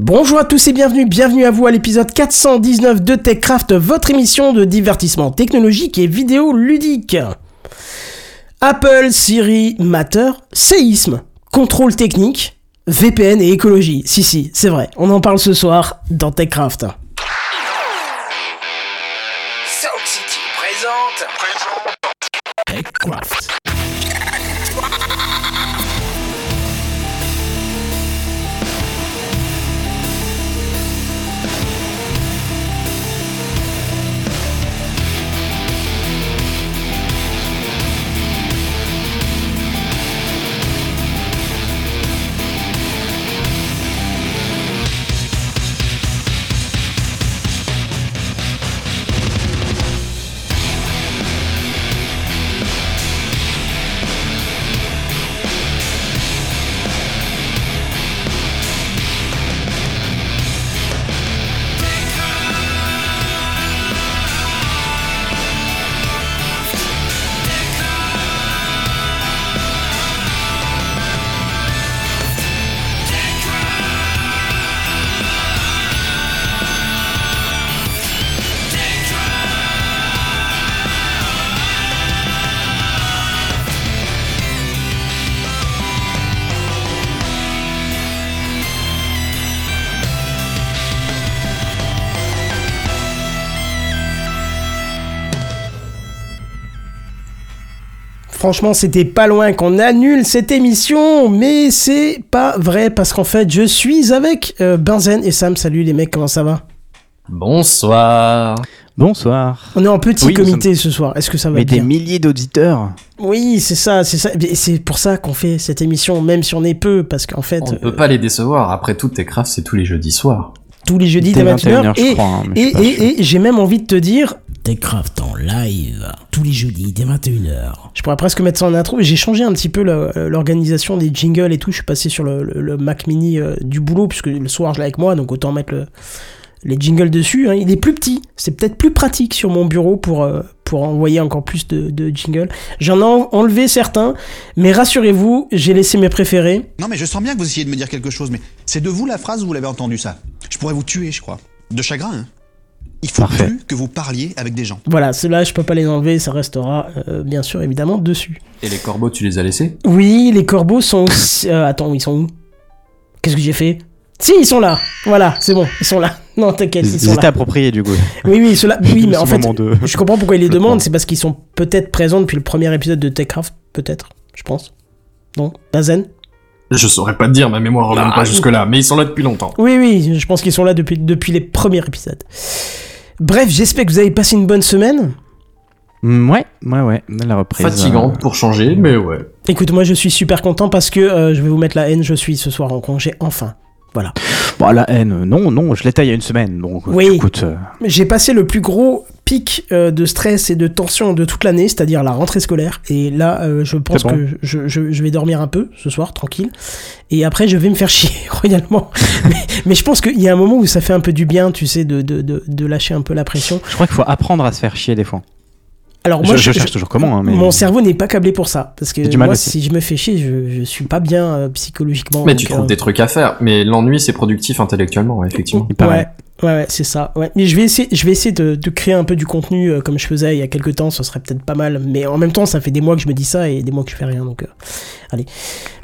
Bonjour à tous et bienvenue, bienvenue à vous à l'épisode 419 de TechCraft, votre émission de divertissement technologique et vidéo ludique. Apple, Siri, Matter, séisme, contrôle technique, VPN et écologie. Si, si, c'est vrai, on en parle ce soir dans TechCraft. City présente. TechCraft. Franchement, c'était pas loin qu'on annule cette émission, mais c'est pas vrai parce qu'en fait, je suis avec euh, Benzen et Sam. Salut les mecs, comment ça va? Bonsoir. Bonsoir. On est en petit Oui, comité ce soir. Est-ce que ça va Mais bien? des milliers d'auditeurs. Oui, c'est ça, c'est ça. Et c'est pour ça qu'on fait cette émission, même si on est peu, parce qu'en fait, On ne euh, peut pas les décevoir. Après tout, Techcraft, c'est tous les jeudis soirs. Tous les jeudis Dès dès 21h, 21h, je et, crois, hein, et, et- et j'ai même envie de te dire, Techcraft en live, tous les jeudis dès 21h. Je pourrais presque mettre ça en intro, mais j'ai changé un petit peu le- l'organisation des jingles et tout. Je suis passé sur le, le- le Mac Mini euh, du boulot, puisque le soir je l'ai avec moi, donc autant mettre le- les jingles dessus. hein. Il est plus petit, c'est peut-être plus pratique sur mon bureau pour, euh, pour envoyer encore plus de, de jingles. J'en ai en- enlevé certains, mais rassurez-vous, j'ai laissé mes préférés. Non mais je sens bien que vous essayez de me dire quelque chose, mais c'est de vous la phrase ou vous l'avez entendu ça Je pourrais vous tuer, je crois. De chagrin, hein Il faut Parfait. plus que vous parliez avec des gens. Voilà, ceux-là, je peux pas les enlever, ça restera euh, bien sûr évidemment dessus. Et les corbeaux, tu les as laissés? Oui, les corbeaux sont aussi... euh, attends, ils sont où? Qu'est-ce que j'ai fait? Si, ils sont là Voilà, c'est bon, ils sont là. Non, t'inquiète, ils Ils sont étaient là. appropriés du coup. Oui, oui, ceux-là... Oui, mais en fait, de- je comprends pourquoi ils les demandent, c'est parce qu'ils sont peut-être présents depuis le premier épisode de TechCraft, peut-être, je pense. Non? Bazen Je saurais pas te dire, ma mémoire remonte Ah, pas jusque-là, mais ils sont là depuis longtemps. Oui, oui, je pense qu'ils sont là depuis, depuis les premiers épisodes. Bref, j'espère que vous avez passé une bonne semaine. Mm, ouais, ouais, ouais. La reprise. Fatigante pour changer, mais ouais. Écoute, moi je suis super content parce que euh, je vais vous mettre la haine, je suis ce soir en congé, enfin. Voilà. euh, Bon, la haine, non, non, je l'étais il y a une semaine. Donc, Oui. écoute. euh, J'ai passé le plus gros pic euh, de stress et de tension de toute l'année, c'est-à-dire la rentrée scolaire. Et là, euh, je pense bon. que je, je- je vais dormir un peu ce soir, tranquille. Et après, je vais me faire chier royalement. mais, mais je pense qu'il y a un moment où ça fait un peu du bien, tu sais, de, de, de, de lâcher un peu la pression. je crois qu'il faut apprendre à se faire chier des fois. Alors je, moi, je cherche toujours comment, hein, mais. Mon cerveau n'est pas câblé pour ça. Parce que J'ai du mal moi, aussi. si je me fais chier, je, je suis pas bien euh, psychologiquement. Mais tu euh, trouves des trucs à faire. Mais l'ennui, c'est productif intellectuellement, effectivement. Il paraît. Ouais, ouais, ouais, c'est ça. Ouais. Mais je vais essayer, je vais essayer de, de créer un peu du contenu euh, comme je faisais il y a quelques temps. Ce serait peut-être pas mal. Mais en même temps, ça fait des mois que je me dis ça et des mois que je fais rien. Donc, euh, allez.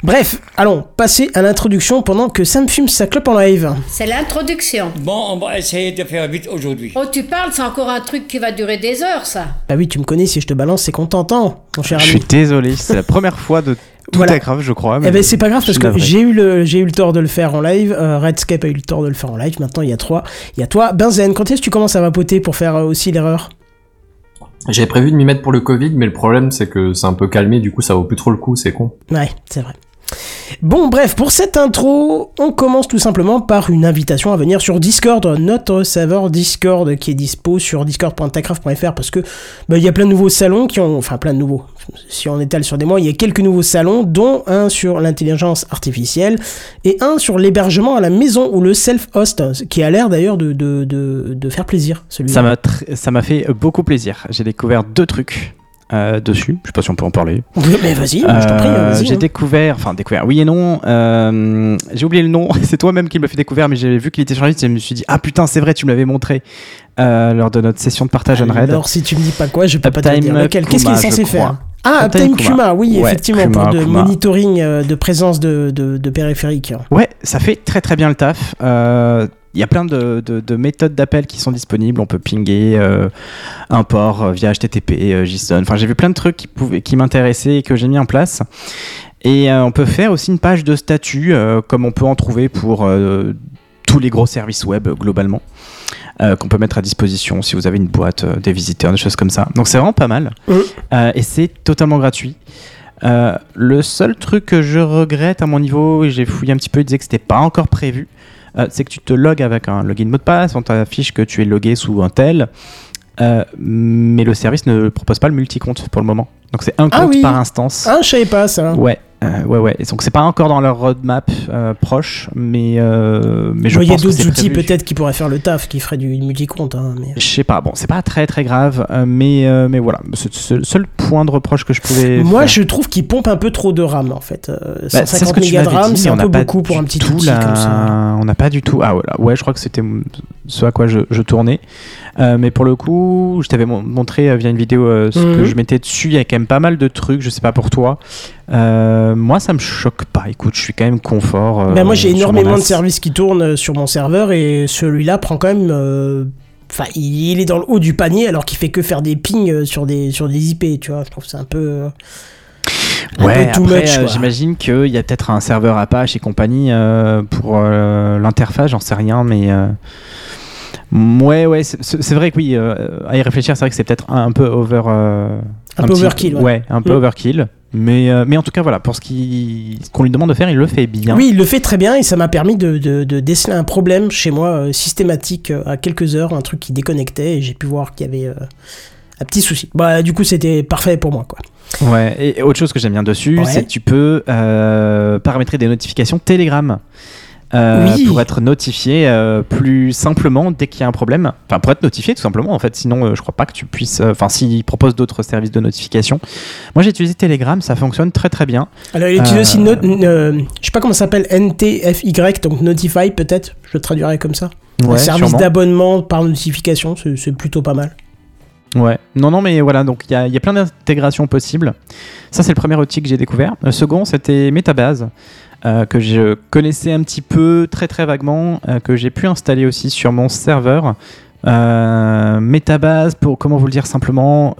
Bref, allons passer à l'introduction pendant que Sam fume sa clope en live. C'est l'introduction. Bon, on va essayer de faire vite aujourd'hui. Oh, tu parles, c'est encore un truc qui va durer des heures, ça. Bah oui, tu me connais. Si je te balance, c'est qu'on t'entend, mon cher Je ami. suis désolé, c'est la première fois de tout Voilà. est grave, je crois. Eh ben c'est pas grave parce que j'ai eu le j'ai eu le tort de le faire en live. euh, Redscape a eu le tort de le faire en live. Maintenant il y a trois. Il y a toi, Benzen. Quand est-ce que tu commences à vapoter pour faire euh, aussi l'erreur? J'avais prévu de m'y mettre pour le Covid, mais le problème, c'est que c'est un peu calmé, du coup, ça vaut plus trop le coup, c'est con. Ouais, c'est vrai. Bon, bref, pour cette intro, on commence tout simplement par une invitation à venir sur Discord, notre serveur Discord qui est dispo sur discord.techcraft.fr parce que bah, il y a plein de nouveaux salons qui ont, enfin plein de nouveaux. Si on étale sur des mois, il y a quelques nouveaux salons, dont un sur l'intelligence artificielle et un sur l'hébergement à la maison ou le self-host, qui a l'air d'ailleurs de, de, de, de faire plaisir, celui-là. Ça m'a ça m'a fait beaucoup plaisir. J'ai découvert deux trucs. euh, dessus. Je sais pas si on peut en parler. Mais vas-y, je t'en prie, Euh, j'ai hein. découvert, enfin découvert, oui et non. euh, j'ai oublié le nom. C'est toi-même qui me l'as fait découvrir, mais j'ai vu qu'il était sur la liste et je me suis dit ah putain c'est vrai tu me l'avais montré lors de notre session de partage on raid. Alors, si tu me dis pas quoi, je peux pas te dire lequel. Qu'est-ce qu'il est censé faire? Ah, Uptime Uptime Kuma. Kuma, oui, Ouais, effectivement, Kuma, pour de Kuma. monitoring euh, de présence de, de, de périphériques. Ouais, ça fait très très bien le taf. Euh, Il y a plein de, de- de méthodes d'appel qui sont disponibles. On peut pinguer euh, un port euh, via HTTP, euh, JSON. Enfin, j'ai vu plein de trucs qui, pouvaient, qui m'intéressaient et que j'ai mis en place. Et euh, on peut faire aussi une page de statut, comme on peut en trouver pour tous les gros services web globalement, euh, qu'on peut mettre à disposition si vous avez une boîte, euh, des visiteurs, des choses comme ça. Donc c'est vraiment pas mal. Euh, et c'est totalement gratuit. Le seul truc que je regrette à mon niveau, et j'ai fouillé un petit peu, il disait que c'était pas encore prévu, c'est que tu te logs avec un login mot de passe, on t'affiche que tu es logué sous un tel, mais le service ne propose pas le multi-compte pour le moment. Donc c'est un Ah compte oui. par instance. Ah, je savais pas ça. Ouais, euh, ouais, ouais. Et donc c'est pas encore dans leur roadmap euh, proche, mais, euh, mais je Il y a d'autres outils peut-être qui pourraient faire le taf, qui feraient du multi-compte. Hein, mais... Je sais pas, bon, c'est pas très très grave, euh, mais, euh, mais voilà, c'est le seul point de reproche que je pouvais. Moi, faire. je trouve qu'il pompe un peu trop de RAM en fait. Euh, Bah, c'est 150 ce que tu mégas de RAM, c'est un peu beaucoup pour un petit tout outil la- comme ça. On n'a pas du tout. Ah voilà, ouais, je crois que c'était ce à quoi je, je tournais. Euh, mais pour le coup, je t'avais mon- montré euh, via une vidéo euh, ce Mhm. que je mettais dessus. Il y a quand même pas mal de trucs. Je sais pas pour toi. Euh, moi, ça me choque pas. Écoute, je suis quand même confort. euh, Ben, moi, j'ai sur énormément de services qui tournent euh, sur mon serveur et celui-là prend quand même. euh, Enfin, il est dans le haut du panier alors qu'il fait que faire des pings euh, sur des, sur des IP, tu vois. Je trouve que c'est un peu. euh, un Ouais, euh, j'imagine qu'il y a peut-être un serveur Apache et compagnie euh, pour euh, l'interface, j'en sais rien, mais. euh, Ouais, ouais, c'est- vrai que oui, euh, à y réfléchir, c'est vrai que c'est peut-être un, un peu over. euh, Un peu petit- overkill, ouais. Ouais, un peu Mm. overkill. Mais, euh, mais en tout cas, voilà, pour ce qu'on lui demande de faire, il le fait bien. Oui, il le fait très bien et ça m'a permis de, de- de déceler un problème chez moi euh, systématique euh, à quelques heures, un truc qui déconnectait et j'ai pu voir qu'il y avait un petit souci. Bah, du coup, c'était parfait pour moi, quoi. Ouais, et autre chose que j'aime bien dessus, Ouais. c'est que tu peux paramétrer des notifications Telegram. Euh, Oui. pour être notifié euh, plus simplement dès qu'il y a un problème. Enfin, pour être notifié tout simplement, en fait. Sinon, euh, je crois pas que tu puisses. euh, Enfin, s'ils proposent d'autres services de notification. Moi, j'ai utilisé Telegram, ça fonctionne très très bien. Alors, il utilise aussi, je sais pas comment ça s'appelle, NTFY, donc Notify peut-être, je le traduirais comme ça. un Ouais, service d'abonnement par notification, c'est plutôt pas mal. Ouais, non, non, mais voilà, donc il y a, il y a plein d'intégrations possibles. Ça, c'est le premier outil que j'ai découvert. Le second, c'était Metabase, euh, que je connaissais un petit peu, très très vaguement, euh, que j'ai pu installer aussi sur mon serveur. Euh, Metabase, pour comment vous le dire simplement,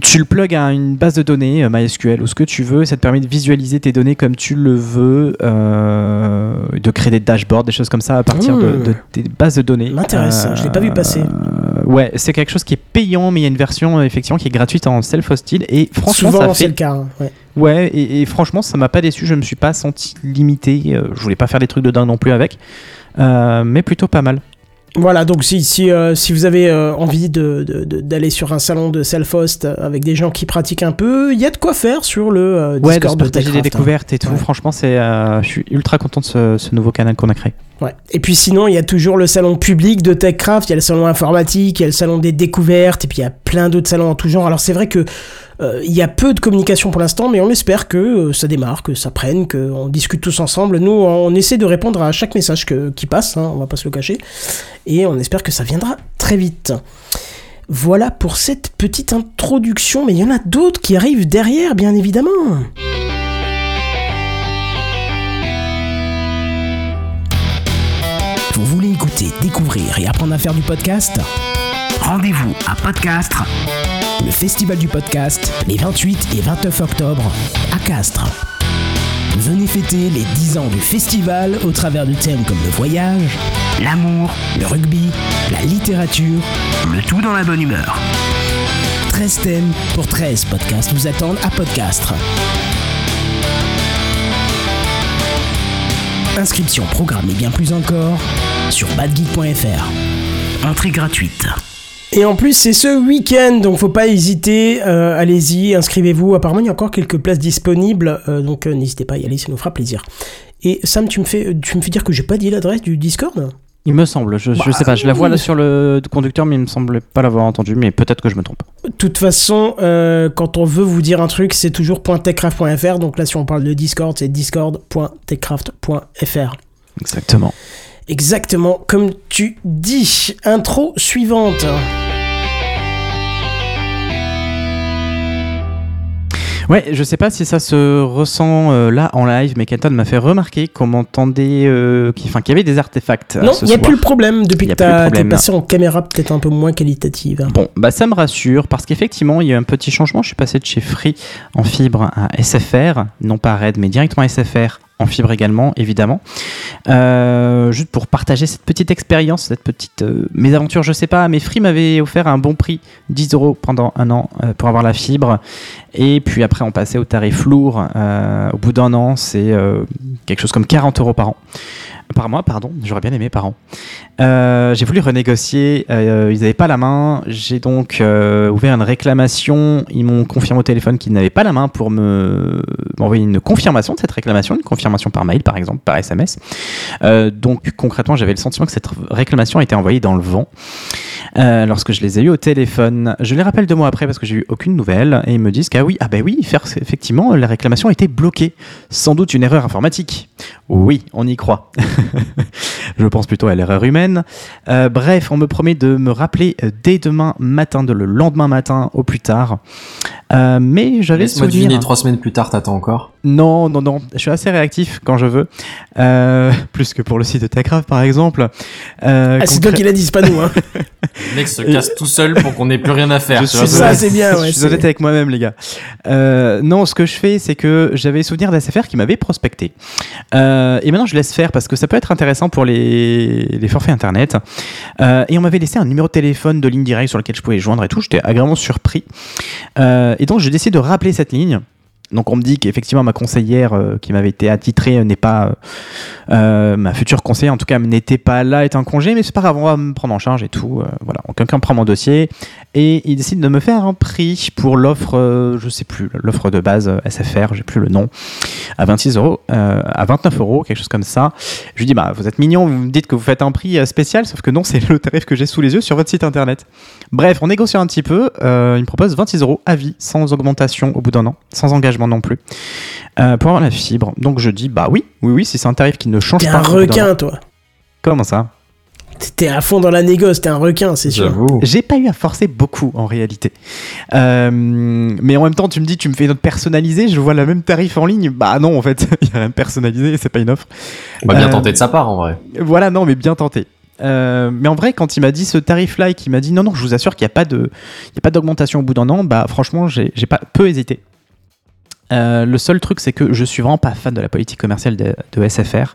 tu le plugs à une base de données, euh, MySQL ou ce que tu veux, et ça te permet de visualiser tes données comme tu le veux, euh, de créer des dashboards, des choses comme ça à partir de, Mmh. de tes bases de données. M'intéresse, je l'ai pas vu passer. Euh, ouais, c'est quelque chose qui est payant, mais il y a une version euh, effectivement qui est gratuite en self-hosted, et franchement, Souvent, ça c'est fait le cas. hein, ouais. Ouais, et, et franchement, ça m'a pas déçu. Je me suis pas senti limité. euh, je voulais pas faire des trucs de dingue non plus avec, Euh, mais plutôt pas mal. Voilà, donc si, si, euh, si vous avez euh, envie de- de- de- d'aller sur un salon de self-host avec des gens qui pratiquent un peu, il y a de quoi faire sur le euh, Ouais, de se Discord de, partager des hein. découvertes et tout. Ouais. Franchement, c'est, euh, je suis ultra content de ce, ce nouveau canal qu'on a créé. Ouais. Et puis sinon, il y a toujours le salon public de TechCraft, il y a le salon informatique, il y a le salon des découvertes, et puis il y a plein d'autres salons en tout genre. Alors c'est vrai que il y a peu de communication pour l'instant, mais on espère que euh, ça démarre, que ça prenne, qu'on discute tous ensemble. Nous, on essaie de répondre à chaque message que- qui passe, hein, on va pas se le cacher, et on espère que ça viendra très vite. Voilà pour cette petite introduction, mais il y en a d'autres qui arrivent derrière, bien évidemment. Vous voulez écouter, découvrir et apprendre à faire du podcast? Rendez-vous à Podcastre, le festival du podcast, les 28 et 29 octobre à Castres. Venez fêter les 10 ans du festival au travers de thèmes comme le voyage, l'amour, le rugby, la littérature, le tout dans la bonne humeur. 13 thèmes pour 13 podcasts vous attendent à Podcastre. Inscription, programme et bien plus encore sur badgeek.fr. Entrée gratuite. Et en plus, c'est ce week-end, donc faut pas hésiter. euh, Allez-y, inscrivez-vous. Apparemment, il y a encore quelques places disponibles, euh, donc euh, n'hésitez pas à y aller, ça nous fera plaisir. Et Sam, tu me fais, tu me fais dire que j'ai pas dit l'adresse du Discord? Il me semble, je, je Bah, sais pas, je la vois là sur le conducteur, mais il me semblait pas l'avoir entendu, mais peut-être que je me trompe. De toute façon, euh, quand on veut vous dire un truc, c'est toujours .techcraft.fr. Donc là, si on parle de Discord, c'est discord.techcraft.fr. Exactement. Exactement comme tu dis. Intro suivante. Ouais, je sais pas si ça se ressent euh, là en live, mais Kenton m'a fait remarquer qu'on entendait, euh, qu'il y avait des artefacts. euh, non, il n'y a soir. plus le problème depuis que t'es passé en caméra peut-être un peu moins qualitative. Bon, bah ça me rassure parce qu'effectivement, il y a eu un petit changement. Je suis passé de chez Free en fibre à SFR, non pas RAID, mais directement SFR fibre également, évidemment. Euh, juste pour partager cette petite expérience, cette petite euh, mésaventure, je sais pas, mais Free m'avait offert un bon prix, 10 euros pendant un an euh, pour avoir la fibre. Et puis après, on passait au tarif lourd. Au bout d'un an, c'est quelque chose comme 40 euros par an. Par mois, pardon, j'aurais bien aimé par an. Euh, j'ai voulu renégocier, euh, ils n'avaient pas la main. J'ai donc euh, ouvert une réclamation. Ils m'ont confirmé au téléphone qu'ils n'avaient pas la main pour me m'envoyer une confirmation de cette réclamation, une confirmation par mail par exemple, par SMS. Donc concrètement, j'avais le sentiment que cette réclamation a été envoyée dans le vent. Lorsque je les ai eu au téléphone, je les rappelle deux mois après parce que j'ai eu aucune nouvelle et ils me disent qu'ah oui, ah ben oui, faire, effectivement, la réclamation a été bloquée. Sans doute une erreur informatique. Oui, on y croit. je pense plutôt à l'erreur humaine. Euh, bref, on me promet de me rappeler euh, dès demain matin, de le lendemain matin au plus tard. Euh, mais j'avais Laisse-moi souvenir. deviner, trois semaines plus tard, t'attends encore? Non, non, non. Je suis assez réactif quand je veux. Euh, plus que pour le site de Techcraft, par exemple. Euh, Ah, c'est toi qui l'as dit, c'est pas nous. Hein. Le mec se casse tout seul pour qu'on ait plus rien à faire. Je suis ça, c'est bien, ouais, je suis c'est- honnête avec moi-même, les gars. Euh, non, ce que je fais, c'est que j'avais souvenir d'SFR qui m'avait prospecté. Euh, et maintenant, je laisse faire parce que ça peut être intéressant pour les, forfaits internet. Euh, et on m'avait laissé un numéro de téléphone de ligne directe sur lequel je pouvais joindre et tout. J'étais agréablement surpris. Euh, et donc, je décide de rappeler cette ligne. Donc on me dit qu'effectivement ma conseillère euh, qui m'avait été attitrée euh, n'est pas euh, ma future conseillère en tout cas n'était pas là, est en congé, mais c'est pas grave, on va me prendre en charge et tout. voilà, quelqu'un prend mon dossier et il décide de me faire un prix pour l'offre, je sais plus, l'offre de base SFR, j'ai plus le nom, à 26 euros, à 29 euros, quelque chose comme ça. Je lui dis bah vous êtes mignon, vous me dites que vous faites un prix spécial, sauf que non, c'est le tarif que j'ai sous les yeux sur votre site internet. Bref, on négocie un petit peu. il me propose 26 euros à vie, sans augmentation au bout d'un an, sans engagement non plus, euh, pour avoir la fibre. Donc je dis bah oui, oui, oui, si c'est un tarif qui ne change T'es pas. un d'un an. requin, toi. Comment ça? T'es à fond dans la négoce, t'es un requin, c'est sûr. J'avoue. J'ai pas eu à forcer beaucoup en réalité. Euh, mais en même temps, tu me dis, tu me fais une note personnalisée, je vois le même tarif en ligne. Bah non, en fait, il y a rien de personnalisé, c'est pas une offre. On va bien Euh, tenter de sa part en vrai. Voilà, non, mais bien tenté. Euh, mais en vrai, quand il m'a dit ce tarif-là et qu'il m'a dit non, non, je vous assure qu'il n'y a pas de, il y a pas d'augmentation au bout d'un an, bah franchement, j'ai j'ai pas peu hésité. Euh, le seul truc, c'est que je suis vraiment pas fan de la politique commerciale de, SFR.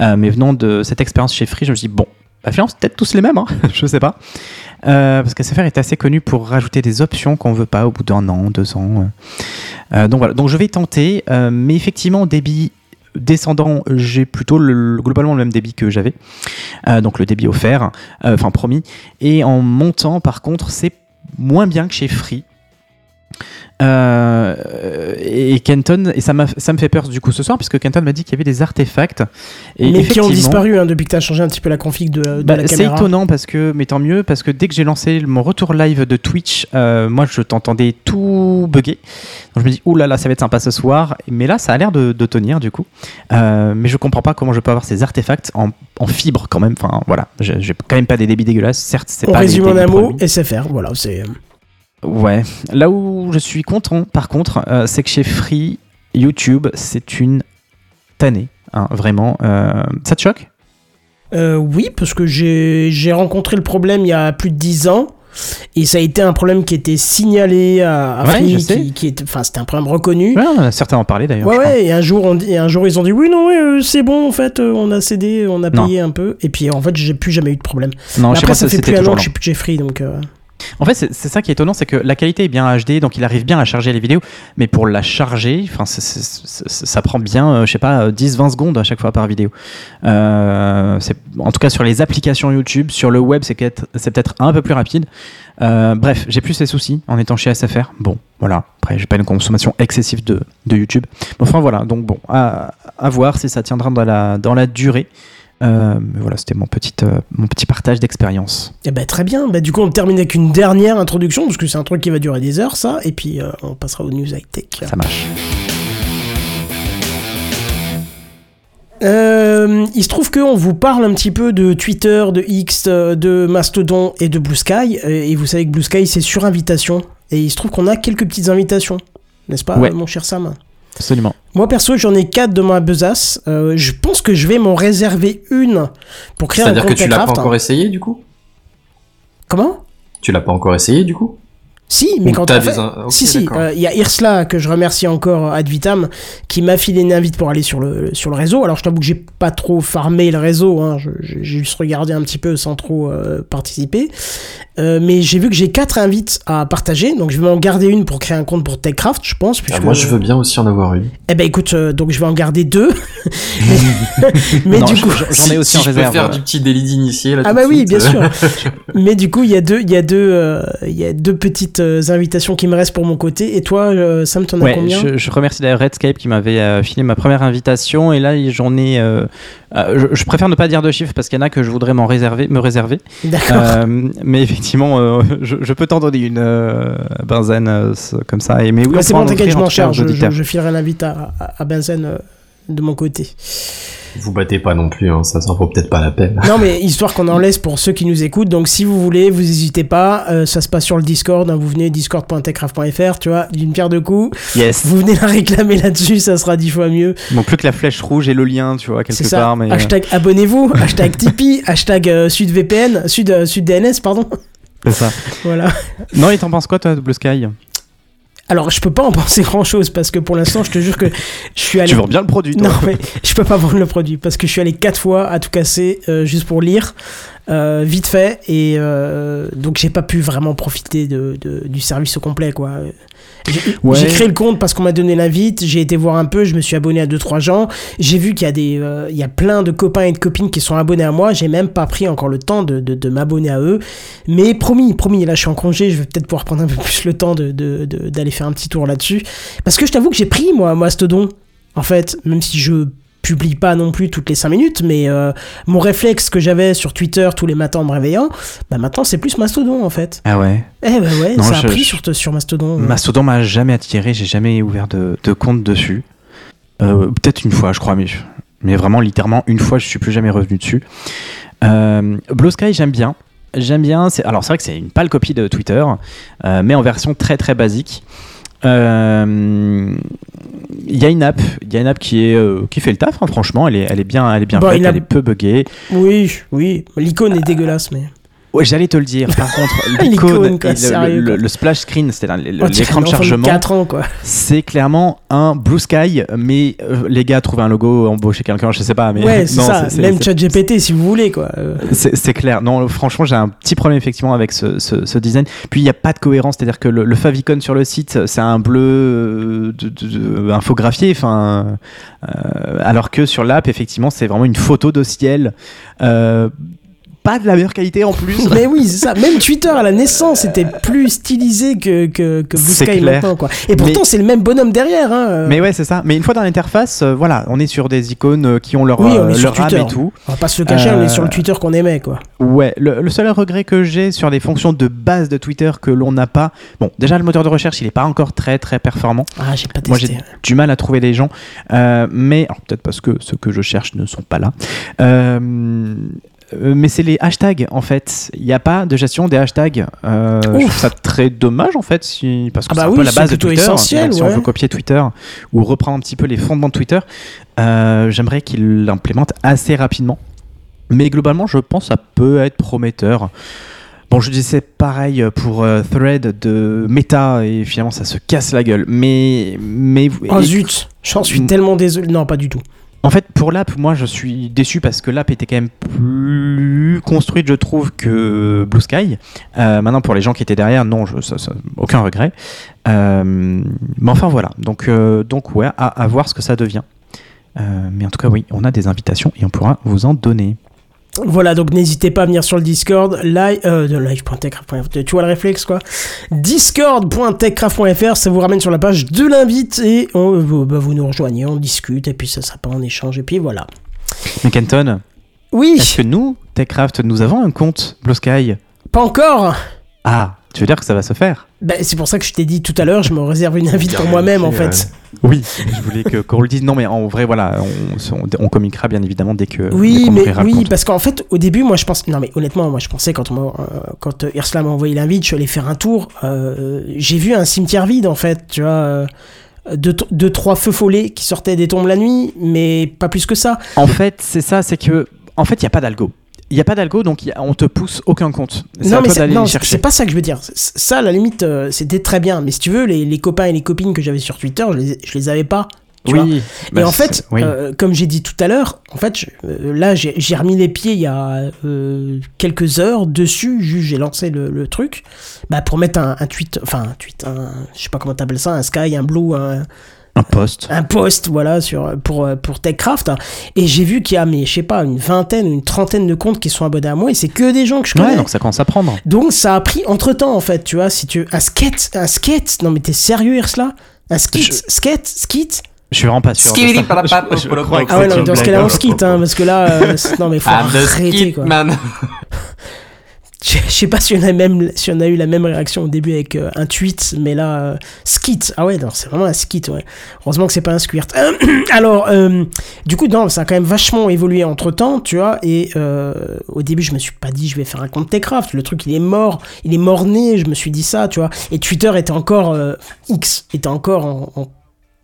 Euh, mais venant de cette expérience chez Free, je me dit, bon, bah, finalement, c'est peut-être tous les mêmes, hein, je sais pas. Euh, parce que SFR est assez connu pour rajouter des options qu'on veut pas au bout d'un an, deux ans. donc voilà, donc je vais tenter. mais effectivement, débit descendant, j'ai plutôt le- globalement le même débit que j'avais. Donc le débit offert, enfin promis. Et en montant, par contre, c'est moins bien que chez Free. Euh, et Kenton, et ça, ça me fait peur du coup ce soir, puisque Kenton m'a dit qu'il y avait des artefacts. Et mais qui ont disparu hein, depuis que t'as changé un petit peu la config de, de bah, la c'est caméra. étonnant parce que, mais tant mieux, parce que dès que j'ai lancé mon retour live de Twitch, euh, moi je t'entendais tout bugger. Donc je me dis, là là, ça va être sympa ce soir. Mais là, ça a l'air de, de tenir du coup. Euh, mais je comprends pas comment je peux avoir ces artefacts en, en fibre quand même. Enfin voilà, j'ai quand même pas des débits dégueulasses. Certes, c'est On pas les résume en un mot. SFR, voilà, c'est... Ouais. Là où je suis content, par contre, euh, c'est que chez Free, YouTube, c'est une tannée. hein, vraiment. Euh, ça te choque? Euh, oui, parce que j'ai rencontré le problème il y a plus de 10 ans. Et ça a été un problème qui était signalé à, à Ouais, Free, je qui, qui est, enfin, c'était un problème reconnu. Ouais, on a certains en parlé d'ailleurs. Ouais, je ouais, et un jour, on dit- et un jour, ils ont dit oui, non, ouais, c'est bon, en fait, on a cédé, on a Non. payé un peu, et puis en fait, j'ai plus jamais eu de problème. Non, Mais je sais après, pas, ça fait plus un an que je suis plus chez Free, donc. euh, En fait, c'est ça qui est étonnant, c'est que la qualité est bien HD, donc il arrive bien à charger les vidéos, mais pour la charger, ça prend bien, euh, je sais pas, 10-20 secondes à chaque fois par vidéo. Euh, en tout cas, sur les applications YouTube, sur le web, c'est peut-être un peu plus rapide. Euh, bref, j'ai plus ces soucis en étant chez SFR. Bon, voilà. Après, j'ai pas une consommation excessive de, YouTube. Enfin, voilà. Donc, bon, à, voir si ça tiendra dans la durée. Euh, mais voilà, c'était mon petit, euh, mon petit partage d'expérience. Eh ben très bien. Bah, du coup, on termine avec une dernière introduction parce que c'est un truc qui va durer des heures, ça. Et puis euh, on passera aux news high tech. Ça marche. Euh, il se trouve qu'on vous parle un petit peu de Twitter, de X, de Mastodon et de Blue Sky. Et vous savez que Blue Sky, c'est sur invitation. Et il se trouve qu'on a quelques petites invitations. N'est-ce pas, Ouais. mon cher Sam? Absolument. Moi, perso, j'en ai quatre de ma besace. Euh, je pense que je vais m'en réserver une pour créer un C'est-à-dire que compte tu l'as pas encore essayé du coup? Comment? Tu l'as pas encore essayé du coup? Si, mais Ou quand t'as on fait... des in- ok, si, si, d'accord. euh, il y a Irsla que je remercie encore ad vitam qui m'a filé une invite pour aller sur le, sur le réseau. Alors je t'avoue que j'ai pas trop farmé le réseau, hein, je- j'ai juste regardé un petit peu sans trop euh, participer. Euh, mais j'ai vu que j'ai quatre invites à partager, donc je vais en garder une pour créer un compte pour Techcraft, je pense. Ah. Moi je veux bien aussi en avoir une. Eh ben écoute, euh, donc je vais en garder deux. mais Non, du je- coup, J'en ai Si- aussi si en je réserve. peux faire du petit délit d'initié là. Ah bah oui, suite, bien euh, sûr. Mais du coup, il y a deux, il y a deux, euh, il y a deux petites euh, invitations qui me restent pour mon côté. Et toi, euh, Sam, t'en as Ouais, combien je, je remercie d'ailleurs Redscape qui m'avait euh, filé ma première invitation et là j'en ai. je, je préfère ne pas dire de chiffres parce qu'il y en a que je voudrais m'en réserver, me réserver. D'accord. Mais effectivement, je, je peux t'en donner une Benzen comme ça. Et mais oui, c'est bon, t'inquiète, je en m'en charge. Je, je, filerai l'invite à, à, à Benzen de mon côté. Vous battez pas non plus, hein, ça ça vaut peut-être pas la peine. Non, mais histoire qu'on en laisse pour ceux qui nous écoutent. Donc, si vous voulez, vous n'hésitez pas. euh, ça se passe sur le Discord. hein, vous venez discord.techcraft.fr, tu vois, d'une pierre deux coups. Yes. Vous venez la réclamer là-dessus, ça sera dix fois mieux. Bon, plus que la flèche rouge et le lien, tu vois, quelque ça. part. Mais, euh, Hashtag abonnez-vous, hashtag Tipeee, hashtag euh, SudVPN, Sud, euh, SudDNS, pardon. c'est ça. Voilà. Non, et t'en penses quoi, toi, Blue Sky? Alors, je peux pas en penser grand chose parce que pour l'instant, je te jure que je suis allé. Tu vends bien le produit, toi Non, mais je peux pas vendre le produit parce que je suis allé quatre fois à tout casser euh, juste pour lire, euh, vite fait, et euh, donc j'ai pas pu vraiment profiter de, de- du service au complet, quoi. J'ai Ouais. créé le compte parce qu'on m'a donné l'invite, j'ai été voir un peu, je me suis abonné à deux trois gens, j'ai vu qu'il y a des, euh, il y a plein de copains et de copines qui sont abonnés à moi, j'ai même pas pris encore le temps de, de, de m'abonner à eux, mais promis, promis, là je suis en congé, je vais peut-être pouvoir prendre un peu plus le temps de, de- de- d'aller faire un petit tour là-dessus, parce que je t'avoue que j'ai pris moi Mastodon, en fait, même si je publie pas non plus toutes les 5 minutes, mais euh, mon réflexe que j'avais sur Twitter tous les matins en me réveillant, bah maintenant c'est plus Mastodon en fait. Ah ouais? Eh bah ouais, Non, ça a pris je- sur, sur Mastodon. Mastodon m'a jamais attiré, j'ai jamais ouvert de, de compte dessus. Euh, Peut-être une fois, je crois, mais, mais vraiment, littéralement, une fois, je suis plus jamais revenu dessus. Euh, Blue Sky, j'aime bien. J'aime bien. Alors, c'est vrai que c'est une pâle copie de Twitter, euh, mais en version très très basique. Euh, Il y a une app, il y a une app qui est euh, qui fait le taf. hein, franchement, elle est elle est bien, elle est bien Bon, faite, elle est peu buggée. Oui, oui, l'icône est dégueulasse, mais. Ouais, j'allais te le dire. Par contre, L'icône, quoi, le- splash screen, On dirait l'écran de chargement. 4 ans, quoi. C'est clairement un Blue Sky, mais euh, les gars trouvent un logo, embaucher quelqu'un, je sais pas. Mais ouais, c'est ça. c'est- Même c'est- ChatGPT si vous voulez, quoi. C'est c'est clair. Non, franchement, j'ai un petit problème effectivement avec ce, ce- ce design. Puis il n'y a pas de cohérence, c'est-à-dire que le, le favicon sur le site, c'est un bleu euh, de, de- de- infographié, enfin, euh, alors que sur l'app, effectivement, c'est vraiment une photo de ciel. euh, pas de la meilleure qualité en plus. Mais oui, c'est ça. Même Twitter à la naissance était plus stylisé que, que, que Blue Sky maintenant, quoi. Et pourtant, Mais- c'est le même bonhomme derrière, hein. euh. Mais ouais, c'est ça. Mais une fois dans l'interface, euh, voilà, on est sur des icônes euh, qui ont leur, Oui, on euh, leur âme Twitter. et tout. On va pas se le cacher, on est sur le Twitter qu'on aimait, quoi. Ouais, le, le seul regret que j'ai sur les fonctions de base de Twitter que l'on n'a pas, bon, déjà le moteur de recherche, il est pas encore très très performant. Ah, j'ai pas Moi, testé. j'ai du mal à trouver des gens, mais peut-être parce que ceux que je cherche ne sont pas là. Euh, euh, mais c'est les hashtags en fait. Il n'y a pas de gestion des hashtags. Euh, je trouve ça très dommage en fait, si, parce que Ah bah c'est un oui, peu la base de Twitter. essentiel, que Si ouais. on veut copier Twitter ou reprendre un petit peu les fondements de Twitter, euh, j'aimerais qu'il l'implémente assez rapidement. Mais globalement, je pense que ça peut être prometteur. Bon, je disais pareil pour euh, Thread de Meta et finalement ça se casse la gueule. Mais, mais Oh et- zut, j'en suis tellement désolé. Non, pas du tout. En fait, pour l'app, moi je suis déçu parce que l'app était quand même plus construite, je trouve, que Blue Sky. Euh, maintenant, pour les gens qui étaient derrière, non, je, aucun regret. Euh, mais enfin voilà. Donc, euh, donc ouais, à, à voir ce que ça devient. Euh, mais en tout cas, oui, on a des invitations et on pourra vous en donner. Voilà, donc n'hésitez pas à venir sur le Discord, live, euh, de live.techcraft.fr, tu vois le réflexe quoi Discord.techcraft.fr, ça vous ramène sur la page de l'invite et on- vous, bah, vous nous rejoignez, on discute et puis ça sera pas en échange et puis voilà. Mais Kenton, Oui, est-ce que nous, TechCraft, nous avons un compte Blue Sky? Pas encore. Ah, tu veux dire que ça va se faire? Bah, c'est pour ça que je t'ai dit tout à l'heure, je me réserve une invite pour moi-même en fait. Oui, je voulais que qu'on le dise. Non, mais en vrai, voilà, on, on, on communiquera bien évidemment dès que. dès Oui, qu'on mais oui, compte. parce qu'en fait, au début, moi, je pense, non, mais honnêtement, moi, je pensais quand on euh, quand euh, Ursula m'a envoyé l'invite, je suis allé faire un tour. euh, j'ai vu un cimetière vide, en fait, tu vois, euh, deux, deux, trois feux follets qui sortaient des tombes la nuit, mais pas plus que ça. En fait, c'est ça, c'est que. En fait, il n'y a pas d'algo. Il n'y a pas d'algo, donc on te pousse aucun compte. C'est Non, mais c'est- pas ça que je veux dire. Ça, à la limite, euh, c'était très bien. Mais si tu veux, les, les copains et les copines que j'avais sur Twitter, je les, je les avais pas. Tu vois Oui. et bah, en fait, oui. euh, comme j'ai dit tout à l'heure, en fait, je- euh, là, j'ai remis les pieds il y a quelques heures dessus. J'ai lancé le, le truc bah, pour mettre un, un tweet, enfin un tweet, un, je sais pas comment t'appelles ça, un sky, un blue, un, un poste. un post, voilà, sur pour euh, pour TechCraft. hein. Et j'ai vu qu'il y a, mais je sais pas, une vingtaine une trentaine de comptes qui sont abonnés à moi. Et c'est que des gens que je connais. Ouais, donc ça commence à prendre. Donc ça a pris entre temps en fait, tu vois, si tu un skate, un skate, non mais t'es sérieux Ursula Un skate, Je- skate, skate Je suis vraiment pas sûr. palapap, Je- Ah ouais non dans ce cas-là on skate hein, parce que là, euh, non mais faut I'm the arrêter skit quoi. man. Je sais pas si on a même, si on a eu la même réaction au début avec euh, un tweet, mais là, euh, skit, ah ouais c'est vraiment un skit ouais. Heureusement que c'est pas un squirt. Alors euh, du coup non ça a quand même vachement évolué entre temps, tu vois, et au début je me suis pas dit je vais faire un compte Techcraft, le truc il est mort, il est mort né, je me suis dit ça, tu vois, et Twitter était encore X était encore en, en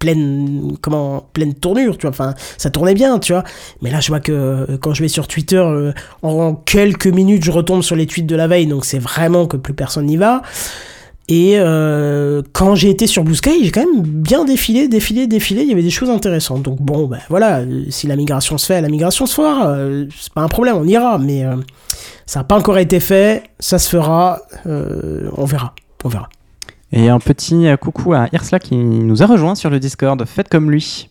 pleine comment pleine tournure tu vois. Enfin ça tournait bien tu vois. Mais là je vois que quand je vais sur Twitter euh, en quelques minutes je retombe sur les tweets de la veille. Donc c'est vraiment que plus personne n'y va. Et euh, quand j'ai été sur Blue Sky j'ai quand même bien défilé défilé défilé. Il y avait des choses intéressantes. Donc bon ben voilà. Si la migration se fait la migration se fera. Euh, c'est pas un problème on ira. Mais euh, ça n'a pas encore été fait. Ça se fera. On verra. On verra Et un petit euh, coucou à Irsla qui nous a rejoint sur le Discord. Faites comme lui.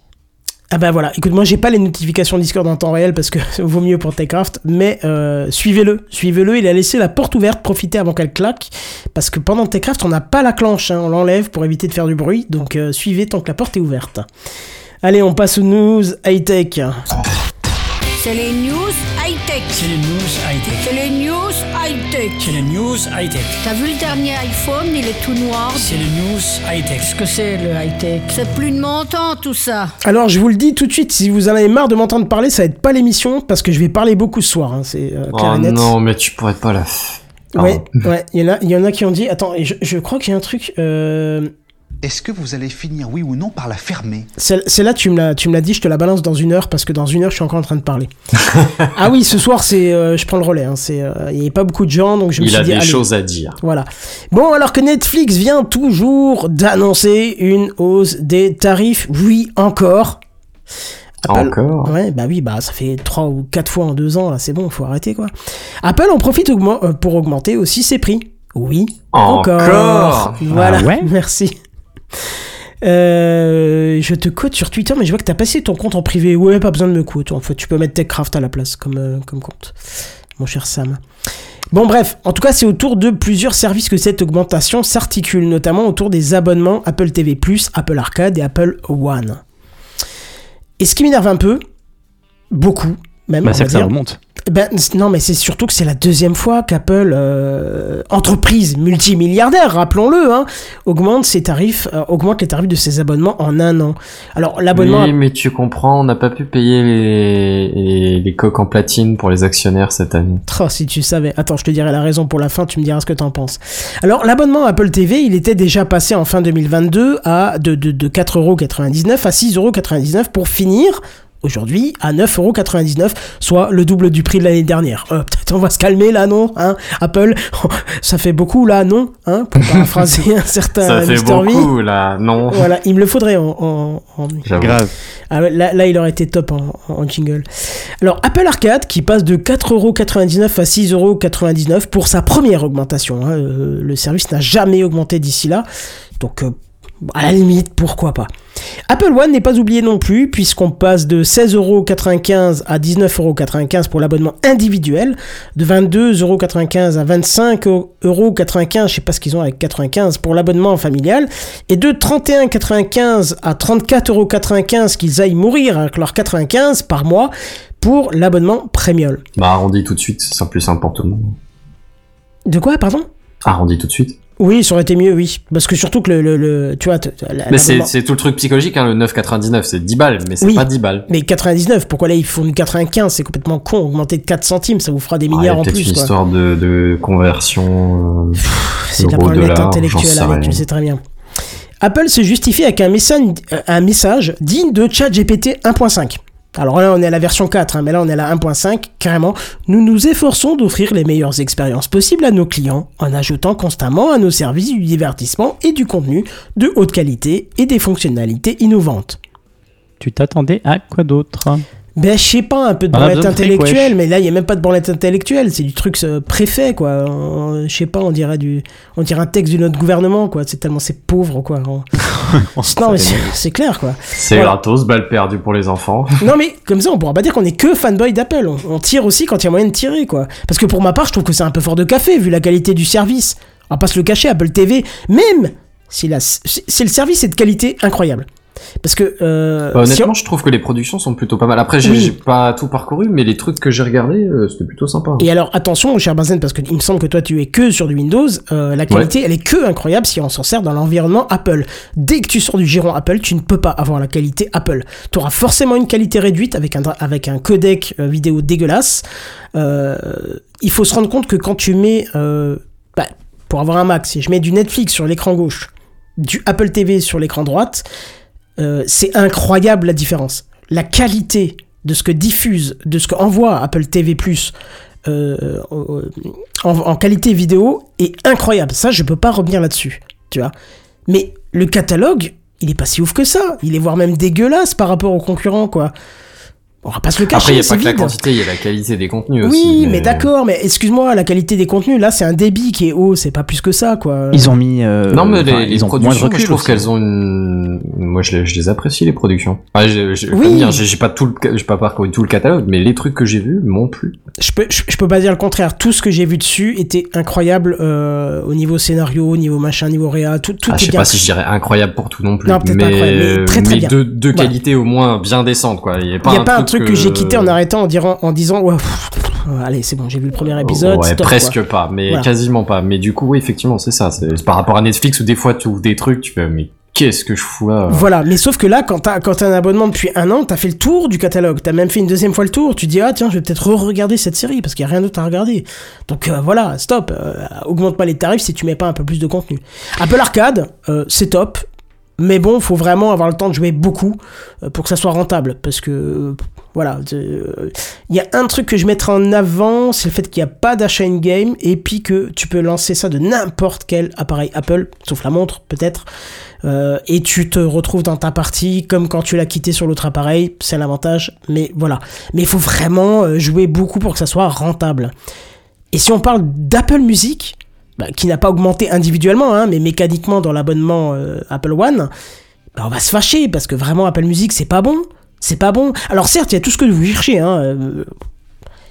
Ah bah voilà, écoute, moi j'ai pas les notifications Discord en temps réel parce que vaut mieux pour Techcraft, mais euh, suivez-le, suivez-le, il a laissé la porte ouverte, profitez avant qu'elle claque, parce que pendant Techcraft on n'a pas la clenche, hein, on l'enlève pour éviter de faire du bruit, donc euh, suivez tant que la porte est ouverte. Allez, on passe aux news high-tech. C'est les news high-tech. C'est les news high-tech. C'est les news high-tech. C'est les news high-tech. T'as vu le dernier iPhone, il est tout noir. C'est les news high-tech. Qu'est-ce que c'est le high-tech C'est plus de mon temps tout ça. Alors je vous le dis tout de suite, si vous en avez marre de m'entendre parler, ça va être pas l'émission, parce que je vais parler beaucoup ce soir, hein, c'est euh, clair Oh et net. non, mais tu pourrais pas la. Ouais, ouais, il y, en a- il y en a qui ont dit, attends, et je, je crois qu'il y a un truc... Euh, Est-ce que vous allez finir, oui ou non, par la fermer Celle- Celle-là, tu me l'as, tu me l'as dit, je te la balance dans une heure parce que dans une heure, je suis encore en train de parler. ah oui, ce soir, c'est, euh, je prends le relais. hein, c'est, euh, il n'y a pas beaucoup de gens, donc je me Il suis a dit, des allez, choses à dire. voilà. Bon, alors que Netflix vient toujours d'annoncer une hausse des tarifs, oui encore. Encore? Ouais, bah oui, bah ça fait trois ou quatre fois en deux ans, là, c'est bon, faut arrêter quoi. Apple en profite euh, pour augmenter aussi ses prix. Oui, encore? Encore Voilà, Ah ouais? merci. Euh, je te code sur Twitter, mais je vois que t'as passé ton compte en privé. Ouais, pas besoin de me coder. En fait, tu peux mettre TechCraft à la place comme, euh, comme compte, mon cher Sam. Bon, bref, en tout cas, c'est autour de plusieurs services que cette augmentation s'articule, notamment autour des abonnements Apple TV, Apple Arcade et Apple One. Et ce qui m'énerve un peu, beaucoup, même, Bah, c'est que ça remonte. Ben, non, mais c'est surtout que c'est la deuxième fois qu'Apple, euh, entreprise multimilliardaire, rappelons-le, hein, augmente ses tarifs, euh, augmente les tarifs de ses abonnements en un an. Alors l'abonnement, Oui, mais tu comprends, on n'a pas pu payer les... les... les coques en platine pour les actionnaires cette année. Oh, si tu savais. Attends, je te dirai la raison pour la fin, tu me diras ce que t'en penses. Alors, l'abonnement Apple TV, il était déjà passé en fin 2022 à de, de, de 4,99€ à 6,99€ pour finir aujourd'hui à 9,99€, soit le double du prix de l'année dernière. Euh, Peut-être on va se calmer là, non hein Apple, ça fait beaucoup là, non hein Pour paraphraser un certain Ça fait. V. beaucoup, là, non Voilà, il me le faudrait en, en. Grave. ah là, là, il aurait été top en, en jingle. Alors, Apple Arcade qui passe de 4,99€ à 6,99€ pour sa première augmentation. hein. Euh, le service n'a jamais augmenté d'ici là. Donc, euh, à la limite, pourquoi pas. Apple One n'est pas oublié non plus, puisqu'on passe de 16,95€ à 19,95€ pour l'abonnement individuel, de 22,95€ à 25,95€, je sais pas ce qu'ils ont avec 95 pour l'abonnement familial, et de 31,95€ à 34,95€ qu'ils aillent mourir avec leurs 95 par mois pour l'abonnement premium. Bah, arrondi tout de suite, c'est plus simple pour tout le monde. De quoi, pardon? Arrondi tout de suite. Oui, ça aurait été mieux, oui. Parce que surtout que le, le, le- tu vois, la- Mais c'est c'est tout le truc psychologique, hein, le 9,99, c'est 10 balles, mais c'est Oui. pas 10 balles. Mais 99, pourquoi là ils font du 95 C'est complètement con. Augmenter de 4 centimes, ça vous fera des Ouais, milliards en peut-être plus. une quoi. histoire de, de conversion. euh, C'est de la problématique intellectuelle, rien. tu le sais très bien. Apple se justifie avec un message, un message digne de ChatGPT 1.5. Alors là, on est à la version 4, hein, mais là, on est à la 1.5, carrément. Nous nous efforçons d'offrir les meilleures expériences possibles à nos clients en ajoutant constamment à nos services du divertissement et du contenu de haute qualité et des fonctionnalités innovantes. Tu t'attendais à quoi d'autre? Ben, je sais pas, un peu de branlette intellectuelle, mais là, il y a même pas de branlette intellectuelle, c'est du truc euh, préfet, quoi. Je sais pas, on dirait du, on dirait un texte de notre gouvernement, quoi. C'est tellement c'est pauvre, quoi. On- non, mais c'est clair, quoi. C'est Voilà. gratos, balle perdue pour les enfants. Non, mais comme ça, on pourra pas dire qu'on est que fanboy d'Apple. On, on tire aussi quand il y a moyen de tirer, quoi. Parce que pour ma part, je trouve que c'est un peu fort de café, vu la qualité du service. On va pas se le cacher, Apple TV, même si, la, si le service est de qualité incroyable. Parce que, euh, Bah, si honnêtement, on- je trouve que les productions sont plutôt pas mal. Après, j'ai Oui. pas tout parcouru, mais les trucs que j'ai regardés, euh, c'était plutôt sympa. Et alors attention, mon cher Benzen, parce qu'il me semble que toi tu es que sur du Windows, euh, la qualité elle est que incroyable si on s'en sert dans l'environnement Apple. Dès que tu sors du giron Apple, tu ne peux pas avoir la qualité Apple. Tu auras forcément une qualité réduite avec un, avec un codec vidéo dégueulasse. Il faut se rendre compte que quand tu mets, bah, pour avoir un Mac, si je mets du Netflix sur l'écran gauche, du Apple TV sur l'écran droite, euh, c'est incroyable la différence. La qualité de ce que diffuse, de ce qu'envoie Apple TV+, euh, en, en qualité vidéo est incroyable. Ça, je peux pas revenir là-dessus, tu vois. Mais le catalogue, il est pas si ouf que ça. Il est voire même dégueulasse par rapport aux concurrents, quoi. On va pas se le cacher. Après, il y a pas que la quantité, il y a la qualité des contenus Oui, aussi. mais, d'accord, mais excuse-moi, la qualité des contenus, là, c'est un débit qui est haut, c'est pas plus que ça, quoi. Ils ont mis. euh, Non, mais enfin, les, les ils ont moins de productions, moi, recul. je trouve qu'elles ont une. Moi, je les, je les apprécie, les productions. Ouais, j'ai- j'ai- Oui. j'ai pas tout le, pas parcouru tout le catalogue, mais les trucs que j'ai vus m'ont plu. Je peux, je, je peux pas dire le contraire. Tout ce que j'ai vu dessus était incroyable euh, au niveau scénario, au niveau machin, niveau réa, tout, tout Ah, je sais bien. pas si je dirais incroyable pour tout non plus. Non, peut-être mais, pas incroyable, mais très, très bien. deux, deux Voilà. qualités au moins bien décentes, quoi. Il y a pas, Il y a un, pas un truc que euh, j'ai quitté en arrêtant en, dirant, en disant ouais, pff, pff, allez c'est bon j'ai vu le premier épisode Ouais, stop, presque quoi. pas, mais Voilà. quasiment pas. Mais du coup, oui, effectivement, c'est ça. C'est par rapport à Netflix où des fois tu ouvres des trucs, tu fais, mais qu'est-ce que je fous là Voilà, mais sauf que là, quand t'as quand t'as un abonnement depuis un an, t'as fait le tour du catalogue, t'as même fait une deuxième fois le tour, tu dis ah tiens je vais peut-être re-regarder cette série parce qu'il y a rien d'autre à regarder. Donc euh, voilà, stop, euh, augmente pas les tarifs si tu mets pas un peu plus de contenu. Apple Arcade, euh, c'est top, mais bon, faut vraiment avoir le temps de jouer beaucoup euh, pour que ça soit rentable parce que euh, voilà, euh, il y a un truc que je mettrai en avant, c'est le fait qu'il n'y a pas d'achat in-game et puis que tu peux lancer ça de n'importe quel appareil Apple, sauf la montre peut-être. Euh, et tu te retrouves dans ta partie comme quand tu l'as quitté sur l'autre appareil, c'est l'avantage, mais voilà. Mais il faut vraiment euh, jouer beaucoup pour que ça soit rentable. Et si on parle d'Apple Music, bah, qui n'a pas augmenté individuellement, hein, mais mécaniquement dans l'abonnement euh, Apple One, bah, on va se fâcher parce que vraiment Apple Music c'est pas bon, c'est pas bon. Alors certes, il y a tout ce que vous cherchez, hein. euh,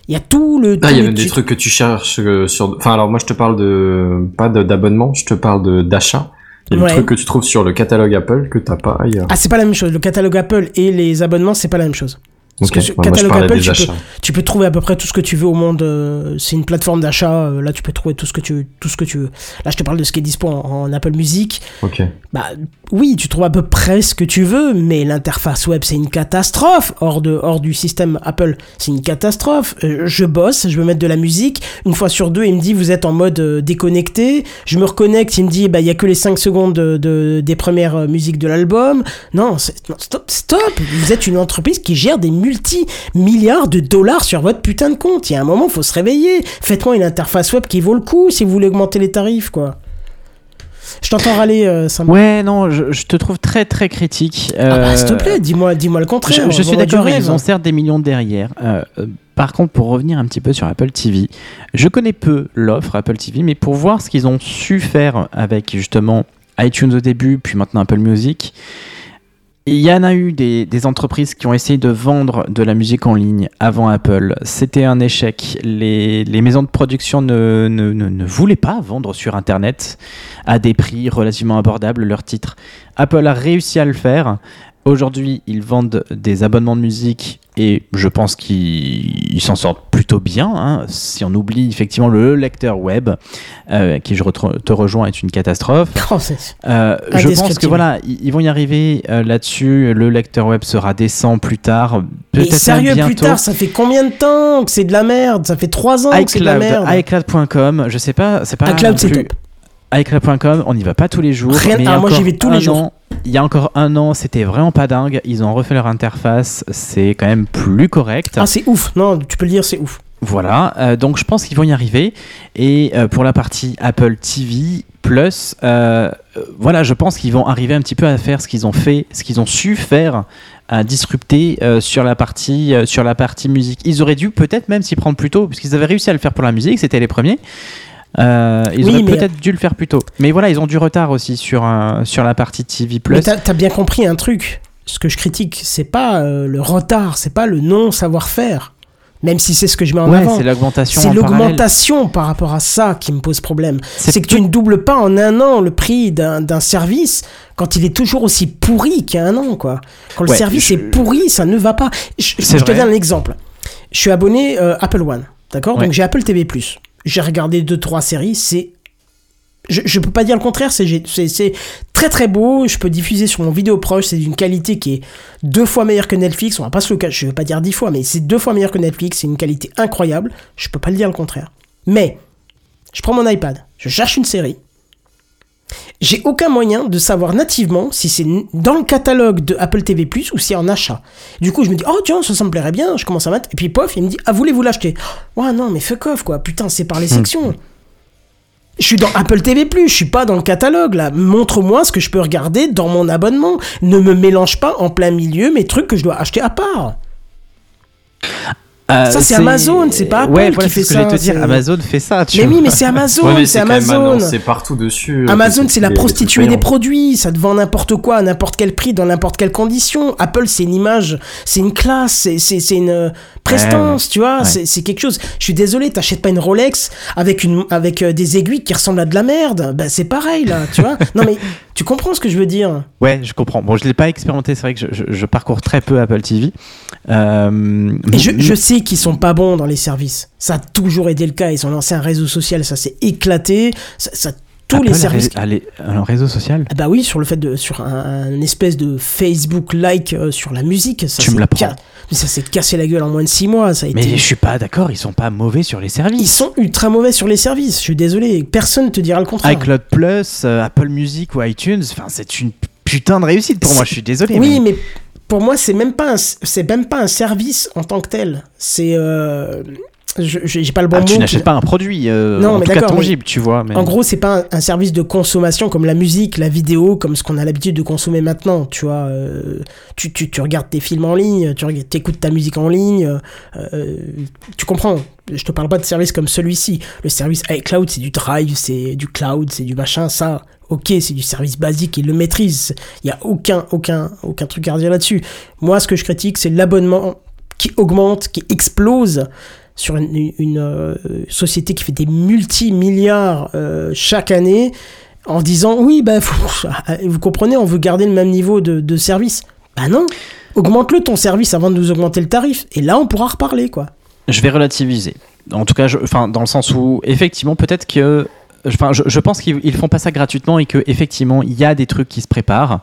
il y a tout le. Ah, il y a même des trucs que tu cherches euh, sur. Enfin, alors moi, je te parle de pas d'abonnement, je te parle de d'achat. Il y a Ouais. des trucs que tu trouves sur le catalogue Apple que t'as pas ailleurs. Ah, c'est pas la même chose. Le catalogue Apple et les abonnements, c'est pas la même chose. Parce Ok, que sur ouais, catalogue Apple, tu peux, achats. tu peux trouver à peu près tout ce que tu veux au monde. euh, c'est une plateforme d'achat. euh, là, tu peux trouver tout ce que tu, tout ce que tu veux. Là, je te parle de ce qui est dispo en, en Apple Music. Ok. Bah, oui, tu trouves à peu près ce que tu veux, mais l'interface web, c'est une catastrophe. Hors, de, hors du système Apple, c'est une catastrophe. Euh, je bosse, je veux mettre de la musique. Une fois sur deux, il me dit, vous êtes en mode déconnecté. Je me reconnecte, il me dit, bah, il y a que les 5 secondes de, de- des premières musiques de l'album. Non, non, stop, stop. Vous êtes une entreprise qui gère des multi-milliards de dollars sur votre putain de compte. Il y a un moment, faut se réveiller. Faites-moi une interface web qui vaut le coup si vous voulez augmenter les tarifs, quoi. Je t'entends râler, euh. Ouais, non, je, je te trouve très très critique. Ah bah, Euh, s'il te plaît, dis-moi, dis-moi le contraire. Je, je suis d'accord, ils ont certes des millions derrière. Euh, euh, par contre, pour revenir un petit peu sur Apple TV, je connais peu l'offre Apple TV, mais pour voir ce qu'ils ont su faire avec justement iTunes au début, puis maintenant Apple Music, il y en a eu des, entreprises qui ont essayé de vendre de la musique en ligne avant Apple. C'était un échec. Les, maisons de production ne, ne voulaient pas vendre sur Internet à des prix relativement abordables leurs titres. Apple a réussi à le faire. Aujourd'hui, ils vendent des abonnements de musique et je pense qu'ils ils s'en sortent plutôt bien. hein. Si on oublie effectivement le lecteur web, euh, qui je te rejoins est une catastrophe. Oh, Euh, je pense que voilà, ils vont y arriver euh, là-dessus. Le lecteur web sera décent plus tard. Mais Peut-être sérieux, plus tard, ça fait combien de temps que c'est de la merde? Ça fait 3 ans que c'est de la iCloud, merde. iCloud.com, je sais pas, c'est pas iCloud, c'est top. iCloud.com, on n'y va pas tous les jours. Rien- mais ah, moi, j'y vais tous les jours. Il y a encore un an, c'était vraiment pas dingue. Ils ont refait leur interface, c'est quand même plus correct. Ah, c'est ouf. Non, tu peux le dire, c'est ouf. Voilà, euh, donc je pense qu'ils vont y arriver. Et euh, pour la partie Apple TV Plus, euh, voilà, je pense qu'ils vont arriver un petit peu à faire ce qu'ils ont fait, ce qu'ils ont su faire, à disrupter sur la partie sur la partie musique. Ils auraient dû peut-être même s'y prendre plus tôt, puisqu'ils avaient réussi à le faire pour la musique, c'était les premiers. Euh, ils Oui, auraient peut-être dû le faire plus tôt. Mais voilà, ils ont du retard aussi sur, un- sur la partie TV Mais Plus. t'as as bien compris un truc. Ce que je critique, c'est pas euh, le retard, c'est pas le non savoir-faire. Même si c'est ce que je mets en Ouais, avant. c'est l'augmentation. C'est par rapport à ça qui me pose problème. C'est que tu ne doubles pas en un an le prix d'un d'un service quand il est toujours aussi pourri qu'il y a un an, quoi. Quand le service je- est pourri, ça ne va pas. Je, te donne un exemple. Je suis abonné euh, Apple One, d'accord? Ouais. Donc j'ai Apple TV+. J'ai regardé deux trois séries, c'est je, peux pas dire le contraire, c'est très très beau, je peux diffuser sur mon vidéo proche, c'est d'une qualité qui est deux fois meilleure que Netflix, on va pas se le je vais pas dire dix fois, mais c'est deux fois meilleur que Netflix, c'est une qualité incroyable, je peux pas le dire le contraire. Mais, je prends mon iPad, je cherche une série, j'ai aucun moyen de savoir nativement si c'est dans le catalogue de Apple TV+, ou si c'est en achat. Du coup, je me dis, oh tiens, ça, ça me plairait bien, je commence à mettre, et puis pof, il me dit, ah, voulez-vous l'acheter? Ouais, non, mais fuck off, quoi, putain, c'est par les sections. Je suis dans Apple TV+, je suis pas dans le catalogue, là. Montre-moi ce que je peux regarder dans mon abonnement. Ne me mélange pas en plein milieu mes trucs que je dois acheter à part. Euh, Ça, c'est Amazon, c'est pas Apple ouais, qui fait ce que ça, te dire. Amazon fait ça. Tu Mais vois. oui, mais c'est Amazon, Ouais, c'est Amazon. C'est partout dessus. euh, Amazon, c'est la prostituée des des produits. Ça te vend n'importe quoi, à n'importe quel prix, dans n'importe quelle condition. Apple, c'est une image, c'est une classe, c'est- une euh, prestance, tu vois. Ouais. C'est quelque chose. Je suis désolé, t'achètes pas une Rolex avec, une, avec euh, des aiguilles qui ressemblent à de la merde. Ben, c'est pareil, là, tu vois. Non, mais tu comprends ce que je veux dire? Ouais, je comprends. Bon, je l'ai pas expérimenté. C'est vrai que je, je- je parcours très peu Apple TV. Euh, Et je, je sais qu'ils sont pas bons dans les services. Ça a toujours été le cas. Ils ont lancé un réseau social, ça s'est éclaté. Ça, ça- tous Apple les services. un réseau social. Ah bah oui, sur le fait de sur un, un espèce de Facebook like euh, sur la musique, ça Tu me l'apprends. ca- mais ça s'est cassé la gueule en moins de 6 mois, ça a Mais été je suis pas d'accord. Ils sont pas mauvais sur les ils services. sont ultra mauvais sur les services. Je suis désolé, personne te dira le contraire. iCloud Plus, euh, Apple Music ou iTunes. Enfin, c'est une putain de réussite pour moi. Je suis désolé. Oui, mais- mais pour moi, c'est même pas c'est même pas un service en tant que tel. C'est euh, je- j'ai pas le bon Ah, mot. tu n'achètes pas un produit. euh, Non, en mais tout cas mais- tangible, tu vois. Mais... En gros, c'est pas un, un service de consommation comme la musique, la vidéo, comme ce qu'on a l'habitude de consommer maintenant. Tu vois, euh, tu, tu, tu regardes tes films en ligne, tu écoutes ta musique en ligne. euh, tu comprends Je te parle pas de service comme celui-ci. Le service iCloud, c'est du Drive, c'est du cloud, c'est du machin. Ça, ok, c'est du service basique, ils le maîtrisent. Il y a aucun, aucun, aucun truc à redire là-dessus. Moi, ce que je critique, c'est l'abonnement qui augmente, qui explose sur une, euh, société qui fait des multi-milliards euh, chaque année en disant oui, bah, vous comprenez, on veut garder le même niveau de, service. Bah non, augmente-le ton service avant de nous augmenter le tarif. Et là, on pourra reparler, quoi. Je vais relativiser. En tout cas, enfin, dans le sens où, effectivement, peut-être que. Enfin, je, pense qu'ils ils font pas ça gratuitement et que effectivement, il y a des trucs qui se préparent.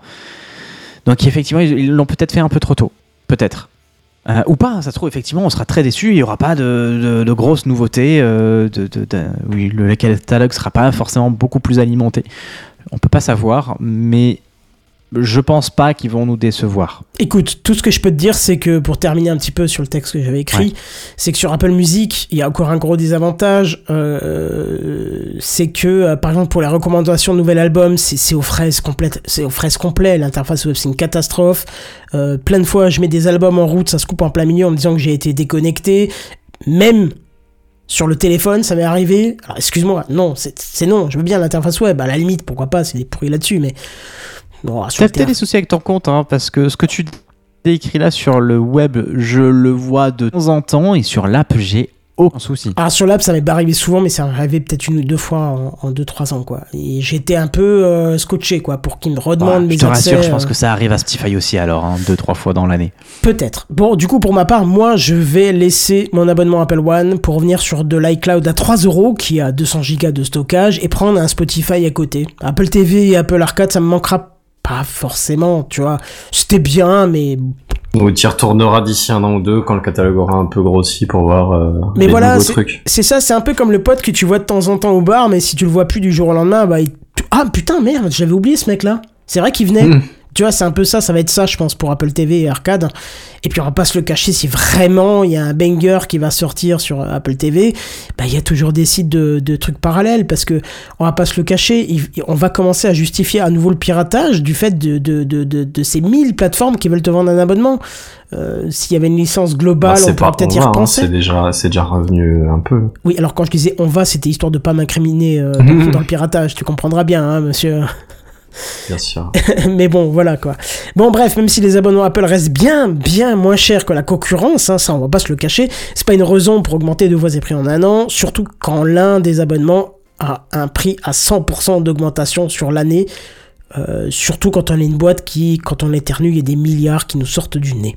Donc, effectivement, ils l'ont peut-être fait un peu trop tôt. Peut-être. Euh, ou pas, ça se trouve, effectivement, on sera très déçu. Il n'y aura pas de, grosses nouveautés. euh, oui, le catalogue sera pas forcément beaucoup plus alimenté. On peut pas savoir, mais je pense pas qu'ils vont nous décevoir. Écoute, tout ce que je peux te dire, c'est que pour terminer un petit peu sur le texte que j'avais écrit, Ouais. c'est que sur Apple Music, il y a encore un gros désavantage. euh, c'est que, euh, par exemple, pour les recommandations de nouvel album, c'est aux fraises complètes, c'est aux fraises complètes. L'interface web, c'est une catastrophe. Euh, plein de fois, je mets des albums en route, ça se coupe en plein milieu en me disant que j'ai été déconnecté. Même sur le téléphone, ça m'est arrivé. Alors, excuse-moi, non, c'est c'est non. Je veux bien l'interface web. À la limite, pourquoi pas, c'est des pourris là-dessus, mais. Bon, T'as peut-être des soucis avec ton compte, hein, parce que ce que tu décris là sur le web, je le vois de temps en temps, et sur l'app, j'ai aucun souci. Alors sur l'app, ça m'est pas arrivé souvent, mais ça m'est arrivé peut-être une ou deux fois en 2-3 ans, quoi. Et j'étais un peu euh, scotché, quoi, pour qu'ils me redemandent Ouais, mes je te accès. rassure, je pense euh, que ça arrive à Spotify aussi alors, hein, deux trois fois dans l'année. Peut-être. Bon, du coup, pour ma part, moi, je vais laisser mon abonnement Apple One pour revenir sur de l'iCloud à 3 euros, qui a 200 gigas de stockage, et prendre un Spotify à côté. Apple TV et Apple Arcade, ça me manquera pas forcément, tu vois. C'était bien, mais tu y retourneras d'ici un an ou deux quand le catalogue aura un peu grossi pour voir euh, Mais les voilà, nouveaux c'est- trucs. c'est ça, c'est un peu comme le pote que tu vois de temps en temps au bar, mais si tu le vois plus du jour au lendemain, bah il... Ah putain, merde, j'avais oublié ce mec-là. C'est vrai qu'il venait. Mm. Tu vois, c'est un peu ça, ça va être ça, je pense, pour Apple TV et Arcade. Et puis on va pas se le cacher, si vraiment il y a un banger qui va sortir sur Apple TV, bah il y a toujours des sites de, de trucs parallèles, parce que on va pas se le cacher, on va commencer à justifier à nouveau le piratage du fait de, de, de, de, de ces 1000 plateformes qui veulent te vendre un abonnement. Euh, S'il y avait une licence Bah, globale, c'est on pourrait peut-être y hein, repenser. c'est déjà, c'est déjà revenu un peu. Oui, alors quand je disais on va, c'était histoire de pas m'incriminer euh, dans, dans le piratage. Tu comprendras bien, hein, monsieur. Bien sûr. Mais bon, voilà quoi. Bon, bref, même si les abonnements Apple restent bien, bien moins chers que la concurrence, hein, ça on va pas se le cacher, c'est pas une raison pour augmenter deux fois ses prix en un an, surtout quand l'un des abonnements a un prix à 100% d'augmentation sur l'année. euh, surtout quand on est une boîte qui, quand on éternue, il y a des milliards qui nous sortent du nez.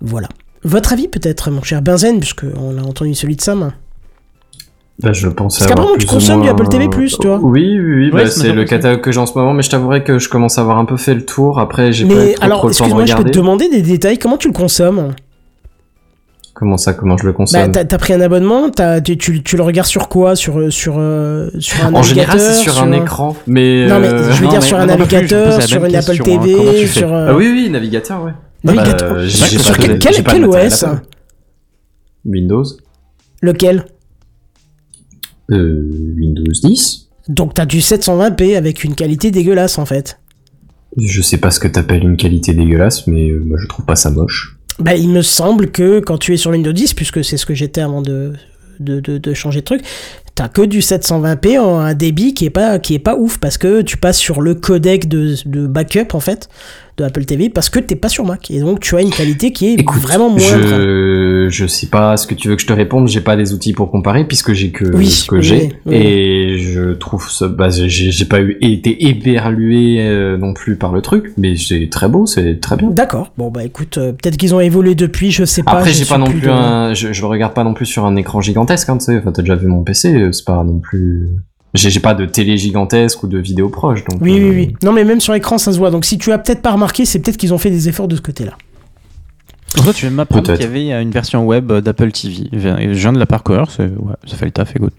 Voilà. Votre avis peut-être, mon cher Benzen, puisque on a entendu celui de Sam? Bah, je pense Parce qu'apparemment, tu consommes du Apple TV+, tu vois. Oui, oui, oui. Ouais, bah, c'est le catalogue que j'ai en ce moment, mais je t'avouerais que je commence à avoir un peu fait le tour. Après, j'ai pas Mais trop, alors, trop le temps de excuse-moi, je peux regarder. te demander des détails. Comment tu le consommes? Comment ça, comment je le Bah, consomme? t'as t'as pris un abonnement, t'as- tu, tu, tu le regardes sur quoi? Sur euh, sur euh, sur un En général, navigateur c'est sur un écran, mais. Non mais euh, je veux non, dire mais sur un plus, navigateur, sur une Apple question, hein. TV, sur euh, Ah oui, oui, navigateur, ouais. navigateur. Bah, j'ai- Sur quel, OS. Windows. Lequel? Euh, Windows 10. Donc t'as du 720p avec une qualité dégueulasse en fait. Je sais pas ce que t'appelles une qualité dégueulasse, mais euh, moi je trouve pas ça moche. Bah il me semble que quand tu es sur Windows 10, puisque c'est ce que j'étais avant de de, de, de changer de truc, t'as que du 720p en un débit qui est pas qui est pas ouf parce que tu passes sur le codec de, de backup en fait de Apple TV parce que t'es pas sur Mac et donc tu as une qualité qui est Écoute, vraiment moindre. je je sais pas ce que tu veux que je te réponde. J'ai pas des outils pour comparer puisque j'ai que Oui, ce que oui, j'ai oui. et je trouve ça. Bah, j'ai pas eu été éberlué euh, non plus par le truc, mais c'est très beau, c'est très bien. D'accord. Bon bah écoute, euh, peut-être qu'ils ont évolué depuis, je sais pas. Après, j'ai pas non plus plus de- un, je, je regarde pas non plus sur un écran gigantesque, hein, tu sais. Enfin, t'as déjà vu mon PC, euh, c'est pas non plus. J'ai pas de télé gigantesque ou de vidéo proche, donc. Oui, euh, oui, oui. Non, mais même sur l'écran, ça se voit. Donc, si tu as peut-être pas remarqué, c'est peut-être qu'ils ont fait des efforts de ce côté-là. Pour ça, tu viens de m'apprendre qu'il y avait une version web d'Apple TV. Je viens de la parcourir, c'est- ouais, ça fait le taf, écoute.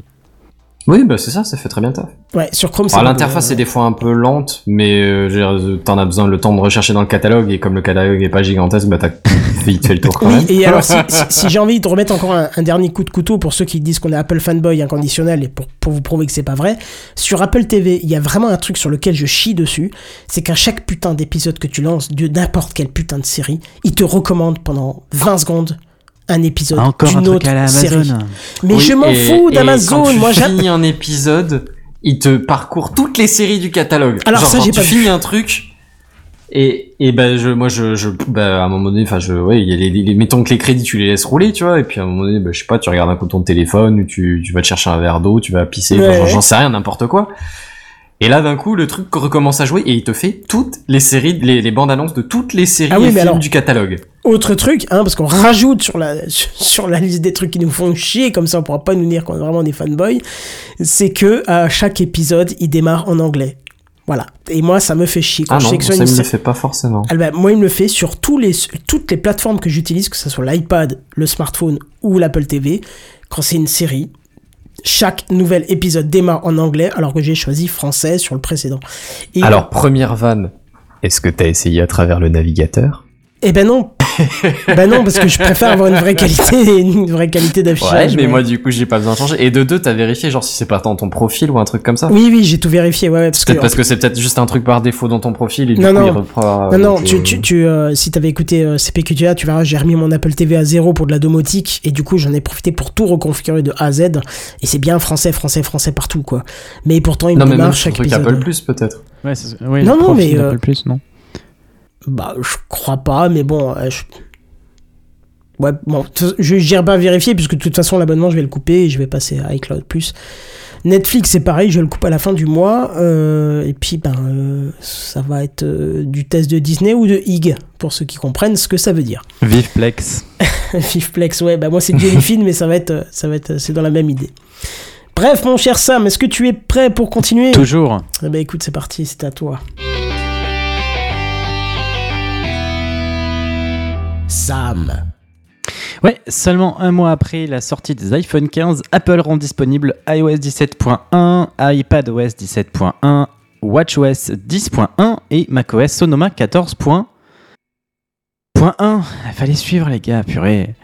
Oui, bah c'est ça, ça fait très bien le taf. Ouais, sur Chrome, c'est. L'interface est des fois un peu lente, mais euh, dire, t'en as besoin le temps de rechercher dans le catalogue et comme le catalogue est pas gigantesque, bah t'as vite fait le tour quand Oui, même. et alors si, si- si j'ai envie de remettre encore un, un dernier coup de couteau pour ceux qui disent qu'on est Apple fanboy inconditionnel et pour, pour vous prouver que c'est pas vrai, sur Apple TV, il y a vraiment un truc sur lequel je chie dessus, c'est qu'à chaque putain d'épisode que tu lances de n'importe quelle putain de série, il te recommande pendant 20 secondes un épisode Ah, encore un d'une truc autre à la série. Amazon. Mais Oui, je m'en et- fous et d'Amazon, quand tu moi finis un épisode, il te parcourt toutes les séries du catalogue. Alors Genre, ça, quand j'ai tu pas vu. finis un truc. Et, et ben je moi je je bah, à un moment donné enfin je ouais il y a les, les- mettons que les crédits tu les laisses rouler tu vois et puis à un moment donné bah, je sais pas tu regardes un coup ton téléphone ou tu tu vas te chercher un verre d'eau tu vas pisser Ouais. enfin, j'en sais rien n'importe quoi et là d'un coup le truc recommence à jouer et il te fait toutes les séries les, les bandes annonces de toutes les séries Ah oui, et films alors- du catalogue Autre truc, hein, parce qu'on rajoute sur la, sur la liste des trucs qui nous font chier, comme ça on pourra pas nous dire qu'on est vraiment des fanboys, c'est que à chaque épisode, il démarre en anglais. Voilà. Et moi, ça me fait chier. Quand ah je non ça me le fait pas forcément Ah ben, moi, il me le fait sur tous les, toutes les plateformes que j'utilise, que ce soit l'iPad, le smartphone ou l'Apple TV. Quand c'est une série, chaque nouvel épisode démarre en anglais, alors que j'ai choisi français sur le précédent. Alors première vanne est-ce que t'as essayé à travers le navigateur? Eh ben non. ben non, parce que je préfère avoir une vraie qualité, une vraie qualité Ouais, d'affichage. mais moi du coup j'ai pas besoin de changer. Et de deux, t'as vérifié genre si c'est pas dans ton profil ou un truc comme ça. Oui, oui, j'ai tout vérifié, ouais, ouais, parce que. Peut-être parce que c'est peut-être juste un truc par défaut dans ton profil et du Non, coup non. il reprend. Non, non, donc, tu, euh, tu, tu, euh, si t'avais écouté euh, CPQTA, tu verras, j'ai remis mon Apple TV à zéro pour de la domotique, et du coup, j'en ai profité pour tout reconfigurer de A à Z, et c'est bien français, français, français partout, quoi. Mais pourtant, il Non me mais sur chaque le truc épisode. Apple Plus peut-être. Ouais, c'est- ouais, Non, non, mais, euh, d'Apple Plus, non Bah, je crois pas, mais bon, euh, je- Ouais, bon, je n'irai pas vérifier puisque de toute façon l'abonnement je vais le couper et je vais passer à iCloud+. Netflix c'est pareil, je le coupe à la fin du mois euh, et puis ben euh, ça va être euh, du test de Disney ou de IG pour ceux qui comprennent ce que ça veut dire. Vive Plex. Fifplex, ouais, bah moi c'est Jellyfin mais ça va être, ça va être, c'est dans la même idée. Bref, mon cher Sam, est-ce que tu es prêt pour continuer? Toujours. Eh ben écoute, c'est parti, c'est à toi. Sam. Ouais, seulement un mois après la sortie des iPhone 15, Apple rend disponible iOS 17.1, iPadOS 17.1, WatchOS 10.1 et macOS Sonoma 14.1. Il fallait suivre les gars, purée.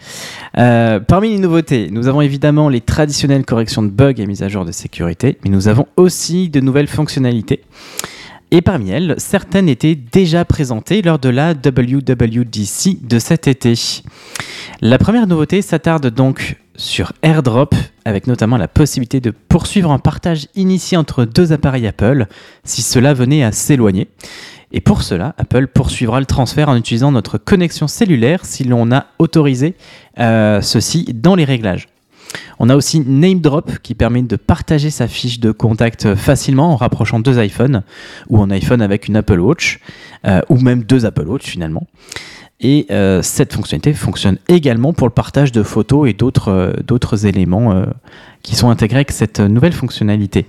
Euh, parmi les nouveautés, nous avons évidemment les traditionnelles corrections de bugs et mises à jour de sécurité, mais nous avons aussi de nouvelles fonctionnalités. Et parmi elles, certaines étaient déjà présentées lors de la WWDC de cet été. La première nouveauté s'attarde donc sur AirDrop, avec notamment la possibilité de poursuivre un partage initié entre deux appareils Apple si cela venait à s'éloigner. Et pour cela, Apple poursuivra le transfert en utilisant notre connexion cellulaire si l'on a autorisé euh, ceci dans les réglages. On a aussi NameDrop qui permet de partager sa fiche de contact facilement en rapprochant deux iPhones ou un iPhone avec une Apple Watch euh, ou même deux Apple Watch finalement. Et euh, cette fonctionnalité fonctionne également pour le partage de photos et d'autres euh, éléments euh, qui sont intégrés avec cette nouvelle fonctionnalité.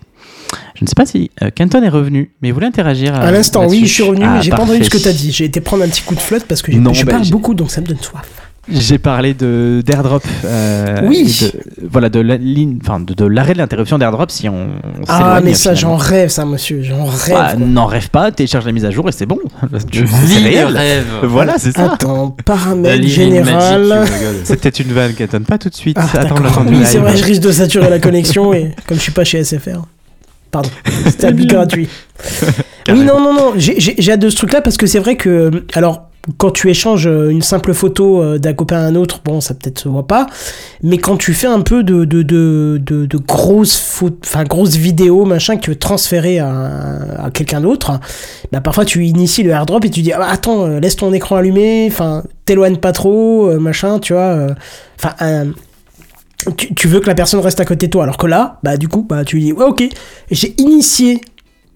Je ne sais pas si euh, Kenton est revenu, mais il voulait interagir. À euh, l'instant, oui, je suis revenu, Ah, mais j'ai pas entendu ce que parfait. t'as dit. J'ai été prendre un petit coup de flotte parce que Non, je bah, parle beaucoup, donc ça me donne soif. J'ai parlé de d'AirDrop. euh, Oui. de- voilà, de la ligne, enfin de, de l'arrêt de l'interruption d'AirDrop si on, on Ah, mais ça, j'en rêve, ça, monsieur. J'en rêve. Bah. N'en rêve pas, télécharge la mise à jour et c'est bon. Tu- c'est Vis le réel. rêve. Voilà, c'est ça. Attends, La paramètre ligne général. rigoles. C'était une vanne, Kenton. Pas tout de suite. Ah, Attends la fin Oui, c'est vrai, je risque de saturer la connexion et comme je suis pas chez SFR. Pardon, c'était un gratuit. Oui, non, non, non, j'ai- hâte de ce truc-là parce que c'est vrai que, alors, quand tu échanges euh, une simple photo euh, d'un copain à un autre, bon, ça peut-être se voit pas, mais quand tu fais un peu de, de, de, de, de grosses enfin, grosses vidéos, machin, que tu veux transférer à, à quelqu'un d'autre, bah, parfois tu inities le airdrop et tu dis, ah, attends, euh, laisse ton écran allumé, enfin, t'éloigne pas trop, machin, tu vois, enfin, un- tu, tu veux que la personne reste à côté de toi. Alors que là, bah du coup, bah tu lui dis ouais ok, j'ai initié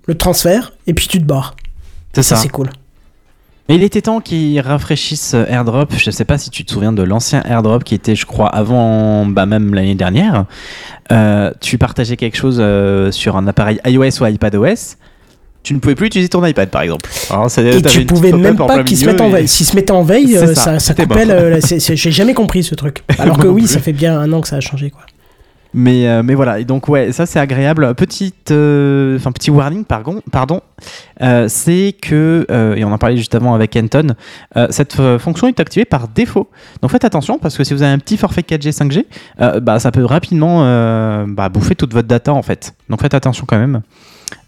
le transfert et puis tu te barres. C'est Ça ça. c'est cool. Mais il était temps qu'ils rafraîchissent euh, AirDrop. Je sais pas si tu te souviens de l'ancien AirDrop qui était, je crois, avant, bah, même l'année dernière. Euh, tu partageais quelque chose euh, sur un appareil iOS ou iPadOS. Tu ne pouvais plus utiliser ton iPad, par exemple. Alors, ça- Et tu pouvais même pas qu'ils se mettent en veille. Se mettaient en veille, ça, ça, coupait. bon. J'ai jamais compris ce truc. Alors que oui, ça fait bien un an que ça a changé quoi. Mais, euh, mais voilà, et donc ouais, ça c'est agréable. Petite, euh, petit warning, pardon, pardon, euh, c'est que euh, et on en parlait juste avant avec Anton, cette fonction est activée par défaut. Donc faites attention parce que si vous avez un petit forfait 4G 5G, euh, bah ça peut rapidement bah, bouffer toute votre data en fait. Donc faites attention quand même.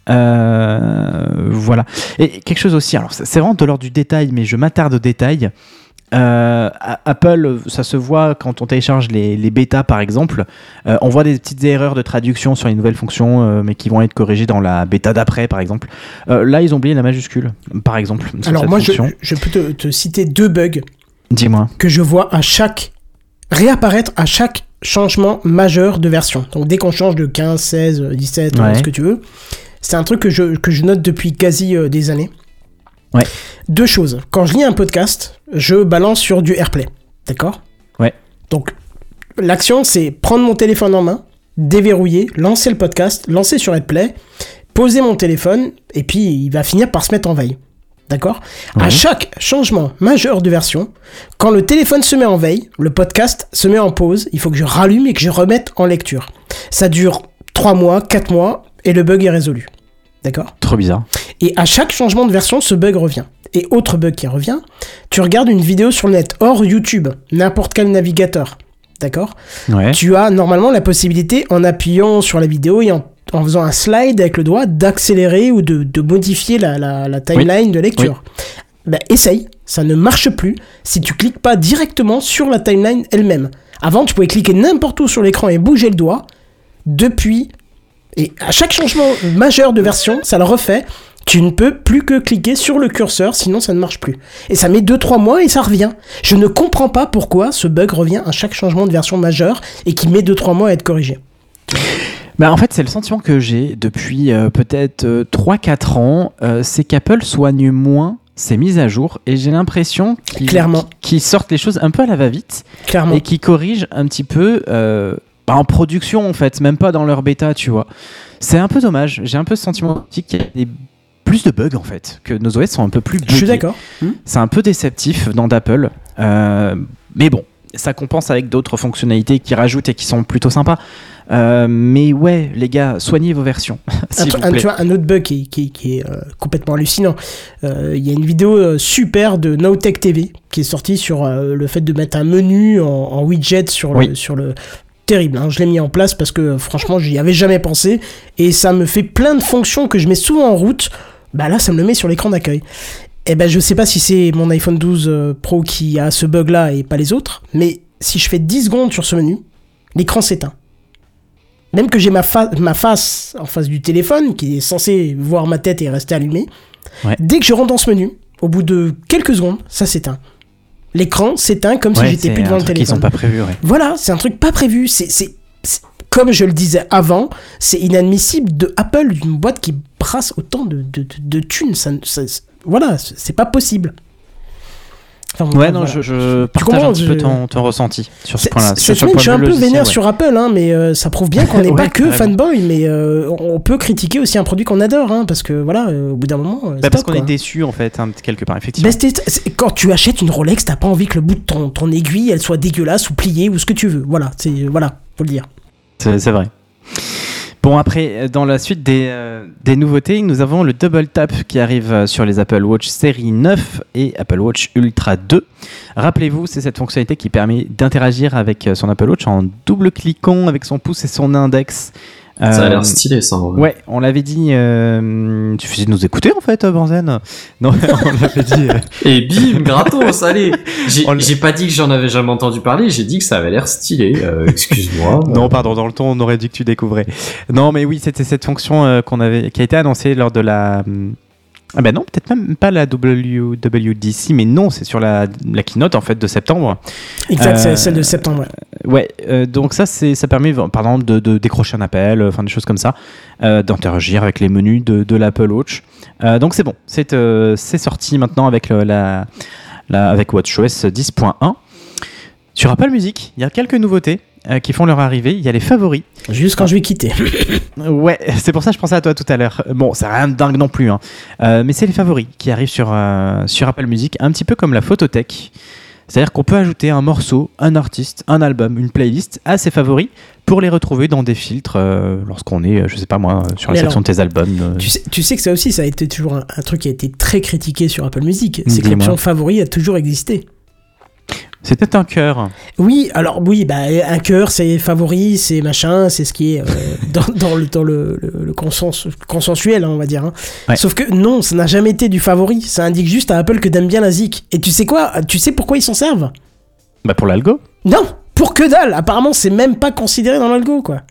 Voilà. Et quelque chose aussi, alors c'est vraiment de l'ordre du détail, mais je m'attarde au détail. Euh, Apple, ça se voit quand on télécharge les, les bêtas par exemple. Euh, on voit des petites erreurs de traduction sur les nouvelles fonctions, euh, mais qui vont être corrigées dans la bêta d'après par exemple. Là, ils ont oublié la majuscule, par exemple. Alors moi je, peux te, te citer deux bugs Dis-moi. que je vois à chaque réapparaître à chaque changement majeur de version. Donc dès qu'on change de 15, 16, 17, Ouais. ce que tu veux, c'est un truc que je, que je note depuis quasi des années. Ouais. Deux choses. Quand je lis un podcast, je balance sur du AirPlay. D'accord? Ouais. Donc l'action, c'est prendre mon téléphone en main, déverrouiller, lancer le podcast, lancer sur AirPlay, poser mon téléphone, et puis il va finir par se mettre en veille. D'accord? À chaque changement majeur de version, quand le téléphone se met en veille, le podcast se met en pause, il faut que je rallume et que je remette en lecture. Ça dure 3 mois, 4 mois, et le bug est résolu. D'accord Trop bizarre. Et à chaque changement de version, ce bug revient. Et autre bug qui revient, tu regardes une vidéo sur le net, hors YouTube, n'importe quel navigateur. D'accord Ouais. tu as normalement la possibilité, en appuyant sur la vidéo et en, en faisant un slide avec le doigt, d'accélérer ou de, de modifier la, la- la timeline de lecture. Ben, essaye, ça ne marche plus si tu cliques pas directement sur la timeline elle-même. Avant, tu pouvais cliquer n'importe où sur l'écran et bouger le doigt. Depuis, et à chaque changement majeur de version, ça le refait. Tu ne peux plus que cliquer sur le curseur, sinon ça ne marche plus. Et ça met 2-3 mois et ça revient. Je ne comprends pas pourquoi ce bug revient à chaque changement de version majeure et qui met 2-3 mois à être corrigé. Bah, en fait, c'est le sentiment que j'ai depuis euh, peut-être euh, 3-4 ans. euh, c'est qu'Apple soigne moins ses mises à jour et j'ai l'impression qu'ils sortent les choses un peu à la va-vite et qu'ils corrigent un petit peu euh, bah, en production en fait, même pas dans leur bêta, tu vois. C'est un peu dommage. J'ai un peu ce sentiment qu'il y a des- plus de bugs en fait, que nos OS sont un peu plus Je suis buggés. d'accord. Hmm. C'est un peu déceptif dans d'Apple. Euh, mais bon, ça compense avec d'autres fonctionnalités qui rajoutent et qui sont plutôt sympas. Euh, mais ouais, les gars, soignez vos versions. Un, vous plaît. tu vois, un autre bug qui, qui- qui est euh, complètement hallucinant. Euh, Il y a une vidéo super de NoTech TV qui est sortie sur le fait de mettre un menu en, en widget sur le, sur le terrible. hein. Je l'ai mis en place parce que franchement, j'y avais jamais pensé et ça me fait plein de fonctions que je mets souvent en route. Bah là, ça me le met sur l'écran d'accueil. Et ben, je sais pas si c'est mon iPhone 12 euh, Pro qui a ce bug là et pas les autres, mais si je fais 10 secondes sur ce menu, l'écran s'éteint. Même que j'ai ma, fa- ma face en face du téléphone, qui est censé voir ma tête et rester allumé, Ouais. dès que je rentre dans ce menu, au bout de quelques secondes, ça s'éteint. L'écran s'éteint comme si j'étais plus devant un le truc téléphone. sont pas prévus. ouais. Voilà, c'est un truc pas prévu. C'est, comme je le disais avant, c'est inadmissible de Apple, d'une boîte qui brasse autant de, de, de, de thunes. Ça, ça- c'est- voilà, c'est pas possible. Enfin, Ouais, voilà. non, je, je partage un petit peu ton, ton ressenti sur ce point-là. Cette semaine, je suis un peu vénère logiciel, sur Apple, hein, mais euh, ça prouve bien qu'on n'est Ouais, pas que fanboy, mais euh, on peut critiquer aussi un produit qu'on adore, hein, parce que voilà, euh, au bout d'un moment. ouais. Bah, parce qu'on est déçu en fait, hein, quelque part, effectivement. Bah, quand tu achètes une Rolex, t'as pas envie que le bout de ton, ton aiguille elle soit dégueulasse ou pliée ou ce que tu veux. Voilà, c'est voilà, faut le dire. C'est vrai. Bon, après, euh, dans la suite des, euh, des nouveautés, nous avons le Double Tap qui arrive euh, sur les Apple Watch série 9 et Apple Watch Ultra 2. Rappelez-vous, c'est cette fonctionnalité qui permet d'interagir avec son Apple Watch en double-cliquant avec son pouce et son index. Ça a Euh, l'air stylé, ça. en vrai. Ouais, on l'avait dit. Euh, il suffisait de nous écouter en fait, euh, Benzen. Non, on l'avait dit. euh, Et bim, gratos, allez. J'ai pas dit que j'en avais jamais entendu parler, j'ai dit que ça avait l'air stylé. Euh, Excuse-moi. Non, pardon, dans le ton, on aurait dit que tu découvrais. Non, mais oui, c'était cette fonction euh, qu'on avait, qui a été annoncée lors de la. Ah ben non, peut-être même pas la WWDC, mais non, c'est sur la, la keynote en fait de septembre. Exact, Euh, c'est celle de septembre. ouais. Ouais, euh, donc ça, c'est, ça permet par exemple de, de décrocher un appel, euh, enfin des choses comme ça, euh, d'interagir avec les menus de, de l'Apple Watch. Euh, donc c'est bon, c'est, euh, c'est sorti maintenant avec le- la, la- avec WatchOS 10.1. Sur Apple Music, il y a quelques nouveautés euh, qui font leur arrivée. Il y a les favoris. Juste quand je vais quitter. Ouais, c'est pour ça que je pensais à toi tout à l'heure. Bon, c'est rien de dingue non plus, hein. Euh, mais c'est les favoris qui arrivent sur, euh, sur Apple Music, un petit peu comme la photothèque. C'est-à-dire qu'on peut ajouter un morceau, un artiste, un album, une playlist à ses favoris pour les retrouver dans des filtres euh, lorsqu'on est, je sais pas moi, sur la Mais section alors, de tes albums. euh. Tu sais, tu sais que ça aussi, ça a été toujours un, un truc qui a été très critiqué sur Apple Music. C'est que Dis-moi. l'option favori a toujours existé. C'était un cœur. Oui, alors oui, bah, un cœur, c'est favori, c'est machin, c'est ce qui est euh, dans, dans le, dans le, le- le consens- consensuel, hein, on va dire. hein. Ouais. Sauf que non, ça n'a jamais été du favori. Ça indique juste à Apple que t'aimes bien la zik. Et tu sais quoi Tu sais pourquoi ils s'en servent? Bah pour l'algo Non Pour que dalle Apparemment, c'est même pas considéré dans l'algo, quoi.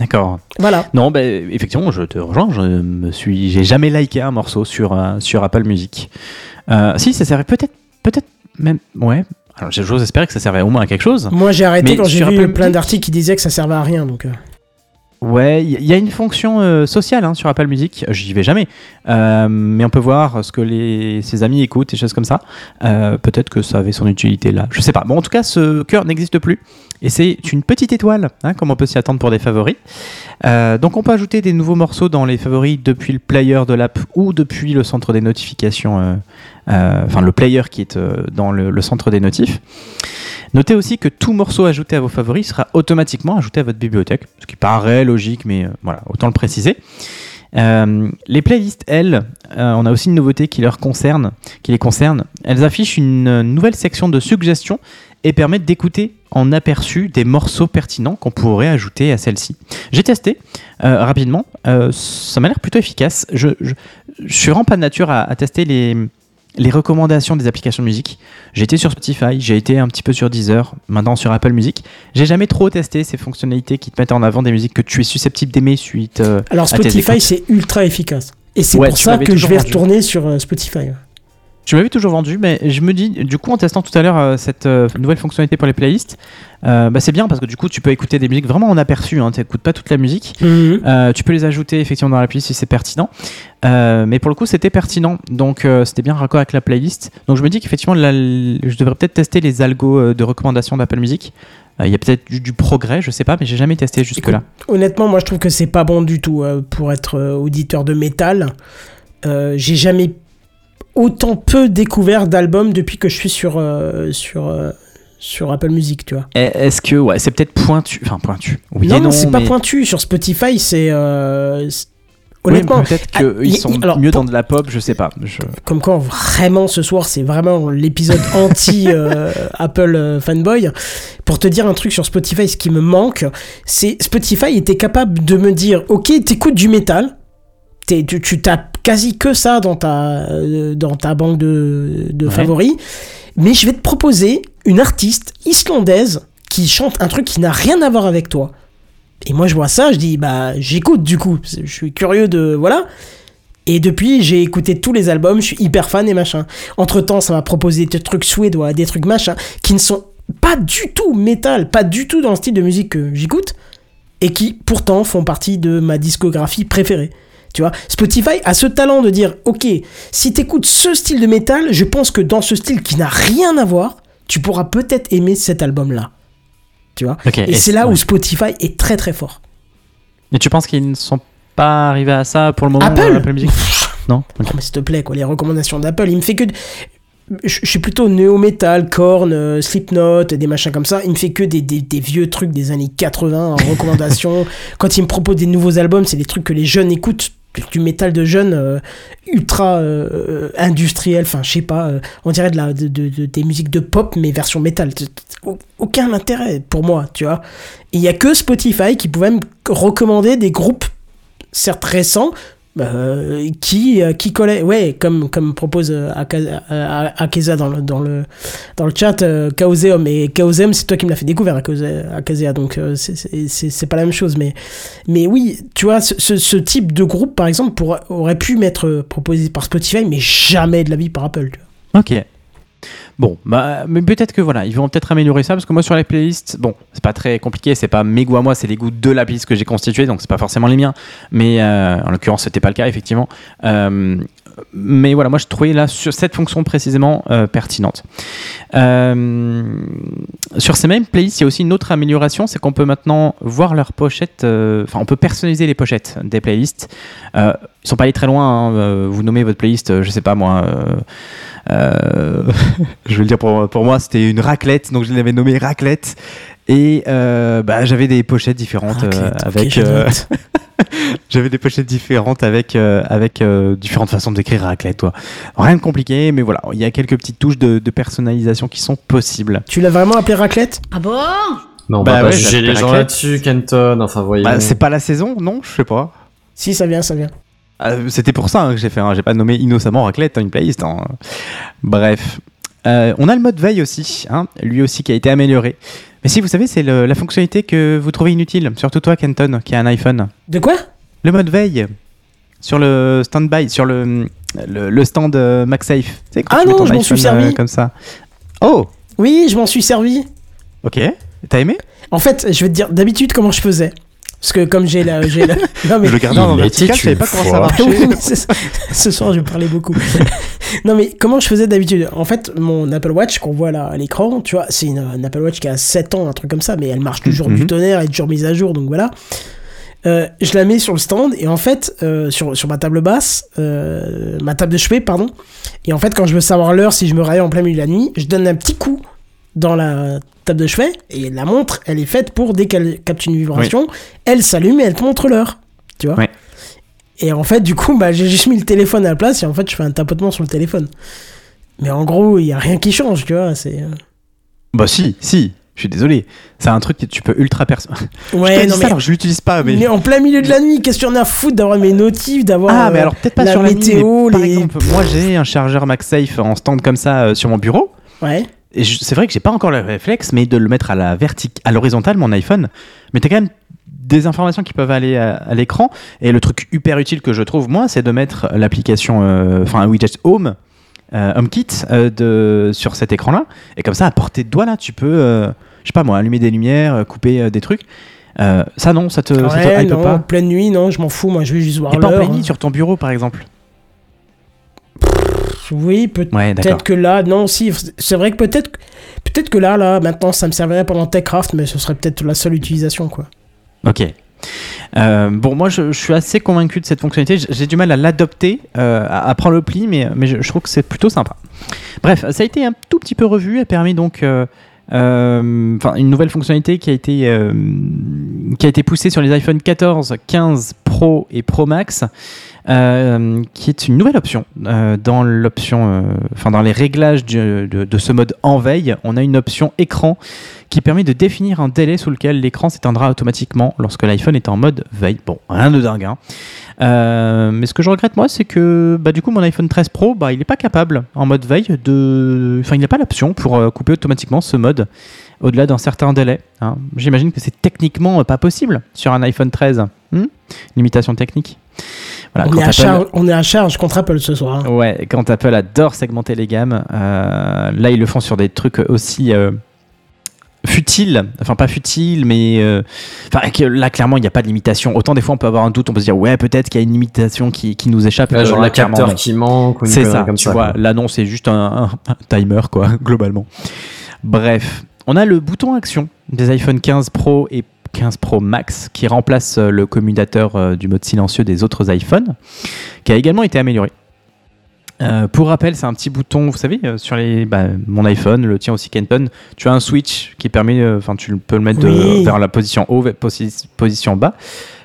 D'accord. Voilà. Non, bah, effectivement, je te rejoins. Je me suis, j'ai jamais liké un morceau sur, euh, sur Apple Music. Euh, si, ça servait peut-être, peut-être même, ouais. Alors, j'ose espérer que ça servait au moins à quelque chose. Moi, j'ai arrêté Mais quand j'ai vu plein d'articles qui disaient que ça servait à rien. Donc, euh. Ouais, il y, a une fonction euh, sociale hein, sur Apple Music. J'y vais jamais, Euh, mais on peut voir ce que ses amis écoutent et choses comme ça. Euh, Peut-être que ça avait son utilité là. Je sais pas. Bon, en tout cas, ce cœur n'existe plus et c'est une petite étoile, hein, comme on peut s'y attendre pour des favoris. Donc, on peut ajouter des nouveaux morceaux dans les favoris depuis le player de l'app ou depuis le centre des notifications. Enfin, le player qui est dans le centre des notifs. Notez aussi que tout morceau ajouté à vos favoris sera automatiquement ajouté à votre bibliothèque, ce qui paraît logique, mais euh, voilà, autant le préciser. Euh, les playlists, elles, euh, on a aussi une nouveauté qui, leur concerne, qui les concerne. Elles affichent une nouvelle section de suggestions et permettent d'écouter en aperçu des morceaux pertinents qu'on pourrait ajouter à celle-ci. J'ai testé rapidement, ça m'a l'air plutôt efficace. Je, je suis vraiment pas de nature à tester les, les recommandations des applications de musique. J'ai été sur Spotify, j'ai été un petit peu sur Deezer, maintenant sur Apple Music. J'ai jamais trop testé ces fonctionnalités qui te mettent en avant des musiques que tu es susceptible d'aimer suite. euh, Alors, Spotify, c'est ultra efficace. Et c'est Ouais, pour ça que je vais retourner sur euh, Spotify. Je m'avais toujours vendu, mais je me dis, du coup, en testant tout à l'heure euh, cette euh, nouvelle fonctionnalité pour les playlists, euh, bah, c'est bien parce que du coup, tu peux écouter des musiques vraiment en aperçu. Hein, tu n'écoutes pas toute la musique. Mhm. Tu peux les ajouter effectivement dans la playlist si c'est pertinent. Mais pour le coup, c'était pertinent. Donc, c'était bien raccord avec la playlist. Donc, je me dis qu'effectivement, je devrais peut-être tester les algos de recommandation d'Apple Music. Il y a peut-être du, du progrès, je sais pas, mais j'ai jamais testé jusque-là. Honnêtement, moi je trouve que c'est pas bon du tout pour être auditeur de métal. Euh, J'ai jamais autant peu découvert d'albums depuis que je suis sur, euh, sur, euh, sur Apple Music, tu vois. Et Est-ce que, ouais, c'est peut-être pointu. Enfin, pointu. Oui non, non, c'est pas pointu. Sur Spotify, c'est. euh, c'est- Oui, Honnêtement, peut-être ah, qu'ils y- sont y- alors, mieux pour- dans de la pop, je sais pas. Je- comme quoi vraiment ce soir c'est vraiment l'épisode anti Apple euh, fanboy pour te dire un truc sur Spotify ce qui me manque c'est Spotify était capable de me dire ok t'écoutes du métal Tu, tu tapes quasi que ça dans ta euh, dans ta banque de, de Ouais. favoris mais je vais te proposer une artiste islandaise qui chante un truc qui n'a rien à voir avec toi et moi je vois ça je dis bah j'écoute du coup je suis curieux de voilà et depuis, j'ai écouté tous les albums, je suis hyper fan et machin. Entre temps, ça m'a proposé des trucs suédois, des trucs machin, qui ne sont pas du tout métal, pas du tout dans le style de musique que j'écoute, et qui pourtant font partie de ma discographie préférée. Tu vois, Spotify a ce talent de dire, ok, si t'écoutes ce style de métal, je pense que dans ce style qui n'a rien à voir, tu pourras peut-être aimer cet album-là. Tu vois Ok, Et et c'est là où. Spotify est très très fort. Et tu penses qu'ils ne sont pas arrivés à ça pour le moment Apple euh, Apple Music Non. Non, mais s'il te plaît, quoi, les recommandations d'Apple, il me fait que. Je je suis plutôt néo-metal, Korn, euh, Slipknot, des machins comme ça. Il me fait que des, des- des vieux trucs des années 80 en recommandation. Quand il me propose des nouveaux albums, c'est des trucs que les jeunes écoutent. Du- métal de jeunes euh, ultra euh, industriel, enfin je sais pas, euh, on dirait de la, de, de- de- des musiques de pop mais version métal. Aucun intérêt pour moi, tu vois. Il y a que Spotify qui pouvait me recommander des groupes certes récents, euh, qui, euh, qui collait, ouais, comme, comme propose euh, Akeza dans le, dans le, dans le chat, Chaoseum. Et Chaoseum, c'est toi qui me l'as fait découvrir, Akazea, donc c'est- pas la même chose. Mais, mais oui, tu vois, ce, type de groupe, par exemple, pourra- aurait pu m'être proposé par Spotify, mais jamais de la vie par Apple. Ok. Bon, bah, mais peut-être que voilà, ils vont peut-être améliorer ça parce que moi sur les playlists, bon, c'est pas très compliqué, c'est pas mes goûts à moi, c'est les goûts de la playlist que j'ai constituée, donc c'est pas forcément les miens. Mais euh, en l'occurrence, c'était pas le cas effectivement. Euh, mais voilà, moi je trouvais là sur cette fonction précisément euh, pertinente. Euh, sur ces mêmes playlists, il y a aussi une autre amélioration, c'est qu'on peut maintenant voir leurs pochettes, euh, enfin on peut personnaliser les pochettes des playlists. Ils sont pas allés très loin, hein, vous nommez votre playlist, je sais pas moi. je vais le dire pour, pour moi, c'était une raclette, donc je l'avais nommée raclette. Et euh, bah, j'avais des pochettes différentes euh, Raclette, ok, avec. euh, j'avais des pochettes différentes avec euh, avec euh, différentes façons d'écrire raclette. Toi. Rien de compliqué, mais voilà, il y a quelques petites touches de, de personnalisation qui sont possibles. Tu l'as vraiment appelé raclette? Ah bon? Non, on Bah ouais, juger ça les gens là-dessus, Kenton. Enfin, voyons. Bah, c'est pas la saison, non Je sais pas. Si, ça vient, ça vient. Ah, C'était pour ça hein, que j'ai fait. hein. J'ai pas nommé innocemment raclette dans une playlist. hein. Bref. Euh, on a le mode veille aussi, hein, lui aussi qui a été amélioré. Mais si vous savez, c'est le- la fonctionnalité que vous trouvez inutile, surtout toi, Kenton, qui a un iPhone. De quoi? Le mode veille sur le stand-by, sur le, le, le stand euh, MagSafe. Tu sais, quand Ah tu mets non, ton je m'en suis iPhone, euh, servi. comme ça. Oh, Oui, je m'en suis servi. ok. T'as aimé? En fait, je vais te dire d'habitude comment je faisais. Parce que comme j'ai la, j'ai la... Non, mais... Je le gardais en vertical, je savais pas comment ça marchait. Oui. Ce soir, je parlais beaucoup. non, mais comment je faisais d'habitude? En fait, mon Apple Watch qu'on voit là à l'écran, tu vois, c'est une, une Apple Watch qui a 7 ans, un truc comme ça, mais elle marche toujours du Mhm. tonnerre, elle est toujours mise à jour, donc voilà. Euh, je la mets sur le stand et en fait, euh, sur, sur ma table basse, euh, ma table de chevet, pardon. Et en fait, quand je veux savoir l'heure, si je me réveille en plein milieu de la nuit, je donne un petit coup dans la table de chevet et la montre, elle est faite pour dès qu'elle capte une vibration, elle s'allume et elle te montre l'heure. Tu vois. Et en fait, du coup, bah, j'ai juste mis le téléphone à la place et en fait, je fais un tapotement sur le téléphone. Mais en gros, il y a rien qui change, tu vois. C'est. euh, Bah si, si. Je suis désolé. C'est un truc que tu peux ultra perso. Ouais, non, mais, alors je l'utilise pas, mais. mais en plein milieu de la nuit, qu'est-ce en a à foutre d'avoir mes notifs, d'avoir. Ah, euh, mais alors peut-être pas la sur la météo, nuit, mais par les- exemple, moi j'ai un chargeur MagSafe en stand comme ça euh, sur mon bureau. Ouais. C'est vrai que j'ai pas encore le réflexe, mais de le mettre à la à l'horizontale, mon iPhone. Mais t'as quand même des informations qui peuvent aller à, à l'écran. Et le truc hyper utile que je trouve, moi, c'est de mettre l'application, euh, enfin un widget Home, euh, HomeKit, euh, de, sur cet écran-là. Et comme ça, à portée de doigt, là, tu peux, euh, je sais pas moi, allumer des lumières, couper des trucs. Ça, non, ça te, ça te Ouais, hype non, pas? en pleine nuit, non, je m'en fous, moi je vais juste voir Et pas en pleine nuit, sur ton bureau, par exemple. Oui, peut- Ouais, peut-être que là, non, si, c'est vrai que peut-être peut-être que là, là, maintenant, ça me servirait pendant TechCraft, mais ce serait peut-être la seule utilisation, quoi. Ok. Euh, bon, moi, je, je suis assez convaincu de cette fonctionnalité. J'ai du mal à l'adopter, euh, à, à prendre le pli, mais, mais je, je trouve que c'est plutôt sympa. Bref, ça a été un tout petit peu revu, a permis donc euh, enfin, une nouvelle fonctionnalité qui a été qui a été poussée sur les iPhone 14, 15 Pro et Pro Max. Euh, qui est une nouvelle option euh, dans l'option, euh, enfin dans les réglages de, de ce mode en veille, on a une option écran qui permet de définir un délai sous lequel l'écran s'éteindra automatiquement lorsque l'iPhone est en mode veille. Bon, rien de dingue. hein. Mais ce que je regrette moi, c'est que bah, du coup mon iPhone 13 Pro, bah, il n'est pas capable en mode veille de, enfin il n'a pas l'option pour couper automatiquement ce mode au-delà d'un certain délai. hein. J'imagine que c'est techniquement euh, pas possible sur un iPhone 13. Hmm Limitation technique. Voilà, on, est à Apple- charge, on est à charge contre Apple ce soir. hein. Ouais, quand Apple adore segmenter les gammes, euh, là ils le font sur des trucs aussi euh, futiles, enfin pas futiles, mais euh, là clairement il n'y a pas de limitation. Autant des fois on peut avoir un doute, on peut se dire ouais peut-être qu'il y a une limitation qui, qui nous échappe. Ouais, Euh, genre clairement, capteur qui manque C'est ça, comme tu ça. vois. quoi. Là, non, c'est juste un, un- un timer, quoi, globalement. Bref, on a le bouton action des iPhone 15 Pro et 15 Pro Max qui remplace euh, le commutateur euh, du mode silencieux des autres iPhones, qui a également été amélioré. Euh, pour rappel, c'est un petit bouton, vous savez, sur les, bah, mon iPhone, le tien aussi Kenton, tu as un switch qui permet, enfin tu peux le mettre de- vers la position haut, position bas,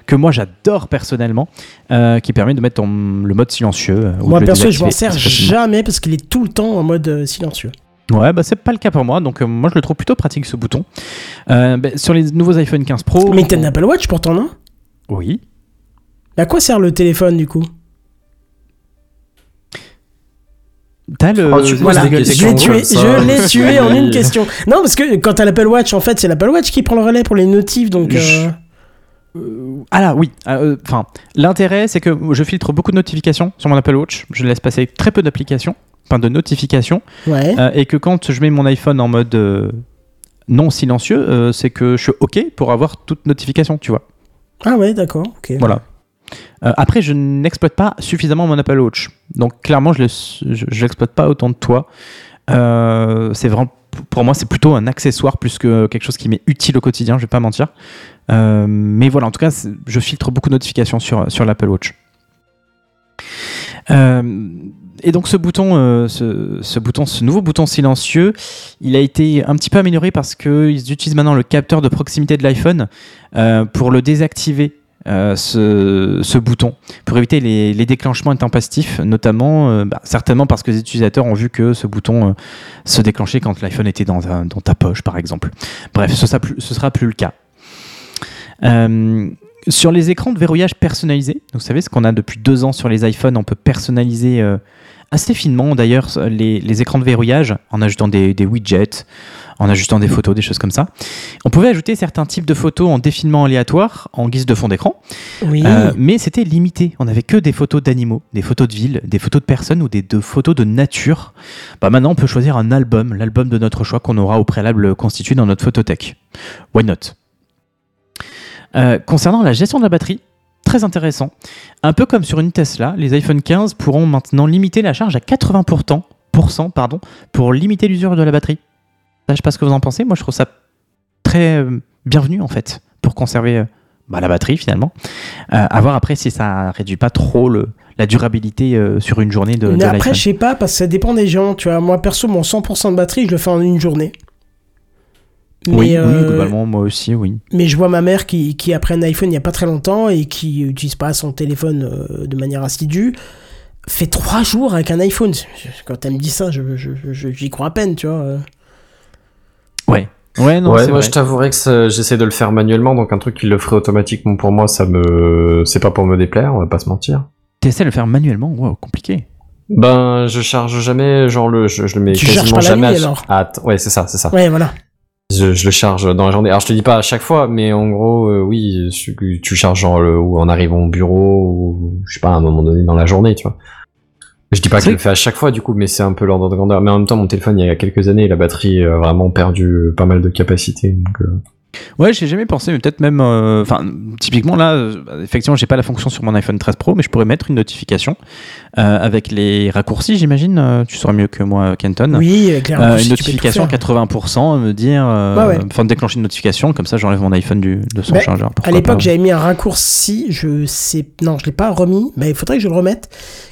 que moi j'adore personnellement, euh, qui permet de mettre ton- le mode silencieux. Moi, perso, je m'en sers jamais parce qu'il est tout le temps en mode silencieux. Ouais, bah c'est pas le cas pour moi, donc euh, moi je le trouve plutôt pratique ce bouton. Euh, bah, sur les nouveaux iPhone 15 Pro. Mais t'as une Apple Watch pourtant, non? Oui. À quoi sert le téléphone du coup? T'as le. Oh, tu poses Voilà, des je questions l'ai tué, je l'ai tué en une question. Non, parce que quand t'as l'Apple Watch, en fait, c'est l'Apple Watch qui prend le relais pour les notifs, donc. Je- euh, Ah là, oui. Euh, Enfin, l'intérêt, c'est que je filtre beaucoup de notifications sur mon Apple Watch. Je laisse passer très peu d'applications, enfin de notifications, Ouais. euh, et que quand je mets mon iPhone en mode euh, non silencieux, euh, c'est que je suis OK pour avoir toute notification, tu vois. Ah ouais, d'accord. Ok. Voilà. Après, je n'exploite pas suffisamment mon Apple Watch. Donc, clairement, je ne l'exploite pas autant de toi. C'est vraiment, pour moi, c'est plutôt un accessoire plus que quelque chose qui m'est utile au quotidien, je vais pas mentir. Euh, mais voilà, en tout cas, je filtre beaucoup de notifications sur, sur l'Apple Watch. Euh, et donc ce bouton, euh, ce, bouton, ce nouveau bouton silencieux, il a été un petit peu amélioré parce qu'ils utilisent maintenant le capteur de proximité de l'iPhone euh, pour le désactiver. euh, ce, bouton pour éviter les, les déclenchements intempestifs, notamment bah, certainement parce que les utilisateurs ont vu que ce bouton se déclenchait quand l'iPhone était dans, ta- poche, par exemple. Bref, ce sera plus, sera plus le cas. Sur les écrans de verrouillage personnalisé, vous savez ce qu'on a depuis deux ans sur les iPhones, on peut personnaliser assez finement d'ailleurs les, les écrans de verrouillage en ajoutant des, des widgets, en ajustant des photos, des choses comme ça. On pouvait ajouter certains types de photos en défilement aléatoire en guise de fond d'écran, Oui. euh, mais c'était limité. On n'avait que des photos d'animaux, des photos de villes, des photos de personnes ou des de photos de nature. Bah maintenant, on peut choisir un album, l'album de notre choix qu'on aura au préalable constitué dans notre photothèque. Why not? Euh, Concernant la gestion de la batterie, très intéressant. Un peu comme sur une Tesla, les iPhone 15 pourront maintenant limiter la charge à 80% pour cent, pardon, pour limiter l'usure de la batterie. Je sais pas ce que vous en pensez. Moi, je trouve ça très euh, bienvenu en fait pour conserver euh, bah, la batterie finalement. Euh, à voir après si ça réduit pas trop le, la durabilité euh, sur une journée de, de après, je sais pas, parce que ça dépend des gens. Tu vois, moi perso, mon 100% de batterie, je le fais en une journée. Mais, Oui, oui, euh, globalement, moi aussi, oui. mais je vois ma mère qui, qui a pris un iPhone il n'y a pas très longtemps et qui utilise pas son téléphone euh, de manière assidue, fait trois jours avec un iPhone. Quand elle me dit ça, je, je- je- j'y crois à peine, tu vois. euh. Ouais. Ouais, non, ouais, c'est moi vrai. je t'avouerais que ça- j'essaie de le faire manuellement, donc un truc qui le ferait automatiquement pour moi, ça me, c'est pas pour me déplaire, on va pas se mentir. T'essaies de le faire manuellement? Wow, compliqué. Ben, je charge jamais, genre le, je, je le mets Tu charges quasiment pas la jamais nuit, à- alors? à- ouais, c'est ça, c'est ça. Ouais, voilà. Je, le charge dans la journée. Alors je te dis pas à chaque fois, mais en gros, euh, oui, tu charges genre le, ou en arrivant au bureau ou je sais pas à un moment donné dans la journée, tu vois. Je dis pas que je le fais à chaque fois du coup, mais c'est un peu l'ordre de grandeur. Mais en même temps, mon téléphone il y a quelques années, la batterie a vraiment perdu pas mal de capacité. Euh, Ouais, j'ai jamais pensé, mais peut-être même. euh, Enfin, typiquement là, euh, effectivement, j'ai pas la fonction sur mon iPhone 13 Pro, mais je pourrais mettre une notification euh, avec les raccourcis, j'imagine. euh, tu sauras mieux que moi, Kenton. Oui, avec les raccourcis, une notification à faire. 80%, me dire, euh, Ouais, ouais. enfin déclencher une notification, comme ça j'enlève mon iPhone du, de son Bah, chargeur. À l'époque, j'avais mis un raccourci, je sais, non, je l'ai pas remis, mais il faudrait que je le remette.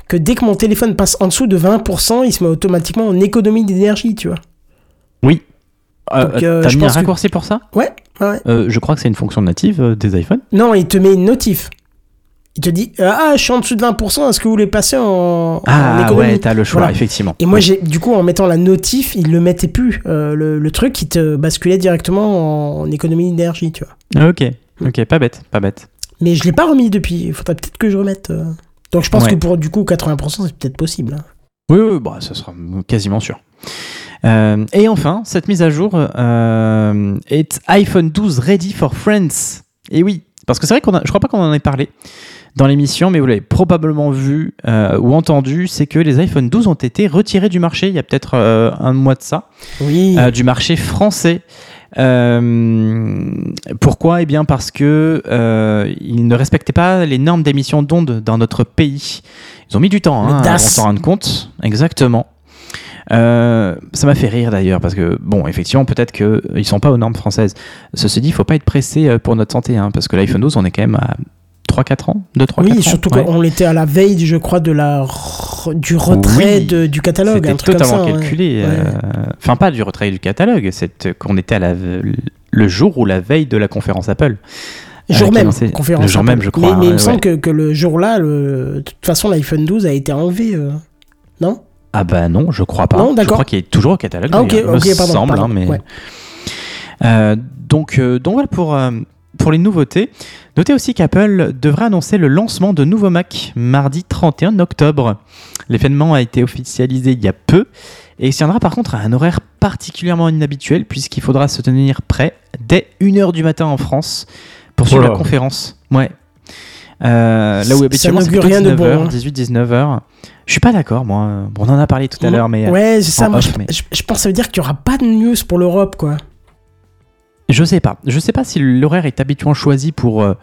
Que dès que mon téléphone passe en dessous de 20%, il se met automatiquement en économie d'énergie, tu vois. Euh, donc, euh, T'as je mis un que- raccourci pour ça Ouais, ouais. Euh, Je crois que c'est une fonction native euh, des iPhones. Non, il te met une notif. Il te dit euh, Ah, je suis en dessous de 20%, est-ce que vous voulez passer en, en Ah économie ouais, t'as le choix, Voilà. effectivement. Et moi, j'ai du coup, en mettant la notif, il le mettait plus. euh, le, le truc, il te basculait directement en, en économie d'énergie, tu vois. Ah, Ok, ok, pas bête, pas bête. Mais je l'ai pas remis depuis. Il faudrait peut-être que je remette. euh. Donc je pense Ouais. que pour du coup 80%, c'est peut-être possible. hein. Oui, oui, bah, ça sera quasiment sûr. Euh, et enfin, cette mise à jour euh, est iPhone 12 ready for friends. Et oui, parce que c'est vrai qu'on a, je crois pas qu'on en ait parlé dans l'émission, mais vous l'avez probablement vu euh, ou entendu, c'est que les iPhone 12 ont été retirés du marché il y a peut-être euh, un mois de ça, Oui. euh, du marché français. Pourquoi? Eh bien parce que ils ne respectaient pas les normes d'émission d'ondes dans notre pays. Ils ont mis du temps hein, DAS. s'en rendre compte. Exactement. Euh, ça m'a fait rire d'ailleurs parce que bon effectivement peut-être qu'ils sont pas aux normes françaises. Ceci dit, il faut pas être pressé euh, pour notre santé hein, parce que l'iPhone 12 on est quand même à 3-4 ans, 2-3 oui, ans. surtout ouais. qu'on était à la veille, je crois, de la du retrait Oui. de- du catalogue. C'était un truc comme totalement ça, calculé. Ouais. euh, Enfin, pas du retrait du catalogue, c'est qu'on était à la, le jour ou la veille de la conférence Apple. Jour même, conférence. le jour Apple. même, je crois, Mais, mais il me semble ouais. que, que le jour-là, de toute façon, l'iPhone 12 a été enlevé. euh, Non? Ah bah non, je crois pas. Non, je crois qu'il est toujours au catalogue. Ah, ok, me pardon, semble, pardon, hein, mais... ouais. Euh, donc, euh, donc voilà pour, euh, pour les nouveautés. Notez aussi qu'Apple devrait annoncer le lancement de nouveaux Mac mardi 31 octobre. L'événement a été officialisé il y a peu et il tiendra par contre à un horaire particulièrement inhabituel puisqu'il faudra se tenir prêt dès 1h du matin en France pour suivre Oh la conférence. Ouais. Euh, là où habituellement c'est plutôt rien de 19h, bon, hein. 18-19h. Je suis pas d'accord, moi. Bon, on en a parlé tout à l'heure, mais euh, Ouais, c'est ça. Moi, off, je, mais- je- je pense que ça veut dire qu'il n'y aura pas de news pour l'Europe, quoi. Je sais pas. Je sais pas si l'horaire est habituellement choisi pour euh,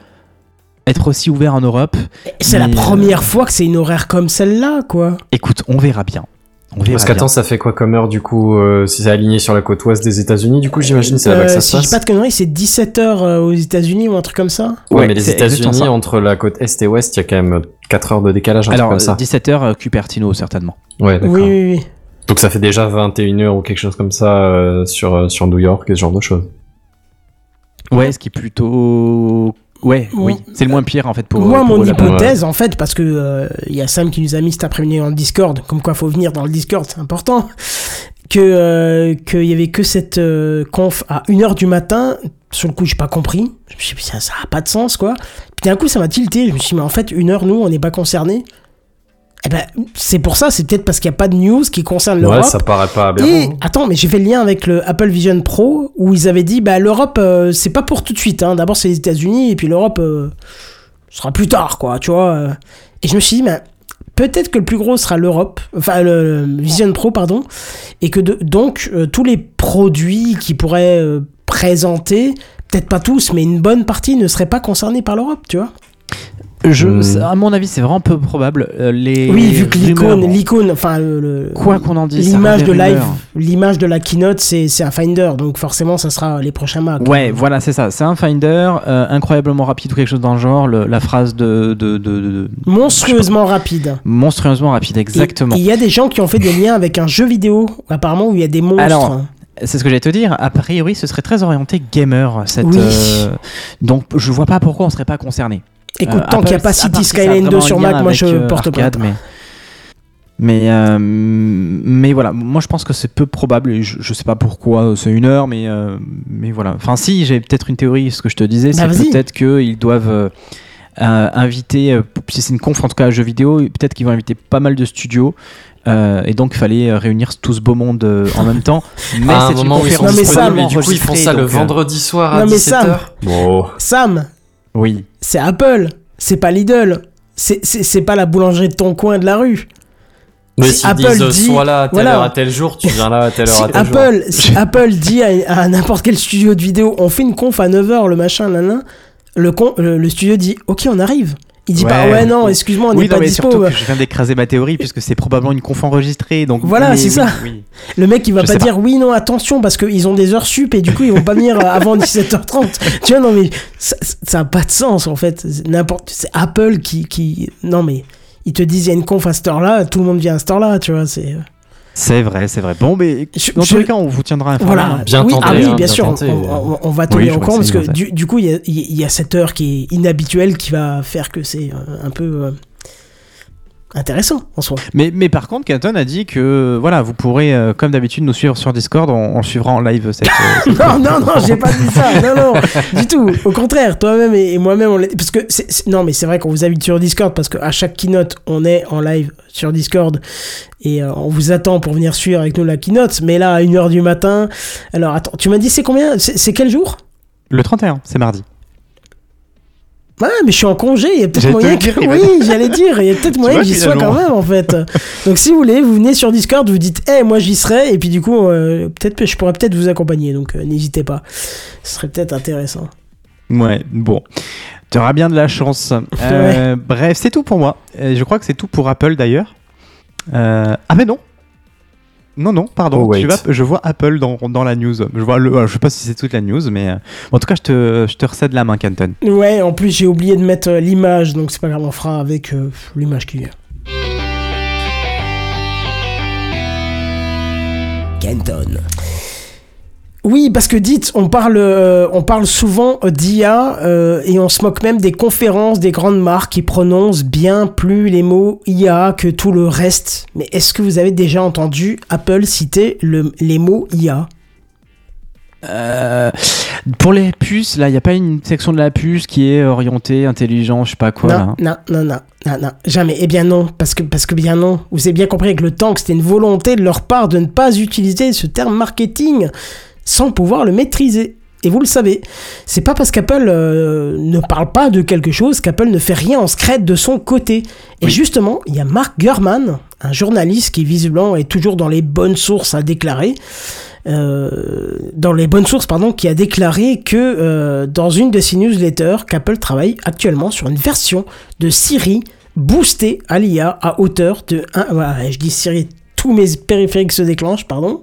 être aussi ouvert en Europe. C'est la euh, première fois que c'est une horaire comme celle-là, quoi. Écoute, on verra bien. On verra Parce bien. qu'attends, ça fait quoi comme heure du coup euh, Si c'est aligné sur la côte ouest des États-Unis, du coup j'imagine c'est là-bas que Euh, ça se si je dis passe. pas de conneries, c'est 17h aux États-Unis ou un truc comme ça. Ouais, Ouais, mais les c'est exactement États-Unis ça. entre la côte est et ouest, il y a quand même 4 heures de décalage, un Alors, truc comme ça. 17h, Cupertino, certainement. Ouais, d'accord. Oui, oui, oui. Donc ça fait déjà 21 heures ou quelque chose comme ça euh, sur euh, sur New York et ce genre de choses. Ouais, ce qui est plutôt. Ouais, oui. C'est le moins pire, en fait, pour. Moi, pour mon hypothèse, en fait, parce que euh, il y a Sam qui nous a mis cet après-midi dans le Discord, comme quoi faut venir dans le Discord, c'est important, que euh, qu'il y avait que cette euh, conf à 1h du matin. Sur le coup, j'ai pas compris. Je me suis dit, ça, ça a pas de sens, quoi. Puis d'un coup, ça m'a tilté. Je me suis dit, mais en fait, une heure, nous, on n'est pas concernés. Eh ben, c'est pour ça, c'est peut-être parce qu'il n'y a pas de news qui concerne l'Europe. Ouais, ça paraît pas. Et hein. attends, mais j'ai fait le lien avec le Apple Vision Pro où ils avaient dit bah l'Europe euh, c'est pas pour tout de suite. Hein. D'abord c'est les États-Unis et puis l'Europe euh, sera plus tard quoi, tu vois. euh. Et je me suis dit peut-être que le plus gros sera l'Europe, enfin le, Vision Pro pardon, et que de- donc euh, tous les produits qui pourraient présenter, peut-être pas tous, mais une bonne partie ne seraient pas concernés par l'Europe, tu vois. Je, Hmm. À mon avis, c'est vraiment peu probable. Euh, les oui, vu que l'icône, l'icône, enfin le- Quoi qu'on en dise, L'image de live, l'image de la keynote, c'est c'est un Finder, donc forcément, ça sera les prochains Mac. Ouais, voilà, c'est ça. C'est un Finder euh, incroyablement rapide ou quelque chose dans le genre. le- la phrase de, de, de- de- de- Monstrueusement rapide. monstrueusement rapide, exactement. Et Il y a des gens qui ont fait des liens avec un jeu vidéo, apparemment, où il y a des monstres. Alors, C'est ce que j'allais te dire. A priori, ce serait très orienté gamer. Cette, Oui. euh, Donc, je vois pas pourquoi on serait pas concerné. Écoute, Euh, tant qu'il n'y a pas City Skyline 2 vraiment sur Mac, moi je euh, porte arcade, plainte. Mais, mais, euh, mais voilà, moi je pense que c'est peu probable. Je, je sais pas pourquoi c'est une heure, mais, euh, mais voilà. Enfin, si, j'ai peut-être une théorie. Ce que je te disais, Bah, c'est peut-être qu'ils doivent. euh, euh, inviter, euh, si c'est une conf en tout cas à jeux vidéo, peut-être qu'ils vont inviter pas mal de studios Euh, et donc, il fallait réunir tout ce beau monde euh, en même temps. Mais c'est une sont Non, mais mais du coup ils font ça le donc, vendredi soir à Non, mais 17h. Sam. Bon. Sam, Oui. c'est Apple, c'est pas Lidl. C'est- pas la boulangerie de ton coin de la rue. Mais Si s'ils Apple disent dit- sois là à telle voilà. heure à tel jour, tu viens là à telle heure Si à tel jour. Apple, si Apple dit à, à n'importe quel studio de vidéo, on fait une conf à 9h, le machin, là, là, le, con- le, le studio dit, ok, on arrive. Il dit pas, Ouais. non, excuse-moi, on n'est oui, pas mais dispo. surtout que je viens d'écraser ma théorie puisque c'est probablement une conf enregistrée. Donc Voilà, c'est oui, ça. oui. Le mec, il va Je pas dire, oui, non, attention, parce qu'ils ont des heures sup et du coup, ils vont pas venir avant 17h30. tu vois, non, mais ça, ça a pas de sens, en fait. C'est N'importe, c'est Apple qui, qui, non, mais ils te disent, il y a une conf à cette heure-là, tout le monde vient à cette heure-là, tu vois, c'est. C'est vrai, c'est vrai. Bon, mais Je- dans je- tous les cas, on vous tiendra informé. Voilà, hein. Bien oui, tenté, ah oui, hein, bien, bien sûr, tenté. on, on- on va Oui, tenir je au courant parce que du, du coup, il y a, il y a cette heure qui est inhabituelle qui va faire que c'est un peu euh, intéressant en soi. Mais, mais par contre, Canton a dit que voilà, vous pourrez, euh, comme d'habitude, nous suivre sur Discord. On, on suivra en live cette. euh, cette- Non, non, non, j'ai pas dit ça. Non, non, du tout. Au contraire, toi-même et, et moi-même, on parce que c'est- non, mais c'est vrai qu'on vous invite sur Discord parce qu'à chaque keynote, on est en live sur Discord et euh, on vous attend pour venir suivre avec nous la keynote. Mais là, à 1h du matin, alors attends, tu m'as dit c'est combien? C'est quel jour? Le 31, c'est mardi. Ouais, mais je suis en congé, il y a peut-être moyen dire, que... Oui, j'allais dire, il y a peut-être moyen vois, que j'y sois quand même, en fait. Donc si vous voulez, vous venez sur Discord, vous dites, eh, moi j'y serai, et puis du coup, euh, peut-être je pourrais peut-être vous accompagner, donc euh, n'hésitez pas. Ce serait peut-être intéressant. Ouais, bon. Tu auras bien de la chance. Euh, Bref, c'est tout pour moi. Je crois que c'est tout pour Apple d'ailleurs. Ah, mais non Non, non, pardon. Oh. Tu vas- je vois Apple dans, dans la news. Je, vois le, euh, je sais pas si c'est toute la news, mais euh, en tout cas, je te, je te recède la main, Canton. Ouais, en plus, j'ai oublié de mettre euh, l'image, donc c'est pas grave, on fera avec euh, l'image qui vient. Kenton. Oui, parce que dites, on parle, euh, on parle souvent euh, d'IA euh, et on se moque même des conférences des grandes marques qui prononcent bien plus les mots IA que tout le reste. Mais est-ce que vous avez déjà entendu Apple citer le- les mots IA Euh, pour les puces, là, il n'y a pas une section de la puce qui est orientée, intelligent, je sais pas quoi. non, là. non, non, non, non, non, jamais. Eh bien non, parce que, parce que bien non. Vous avez bien compris avec le temps que c'était une volonté de leur part de ne pas utiliser ce terme marketing sans pouvoir le maîtriser. Et vous le savez, c'est pas parce qu'Apple euh, ne parle pas de quelque chose qu'Apple ne fait rien en secret de son côté. Et Oui. justement, il y a Mark Gurman, un journaliste qui visiblement est toujours dans les bonnes sources à déclarer, euh, dans les bonnes sources, pardon, qui a déclaré que euh, dans une de ses newsletters, qu'Apple travaille actuellement sur une version de Siri boostée à l'IA à hauteur de 1. Voilà, je dis Siri, tous mes périphériques se déclenchent, pardon.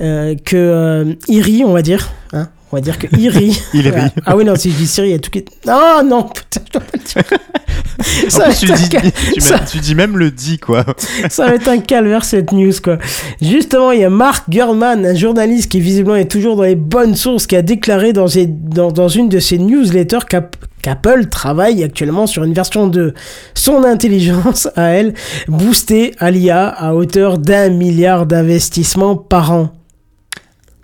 Euh, que euh, Iri, on va dire, hein, on va dire que Iri. Il rit. Ah oui, non, si je dis Siri, il y a tout qui. Ah non, putain, je dois pas le dire. Ça En plus, tu dis, cal- tu, ça- mets- tu dis même le dit, quoi. ça va être un calvaire cette news quoi. Justement, il y a Mark Gurman, un journaliste qui visiblement est toujours dans les bonnes sources, qui a déclaré dans, ses- dans, dans une de ses newsletters qu'Ap- qu'Apple travaille actuellement sur une version de son intelligence à elle, boostée à l'IA à hauteur d'un milliard d'investissements par an.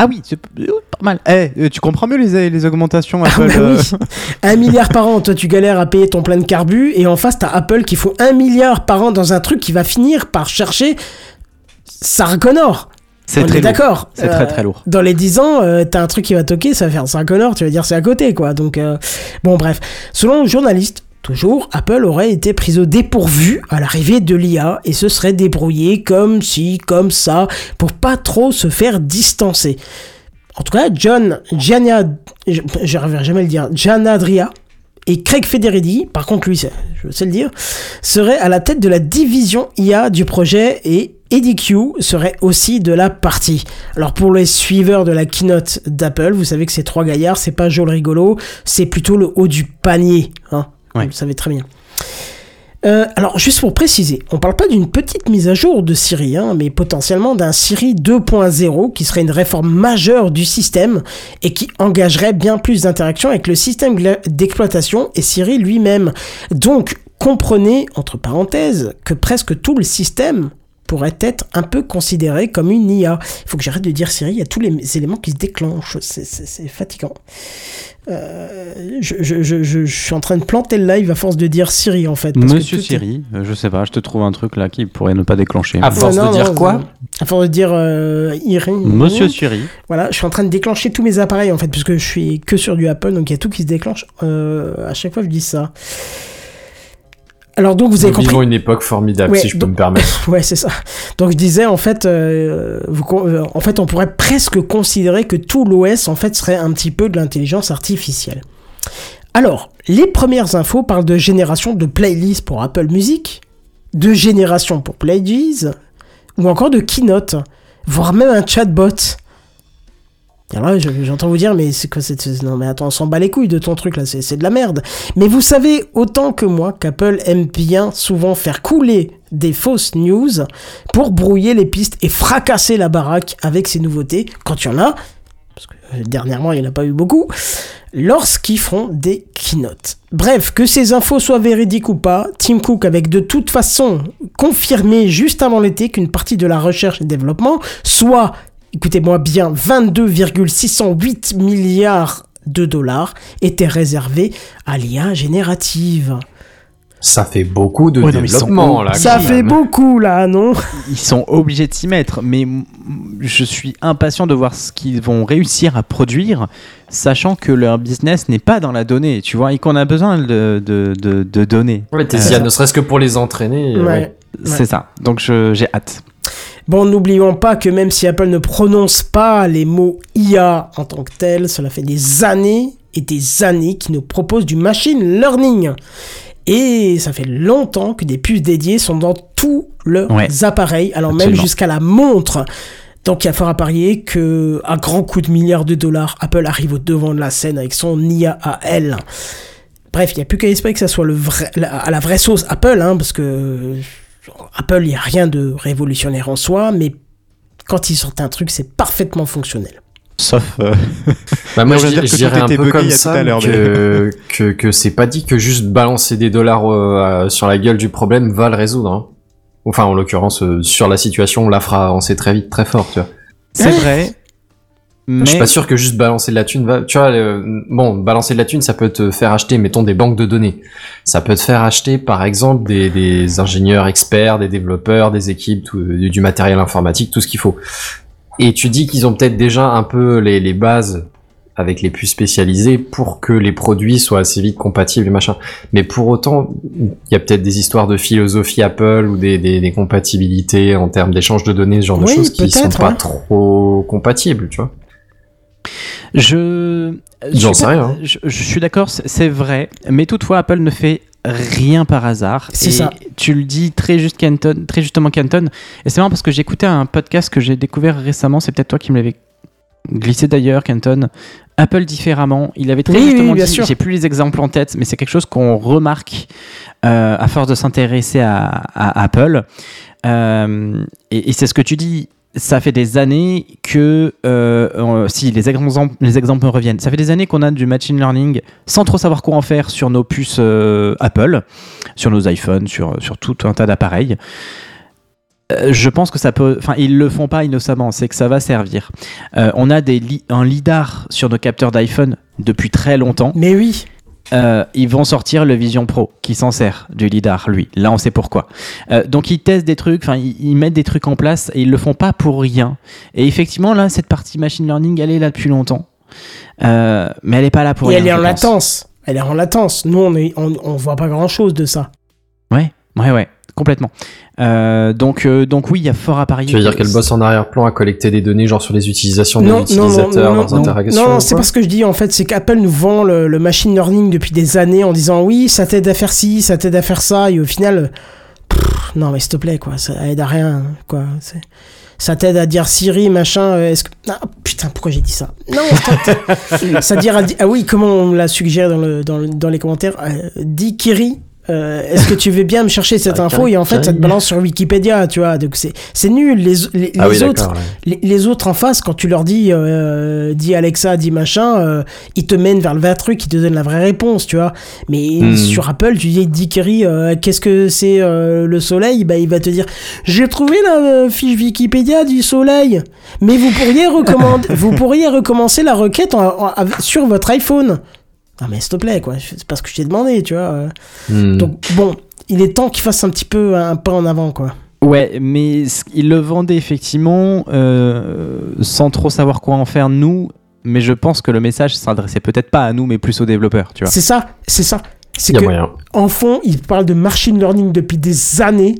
Ah oui, c'est euh, pas mal. Eh, euh, tu comprends mieux les, les augmentations Ah Apple bah oui, un milliard par an, toi tu galères à payer ton plein de carbu, et en face t'as Apple qui faut un milliard par an dans un truc qui va finir par chercher Sarah Connor. C'est On très d'accord. C'est très, très lourd. Dans les 10 ans, euh, t'as un truc qui va toquer, ça va faire 5 Connor, tu vas dire c'est à côté, quoi. Donc, euh, bon, bref. Selon le journaliste, toujours, Apple aurait été prise au dépourvu à l'arrivée de l'IA et se serait débrouillé comme si, comme ça, pour pas trop se faire distancer. En tout cas, John Gianna, je n'arriverai jamais le dire, Gianadria et Craig Federighi, par contre lui, je sais le dire, seraient à la tête de la division IA du projet et Eddie Q serait aussi de la partie. Alors pour les suiveurs de la keynote d'Apple, vous savez que ces trois gaillards, c'est pas Joel Rigolo, c'est plutôt le haut du panier. Hein Ouais. Vous le savez très bien. Euh, alors, juste pour préciser, on parle pas d'une petite mise à jour de Siri, hein, mais potentiellement d'un Siri 2.0 qui serait une réforme majeure du système et qui engagerait bien plus d'interactions avec le système d'exploitation et Siri lui-même. Donc, comprenez, entre parenthèses, que presque tout le système pourrait être un peu considérée comme une IA. Il faut que j'arrête de dire Siri, il y a tous les éléments qui se déclenchent, c'est- fatigant. Euh, je, je- je- je- je suis en train de planter le live à force de dire Siri en fait. parce Monsieur tout est- Siri, euh, je sais pas, je te trouve un truc là qui pourrait ne pas déclencher. À force non, de dire non, quoi euh, À force de dire euh, Iri. Monsieur Siri. Voilà, je suis en train de déclencher tous mes appareils en fait, puisque je suis que sur du Apple, donc il y a tout qui se déclenche. Euh, à chaque fois, je dis ça. Alors donc vous avez Nous compris. vivons une époque formidable, Ouais, si je peux me permettre. Ouais, c'est ça. Donc je disais en fait, euh, vous euh, en fait, on pourrait presque considérer que tout l'OS en fait serait un petit peu de l'intelligence artificielle. Alors, les premières infos parlent de génération de playlists pour Apple Music, de génération pour Playgees, ou encore de Keynote, voire même un chatbot. Alors j'entends vous dire, mais c'est quoi cette... Non mais attends, on s'en bat les couilles de ton truc là, c'est de la merde. Mais vous savez autant que moi qu'Apple aime bien souvent faire couler des fausses news pour brouiller les pistes et fracasser la baraque avec ses nouveautés, quand il y en a, parce que euh, dernièrement il n'y en a pas eu beaucoup, lorsqu'ils font des keynotes. Bref, que ces infos soient véridiques ou pas, Tim Cook avait de toute façon confirmé juste avant l'été qu'une partie de la recherche et développement, soit, écoutez-moi bien, 22,608 milliards de dollars, était réservée à l'IA générative. Ça fait beaucoup de Ouais, sont développement, là. Ça fait même. beaucoup là, non? Ils sont obligés de s'y mettre, mais je suis impatient de voir ce qu'ils vont réussir à produire, sachant que leur business n'est pas dans la donnée, tu vois, et qu'on a besoin de, de, de, de données. Ouais, t'es C'est IA, ça. ne serait-ce que pour les entraîner. Ouais. ouais. C'est ça, donc je- j'ai hâte. Bon, n'oublions pas que même si Apple ne prononce pas les mots IA en tant que tel, cela fait des années et des années qu'ils nous proposent du machine learning. Et ça fait longtemps que des puces dédiées sont dans tous leurs Ouais. appareils, alors même jusqu'à la montre. Donc il y a fort à parier que, à grand coup de milliards de dollars, Apple arrive au devant de la scène avec son IA à elle. Bref, il n'y a plus qu'à espérer que ça soit le vrai, la- à la vraie sauce Apple, hein, parce que Apple, il n'y a rien de révolutionnaire en soi, mais quand ils sortent un truc, c'est parfaitement fonctionnel. Sauf. euh, Bah moi on je, dire je dirais un peu comme il y a tout ça à l'heure, que, que, que c'est pas dit que juste balancer des dollars euh, sur la gueule du problème va le résoudre. hein. Enfin en l'occurrence euh, sur la situation on la fera avancer très vite, très fort, tu vois. C'est vrai. Mais Je suis pas sûr que juste balancer de la thune va. Tu vois, euh, bon, balancer de la thune, ça peut te faire acheter, mettons, des banques de données. Ça peut te faire acheter, par exemple, des, des ingénieurs experts, des développeurs, des équipes, tout- du, matériel informatique, tout ce qu'il faut. Et tu dis qu'ils ont peut-être déjà un peu les, les bases avec les puces spécialisées pour que les produits soient assez vite compatibles et machin. Mais pour autant, il y a peut-être des histoires de philosophie Apple ou des, des, des compatibilités en termes d'échange de données, ce genre de choses qui sont pas hein. trop compatibles, tu vois. Je. J'en je sais pas- rien. Je, je suis d'accord, c'est vrai. Mais toutefois, Apple ne fait rien par hasard. C'est ça. Tu le dis très, juste Canton, très justement, Canton. Et c'est marrant parce que j'ai écouté un podcast que j'ai découvert récemment. C'est peut-être toi qui me l'avais glissé d'ailleurs, Canton. Apple différemment. Il avait très Oui, justement oui, bien dit, j'ai plus les exemples en tête, mais c'est quelque chose qu'on remarque euh, à force de s'intéresser à, à Apple. Euh, et et c'est ce que tu dis. Ça fait des années que, euh, si les exemples, les exemples reviennent, ça fait des années qu'on a du machine learning sans trop savoir quoi en faire sur nos puces euh, Apple, sur nos iPhones, sur, sur tout un tas d'appareils. Euh, je pense que ça peut. Enfin, ils le font pas innocemment, c'est que ça va servir. On a des un LIDAR sur nos capteurs d'iPhone depuis très longtemps. Mais oui, Euh, ils vont sortir le Vision Pro qui s'en sert du lidar, lui. Là, on sait pourquoi. Euh, donc, ils testent des trucs, enfin, ils, ils mettent des trucs en place et ils le font pas pour rien. Et effectivement, là, cette partie machine learning, elle est là depuis longtemps. Euh, mais elle est pas là pour et rien. elle est en pense. latence. Elle est en latence. Nous, on, est, on, on voit pas grand chose de ça. Ouais, ouais, ouais, complètement. Euh, donc, euh, donc oui, il y a fort à parier. Tu veux dire que- qu'elle bosse en arrière-plan à collecter des données, genre sur les utilisations des Non, non, non, utilisateurs, non, leurs non, interactions Non, c'est pas ce que je dis en fait, c'est qu'Apple nous vend le, le machine learning depuis des années en disant oui, ça t'aide à faire ci, ça t'aide à faire ça, et au final, pff, non mais s'il te plaît quoi, ça aide à rien quoi. c'est- Ça t'aide à dire Siri machin. euh, Est-ce que ah, putain pourquoi j'ai dit ça? Non, ça, dire à di- ah oui comment on me l'a suggéré dans le dans, le- dans les commentaires. euh, dis Kiri euh, est-ce que tu veux bien me chercher cette Ah, info? Et en fait ça te balance sur Wikipédia tu vois. Donc c'est c'est nul. Les, les, Ah les oui, autres ouais. les, les autres en face quand tu leur dis euh, dis Alexa dis machin euh, ils te mènent vers le vrai truc ils te donnent la vraie réponse tu vois. Mais Hmm. sur Apple tu dis dis Kerry euh, qu'est-ce que c'est euh, le soleil? Bah il va te dire j'ai trouvé la euh, fiche Wikipédia du soleil. Mais vous pourriez recommander vous pourriez recommencer la requête en- en- sur votre iPhone non mais s'il te plaît quoi c'est pas ce que je t'ai demandé tu vois euh. Hmm. donc bon il est temps qu'il fasse un petit peu un pas en avant quoi Ouais, mais il le vendait effectivement euh, sans trop savoir quoi en faire nous. Mais je pense que le message s'adressait peut-être pas à nous, mais plus aux développeurs, tu vois. c'est ça c'est ça c'est que moyen. en fond, il parle de machine learning depuis des années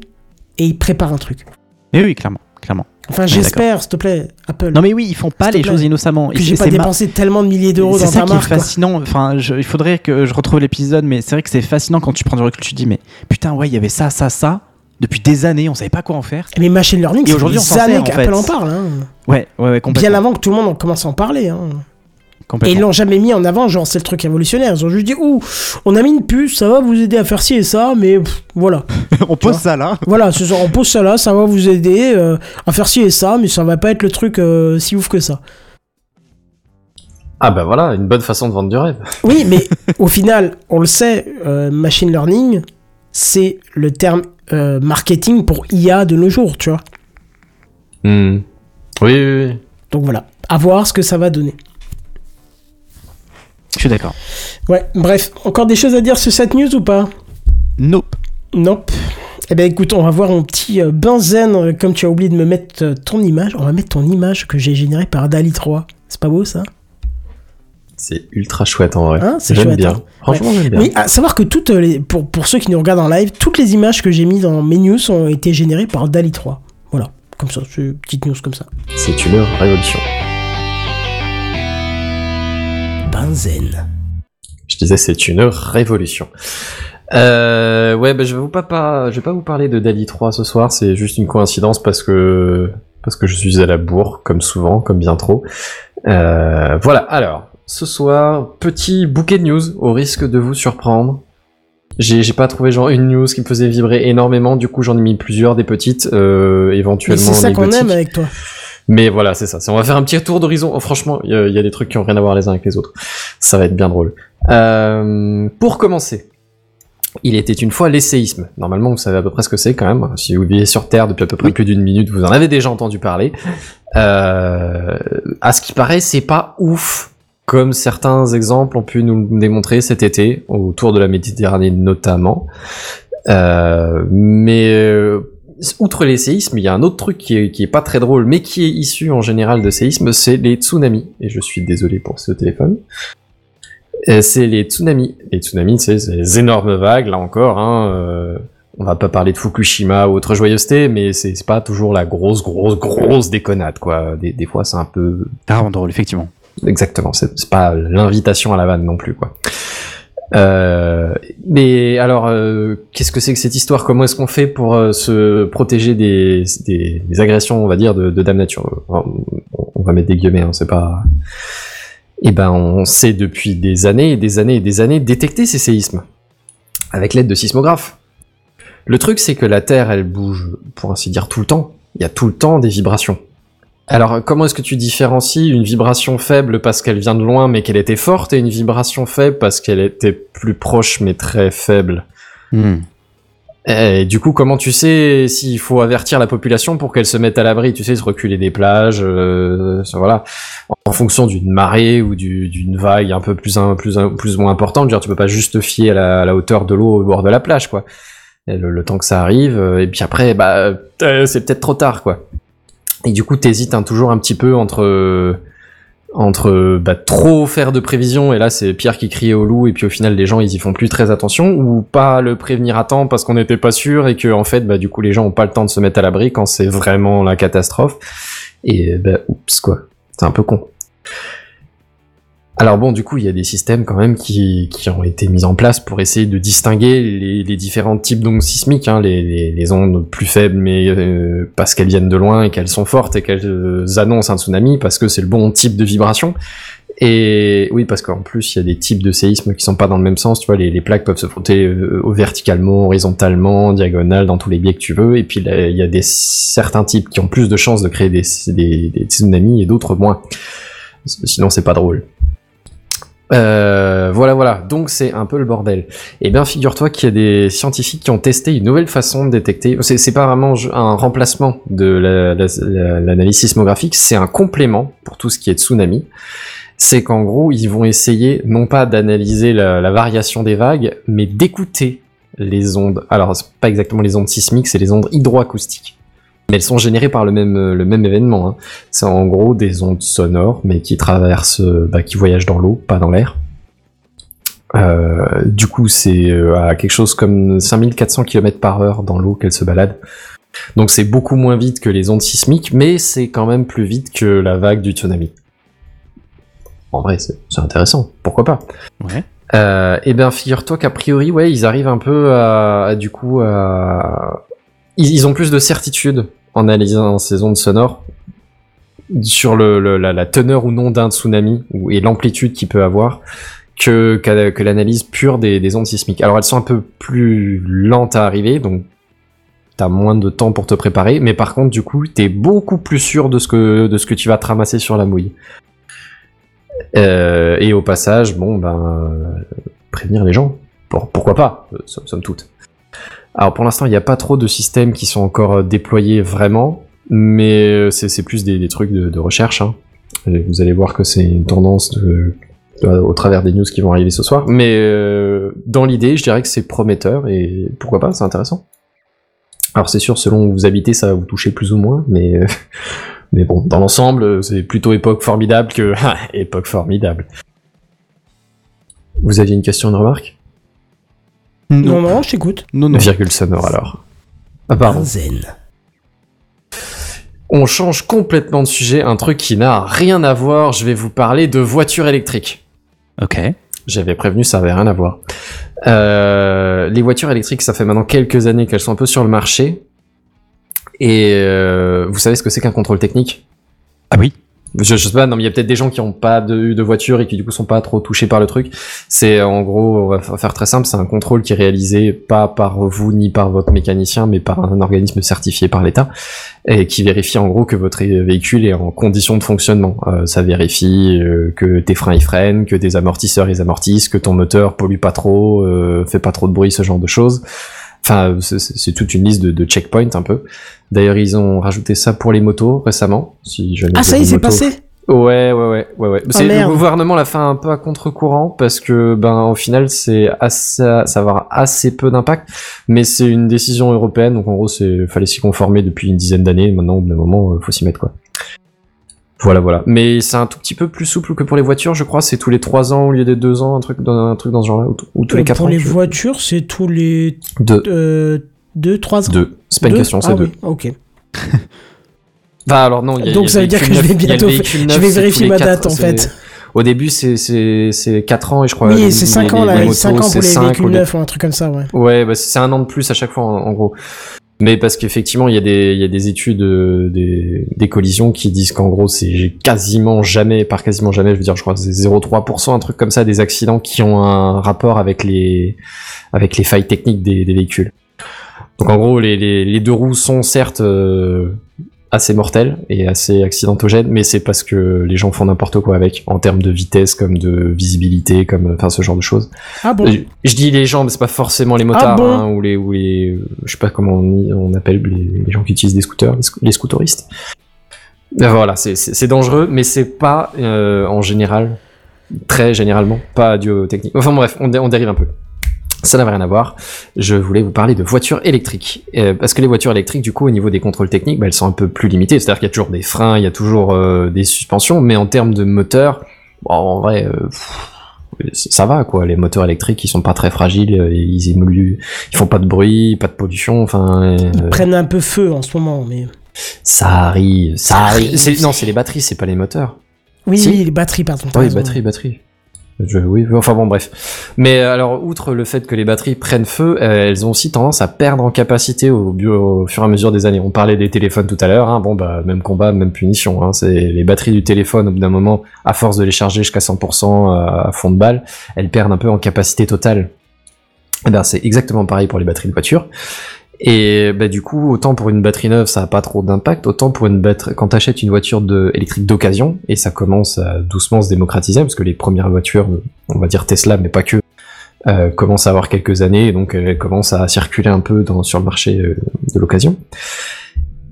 et il prépare un truc. Mais oui, clairement, clairement. Enfin, j'espère, s'il te plaît, Apple. Non mais oui, ils font pas les choses innocemment. Et j'ai c'est- pas c'est dépensé tellement de milliers d'euros C'est dans ça ta qui est marque. quoi. fascinant. Enfin, je- il faudrait que je retrouve l'épisode, mais c'est vrai que c'est fascinant quand tu prends du recul. Tu te dis, mais putain, ouais, il y avait ça, ça, ça. Depuis des années, on savait pas quoi en faire. Mais machine learning, c'est des années qu'Apple en parle. hein. Ouais, ouais, ouais, complètement. Bien avant que tout le monde en commence à en parler. hein. Et ils l'ont jamais mis en avant, genre c'est le truc révolutionnaire. Ils ont juste dit, ouh, on a mis une puce, ça va vous aider à faire ci et ça, mais pff, voilà. on pose ça là. Voilà, ce genre, on pose ça là, ça va vous aider euh, à faire ci et ça, mais ça va pas être le truc euh, si ouf que ça. Ah bah voilà, une bonne façon de vendre du rêve. Oui, mais au final, on le sait, euh, machine learning, c'est le terme euh, marketing pour IA de nos jours, tu vois. Hmm. Oui, oui, oui. Donc voilà, à voir ce que ça va donner. Je suis d'accord. Ouais, bref, encore des choses à dire sur cette news ou pas? Nope. Nope. Eh ben écoute, on va voir mon petit euh, Benzen, euh, comme tu as oublié de me mettre euh, ton image. On va mettre ton image que j'ai générée par Dali 3. C'est pas beau ça? C'est ultra chouette en vrai. Hein, c'est j'aime chouette, bien. hein. Franchement, j'aime bien. Oui, à savoir que toutes les, pour, pour ceux qui nous regardent en live, toutes les images que j'ai mises dans mes news ont été générées par Dali 3. Voilà, comme ça, c'est une petite news comme ça. C'est une révolution. Je disais, c'est une révolution. Euh, ouais, bah, je vais vous pas, pas, je vais pas vous parler de Dali 3 ce soir. C'est juste une coïncidence parce que parce que je suis à la bourre, comme souvent, comme bien trop. Euh, voilà. Alors, ce soir, petit bouquet de news, au risque de vous surprendre. J'ai pas trouvé genre une news qui me faisait vibrer énormément. Du coup, j'en ai mis plusieurs, des petites, euh, éventuellement c'est ça qu'on aime avec toi. Mais voilà, c'est ça. On va faire un petit tour d'horizon. Oh, franchement, il y, a- il y a des trucs qui ont rien à voir les uns avec les autres. Ça va être bien drôle. Euh, pour commencer, il était une fois l'essayisme. Normalement, vous savez à peu près ce que c'est quand même. Si vous vivez sur Terre depuis à peu près plus d'une minute, vous en avez déjà entendu parler. Euh, à ce qui paraît, c'est pas ouf. Comme certains exemples ont pu nous le démontrer cet été, autour de la Méditerranée notamment. Euh, mais euh, outre les séismes, il y a un autre truc qui est, qui est pas très drôle, mais qui est issu en général de séismes, c'est les tsunamis. Et je suis désolé pour ce téléphone. Euh, c'est les tsunamis. Les tsunamis, c'est ces énormes vagues, là encore. Hein, euh, on va pas parler de Fukushima ou autre joyeuseté, mais c'est pas toujours la grosse, grosse, grosse déconnade, quoi. Des, des fois, c'est un peu vraiment drôle, effectivement. Exactement, c'est pas l'invitation à la vanne non plus, quoi. Euh, mais alors, euh, qu'est-ce que c'est que cette histoire? Comment est-ce qu'on fait pour euh, se protéger des, des, des agressions, on va dire, de, de Dame Nature? On, on va mettre des guillemets, hein, c'est pas. Eh ben, on sait depuis des années et des années et des années détecter ces séismes avec l'aide de sismographes. Le truc, c'est que la Terre, elle bouge, pour ainsi dire, tout le temps. Il y a tout le temps des vibrations. Alors, comment est-ce que tu différencies une vibration faible parce qu'elle vient de loin mais qu'elle était forte et une vibration faible parce qu'elle était plus proche mais très faible? Hmm. Et du coup, comment tu sais s'il faut avertir la population pour qu'elle se mette à l'abri? Tu sais, se reculer des plages, euh, voilà, en fonction d'une marée ou du- d'une vague un peu plus un, plus un- plus ou moins importante. Genre, tu peux pas juste te fier à la, à la hauteur de l'eau au bord de la plage, quoi. Le temps que ça arrive, euh, et puis après, bah, euh, c'est peut-être trop tard, quoi. Et du coup, t'hésites hein, toujours un petit peu entre entre bah, trop faire de prévisions et là c'est Pierre qui criait au loup et puis au final les gens ils y font plus très attention ou pas le prévenir à temps parce qu'on n'était pas sûr et que en fait bah du coup les gens ont pas le temps de se mettre à l'abri quand c'est vraiment la catastrophe. Et bah oups quoi. C'est un peu con alors bon, du coup, il y a des systèmes quand même qui, qui ont été mis en place pour essayer de distinguer les, différents types d'ondes sismiques, hein, les, ondes plus faibles, mais euh, parce qu'elles viennent de loin et qu'elles sont fortes et qu'elles euh, annoncent un tsunami, parce que c'est le bon type de vibration. Et oui, parce qu'en plus, il y a des types de séismes qui sont pas dans le même sens. Tu vois, les, plaques peuvent se frotter euh, verticalement, horizontalement, en diagonale, dans tous les biais que tu veux. Et puis, il y a des certains types qui ont plus de chances de créer des, des, des tsunamis et d'autres moins. Sinon, c'est pas drôle. Euh, voilà, voilà. Donc c'est un peu le bordel. Et bien, figure-toi qu'il y a des scientifiques qui ont testé une nouvelle façon de détecter. C'est, pas vraiment un remplacement de la- la- la- l'analyse sismographique, c'est un complément pour tout ce qui est tsunami. C'est qu'en gros, ils vont essayer non pas d'analyser la, la variation des vagues, mais d'écouter les ondes. Alors, c'est pas exactement les ondes sismiques, c'est les ondes hydroacoustiques. Mais elles sont générées par le même, le même événement. hein. C'est en gros des ondes sonores, mais qui traversent, euh, bah, qui voyagent dans l'eau, pas dans l'air. Euh, du coup, c'est euh, à quelque chose comme 5400 km par heure dans l'eau qu'elle se balade. Donc c'est beaucoup moins vite que les ondes sismiques, mais c'est quand même plus vite que la vague du tsunami. En vrai, c'est intéressant. Pourquoi pas? Ouais. euh, Eh bien, figure-toi qu'a priori, ouais, ils arrivent un peu à, à, du coup, à... Ils, ont plus de certitude en analysant ces ondes sonores sur la, teneur ou non d'un tsunami ou, et l'amplitude qu'il peut avoir que, l'analyse pure des, des ondes sismiques. Alors elles sont un peu plus lentes à arriver, donc t'as moins de temps pour te préparer, mais par contre du coup t'es beaucoup plus sûr de ce que tu vas te ramasser sur la mouille. Euh, et au passage, bon ben prévenir les gens, Pour- pourquoi pas, somme, somme toute. Alors pour l'instant il n'y a pas trop de systèmes qui sont encore euh, déployés vraiment, mais euh, c'est plus des, trucs de, recherche. Hein. Vous allez voir que c'est une tendance au travers des news qui vont arriver ce soir. Mais euh, dans l'idée, je dirais que c'est prometteur et pourquoi pas, c'est intéressant. Alors c'est sûr, selon où vous habitez, ça va vous toucher plus ou moins, mais euh, mais bon, dans l'ensemble, c'est plutôt époque formidable que époque formidable. Vous aviez une question, une remarque? Non, non, je t'écoute. non, non. Virgule sonore alors. Ah pardon. Zen. On change complètement de sujet, un truc qui n'a rien à voir. Je vais vous parler de voitures électriques. Ok. J'avais prévenu, ça avait rien à voir. Euh, les voitures électriques, ça fait maintenant quelques années qu'elles sont un peu sur le marché. Et euh, vous savez ce que c'est qu'un contrôle technique? Ah oui. Je, je sais pas, non mais il y a peut-être des gens qui ont pas de, de voiture et qui du coup sont pas trop touchés par le truc. C'est en gros, on va fa- faire très simple, c'est un contrôle qui est réalisé pas par vous ni par votre mécanicien, mais par un organisme certifié par l'État et qui vérifie en gros que votre véhicule est en condition de fonctionnement. Euh, ça vérifie euh, que tes freins ils freinent, que tes amortisseurs ils amortissent, que ton moteur pollue pas trop, euh, fait pas trop de bruit, ce genre de choses. Enfin, c'est toute une liste de, de checkpoints un peu. D'ailleurs, ils ont rajouté ça pour les motos récemment. Si jamais Ah, ça y est, c'est passé Ouais, ouais, ouais, ouais, ouais. c'est le gouvernement l'a fait un peu à contre-courant parce que, ben, au final, c'est assez, ça va avoir assez peu d'impact, mais c'est une décision européenne, donc en gros, c'est, fallait s'y conformer depuis une dizaine d'années. Maintenant, au bout d'un moment, euh, faut s'y mettre, quoi. Voilà, voilà. Mais c'est un tout petit peu plus souple que pour les voitures, je crois. C'est tous les 3 ans au lieu des 2 ans, un truc dans, un truc dans ce genre-là, ou, tous les Euh, 4 Pour ans. les tu veux. voitures, c'est tous les Deux. euh, deux, trois ans. Deux. C'est pas une question, c'est ah, deux. oui, ok. Enfin, alors non, y a, Donc y a ça veut dire que je vais bientôt- je vais vérifier ma date, en fait. Au début, c'est, c'est, c'est 4 ans, et je crois. Oui, c'est 5 les- ans là, motos, 5 ans pour les véhicules neufs ou un truc comme ça, ouais. Ouais, bah c'est un an de plus à chaque fois en, en gros. Mais parce qu'effectivement, il y a des il y a des études euh, des des collisions qui disent qu'en gros, c'est quasiment jamais par quasiment jamais, je veux dire, je crois que c'est 0,3% un truc comme ça des accidents qui ont un rapport avec les avec les failles techniques des, des véhicules. Donc en gros, les les, les deux roues sont certes euh, assez mortelles et assez accidentogènes, mais c'est parce que les gens font n'importe quoi avec en termes de vitesse comme de visibilité comme enfin ce genre de choses. Ah bon? Euh, Je dis les gens, mais c'est pas forcément les motards Ah bon? hein, ou les ou les euh, je sais pas comment on, appelle les, les gens qui utilisent des scooters, les, sco- les scooteristes. Ben voilà, c'est- dangereux, mais c'est pas euh, en général, très généralement, pas dû aux techniques. Enfin bref, on, dé- on dérive un peu. Ça n'avait rien à voir. Je voulais vous parler de voitures électriques. Euh, parce que les voitures électriques, du coup, au niveau des contrôles techniques, bah, elles sont un peu plus limitées. C'est-à-dire qu'il y a toujours des freins, il y a toujours euh, des suspensions, mais en termes de moteur, bon, en vrai, euh, pff, ça va quoi. Les moteurs électriques, ils sont pas très fragiles, ils évoluent, ils font pas de bruit, pas de pollution. Enfin, Ils prennent un peu feu en ce moment, mais. ça arrive, ça, Ça arrive. Non, c'est les batteries, c'est pas les moteurs. Oui, Si. oui, les batteries, pardon. Oui, raison. batterie, batterie. Oui, enfin bon, bref. Mais alors, outre le fait que les batteries prennent feu, euh, elles ont aussi tendance à perdre en capacité au, au fur et à mesure des années. On parlait des téléphones tout à l'heure. Hein. Bon, bah, même combat, même punition. Hein. C'est les batteries du téléphone, au bout d'un moment, à force de les charger jusqu'à 100% à fond de balle, elles perdent un peu en capacité totale. Eh ben, c'est exactement pareil pour les batteries de voiture. Et bah, du coup, autant pour une batterie neuve, ça a pas trop d'impact, autant pour une batterie, quand t'achètes une voiture électrique d'occasion, et ça commence à doucement se démocratiser, parce que les premières voitures, on va dire Tesla, mais pas que, euh, commencent à avoir quelques années, et donc elles commencent à circuler un peu sur le marché euh, de l'occasion.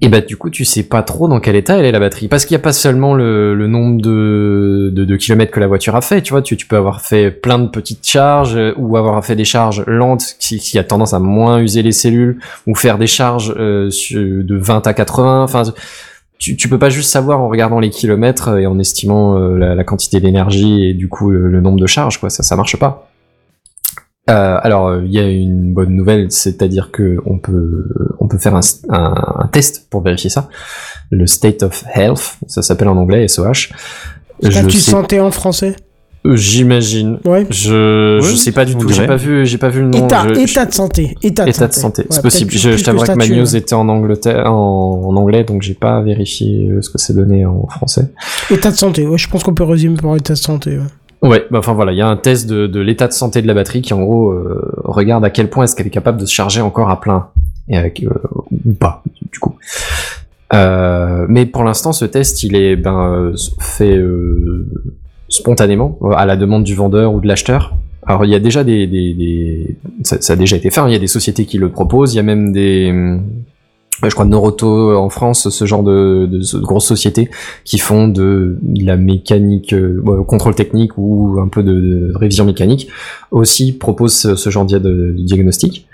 Et bah du coup, tu sais pas trop dans quel état elle est la batterie, parce qu'il n'y a pas seulement le, le nombre de, de, de kilomètres que la voiture a fait, tu vois, tu, tu peux avoir fait plein de petites charges, euh, ou avoir fait des charges lentes, qui, qui a tendance à moins user les cellules, ou faire des charges euh, de 20 à 80, enfin tu, tu peux pas juste savoir en regardant les kilomètres et en estimant euh, la, la quantité d'énergie et du coup le, le nombre de charges quoi. Ça ça marche pas. Euh, alors euh, il y a une bonne nouvelle c'est-à-dire que on peut peut faire un, un, un test pour vérifier ça le state of health ça s'appelle en anglais SOH Statut sais- santé en français. j'imagine Ouais. je je sais pas du on tout j'ai pas vu j'ai pas vu le nom État, je- je- état de santé. État de État de santé. santé, Ouais, c'est possible. Je, je t'avouerai que ma news ouais. était en Angleterre, en, en anglais, donc j'ai pas vérifié euh, ce que c'est donné en français. État de santé, ouais, je pense qu'on peut résumer par état de santé. ouais. Ouais, bah enfin voilà, il y a un test de, de l'état de santé de la batterie qui en gros euh, regarde à quel point est-ce qu'elle est capable de se charger encore à plein ou pas du coup. Euh, mais pour l'instant, ce test, il est ben euh, fait euh, spontanément euh, à la demande du vendeur ou de l'acheteur. Alors il y a déjà des, des, des- Ça, ça a déjà été fait. hein, Il y a des sociétés qui le proposent. Il y a même des je crois Noroto en France, ce genre de, de, de grosses sociétés qui font de, de la mécanique, euh, contrôle technique ou un peu de, révision mécanique, aussi proposent ce, ce genre de, de diagnostic.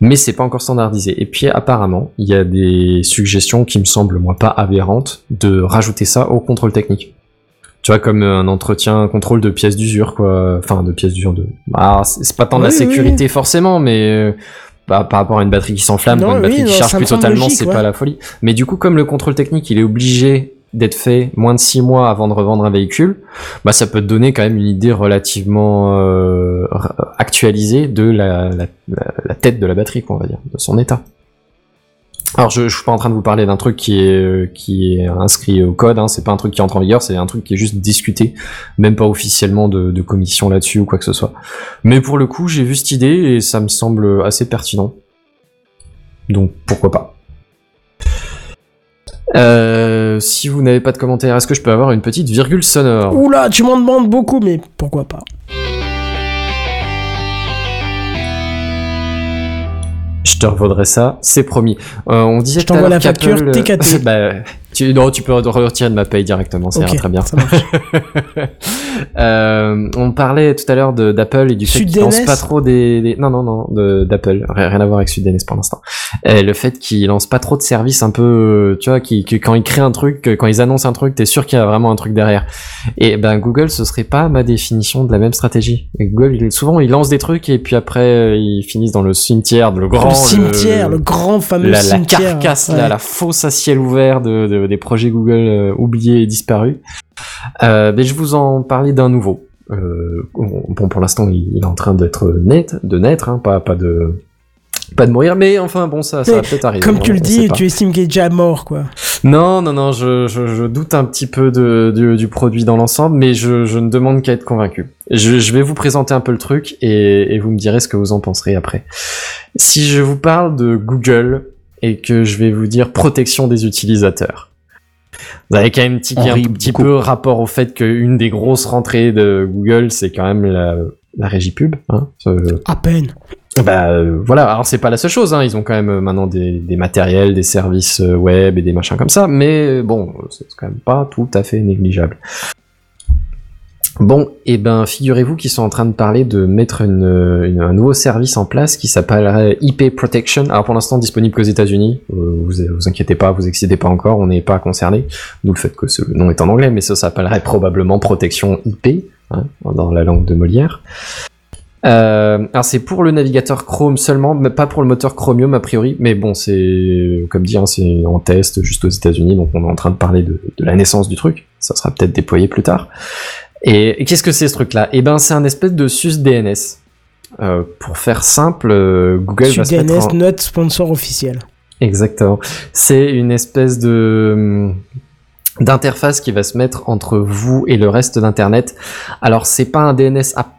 Mais c'est pas encore standardisé. Et puis apparemment, il y a des suggestions qui me semblent moi pas aberrantes de rajouter ça au contrôle technique. Tu vois, comme un entretien, un contrôle de pièces d'usure, quoi. Enfin, de pièces d'usure de. Ah, c'est pas tant de la oui, sécurité forcément, mais euh, bah, par rapport à une batterie qui s'enflamme, une oui, batterie qui non, charge plus totalement, c'est ouais. pas la folie. Mais du coup, comme le contrôle technique, il est obligé d'être fait moins de six mois avant de revendre un véhicule, bah ça peut te donner quand même une idée relativement euh, actualisée de la, la, la- la tête de la batterie, quoi, on va dire, de son état. Alors je, suis pas en train de vous parler d'un truc qui est est inscrit au code, hein, c'est pas un truc qui entre en vigueur, c'est un truc qui est juste discuté, même pas officiellement de, de commission là-dessus ou quoi que ce soit. Mais pour le coup, j'ai vu cette idée et ça me semble assez pertinent. Donc pourquoi pas. Euh, si vous n'avez pas de commentaires, est-ce que je peux avoir une petite virgule sonore? Oula, tu m'en demandes beaucoup, mais pourquoi pas? Je te revaudrai ça, c'est promis. Euh, on disait Je t'envoie la facture TKT. bah, tu, non, tu peux re- retirer de ma paye directement, Ok, très bien. ça marche. Euh, on parlait tout à l'heure d'Apple et du fait qu'ils lancent pas trop des, des- non non non d'Apple rien, à voir avec SudDNS pour l'instant. Le fait qu'ils lancent pas trop de services un peu, tu vois, qui, qui- quand ils créent un truc, quand ils annoncent un truc, t'es sûr qu'il y a vraiment un truc derrière. Et ben Google, ce serait pas ma définition de la même stratégie. Google, souvent ils lancent des trucs et puis après euh, ils finissent dans le cimetière, le grand le cimetière, le, grand fameux la, la cimetière. carcasse, ouais. là, la fosse à ciel ouvert de, de- des projets Google euh, oubliés et disparus. Euh, mais je vous en parlais d'un nouveau. Euh, bon, pour l'instant, il, est en train d'être net, de naître, hein, pas, pas de pas de mourir, mais enfin bon, ça, ça va peut-être arriver. Comme tu le dis, tu estimes qu'il est déjà mort, quoi. Non, non, non, je, je, je doute un petit peu de, du, du produit dans l'ensemble, mais je, je ne demande qu'à être convaincu. Je, je vais vous présenter un peu le truc et, et vous me direz ce que vous en penserez après. Si je vous parle de Google et que je vais vous dire protection des utilisateurs, vous avez quand même tiqué un petit beaucoup. peu rapport au fait qu'une des grosses rentrées de Google, c'est quand même la, la régie pub. Hein, Ce- À peine. bah euh, voilà, alors c'est pas la seule chose, hein. ils ont quand même euh, maintenant des, des matériels, des services euh, web et des machins comme ça, mais bon, c'est quand même pas tout à fait négligeable. Bon, et ben figurez-vous qu'ils sont en train de parler de mettre euh, un nouveau service en place qui s'appellerait IP Protection. Alors pour l'instant disponible qu'aux États-Unis. Euh, vous vous inquiétez pas, vous excitez pas encore, on n'est pas concerné. D'où le fait que ce nom est en anglais, mais ça s'appellerait probablement protection IP hein, dans la langue de Molière. Euh, alors c'est pour le navigateur Chrome seulement, mais pas pour le moteur Chromium a priori. Mais bon, c'est comme dit, hein, c'est en test juste aux États-Unis, donc on est en train de parler de la naissance du truc. Ça sera peut-être déployé plus tard. Et, et qu'est-ce que c'est ce truc-là? Eh ben, c'est un espèce de sus DNS. Euh, pour faire simple, euh, Google va se mettre en... notre sponsor officiel. Exactement. C'est une espèce de hum, d'interface qui va se mettre entre vous et le reste d'internet. Alors c'est pas un DNS à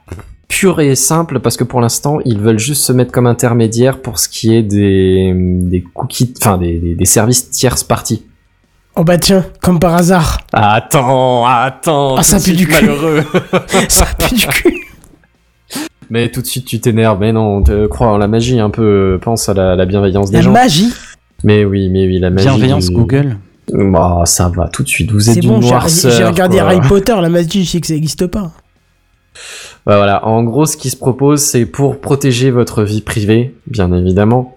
pur et simple parce que pour l'instant ils veulent juste se mettre comme intermédiaire pour ce qui est des, des cookies, enfin des, des, des services tierces parties. Oh bah tiens, comme par hasard. Attends, attends, Ah, ça pue du cul. malheureux. Ça pue du cul. Mais tout de suite tu t'énerves. Mais non, te crois en la magie un peu. Pense à la, la bienveillance des La gens. magie. Mais oui, mais oui, la magie. Bienveillance du- Google. Bah ça va tout de suite. Vous êtes bon, j'ai noirceur. j'ai regardé quoi. Harry Potter, la magie, je sais que ça n'existe pas. Bah voilà, en gros, ce qui se propose, c'est pour protéger votre vie privée, bien évidemment.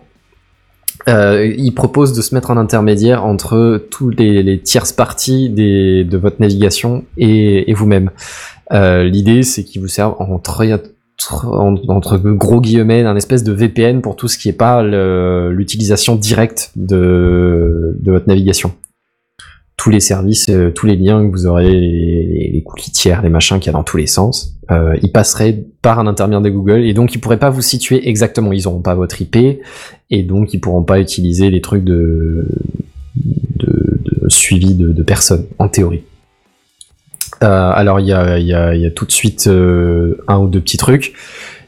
Euh, il propose de se mettre en intermédiaire entre tous les, les tierces parties des, de votre navigation et, et vous-même. Euh, L'idée, c'est qu'il vous serve entre, entre, entre gros guillemets d'un espèce de VPN pour tout ce qui est pas l'utilisation directe de, de votre navigation. Tous les services, euh, tous les liens que vous aurez, les, les cookies tiers, les machins qu'il y a dans tous les sens, euh, ils passeraient par un intermédiaire de Google et donc ils pourraient pas vous situer exactement. Ils auront pas votre IP et donc ils pourront pas utiliser les trucs de, de, de suivi de, de personnes en théorie. Euh, alors il y a, y, a, y a tout de suite euh, un ou deux petits trucs.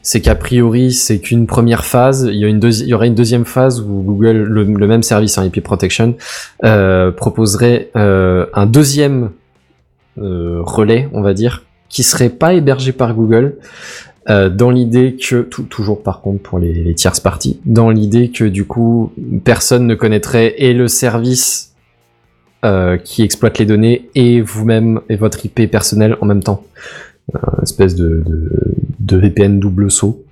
C'est qu'a priori c'est qu'une première phase. Il y, aurait une deuxième phase où Google, le, même service, hein, IP Protection, euh, proposerait euh, un deuxième euh, relais, on va dire, qui serait pas hébergé par Google, dans l'idée que, toujours par contre pour les, les tierces parties, dans l'idée que du coup personne ne connaîtrait et le service qui exploite les données et vous-même et votre IP personnel en même temps. Un espèce de, de, de VPN double saut.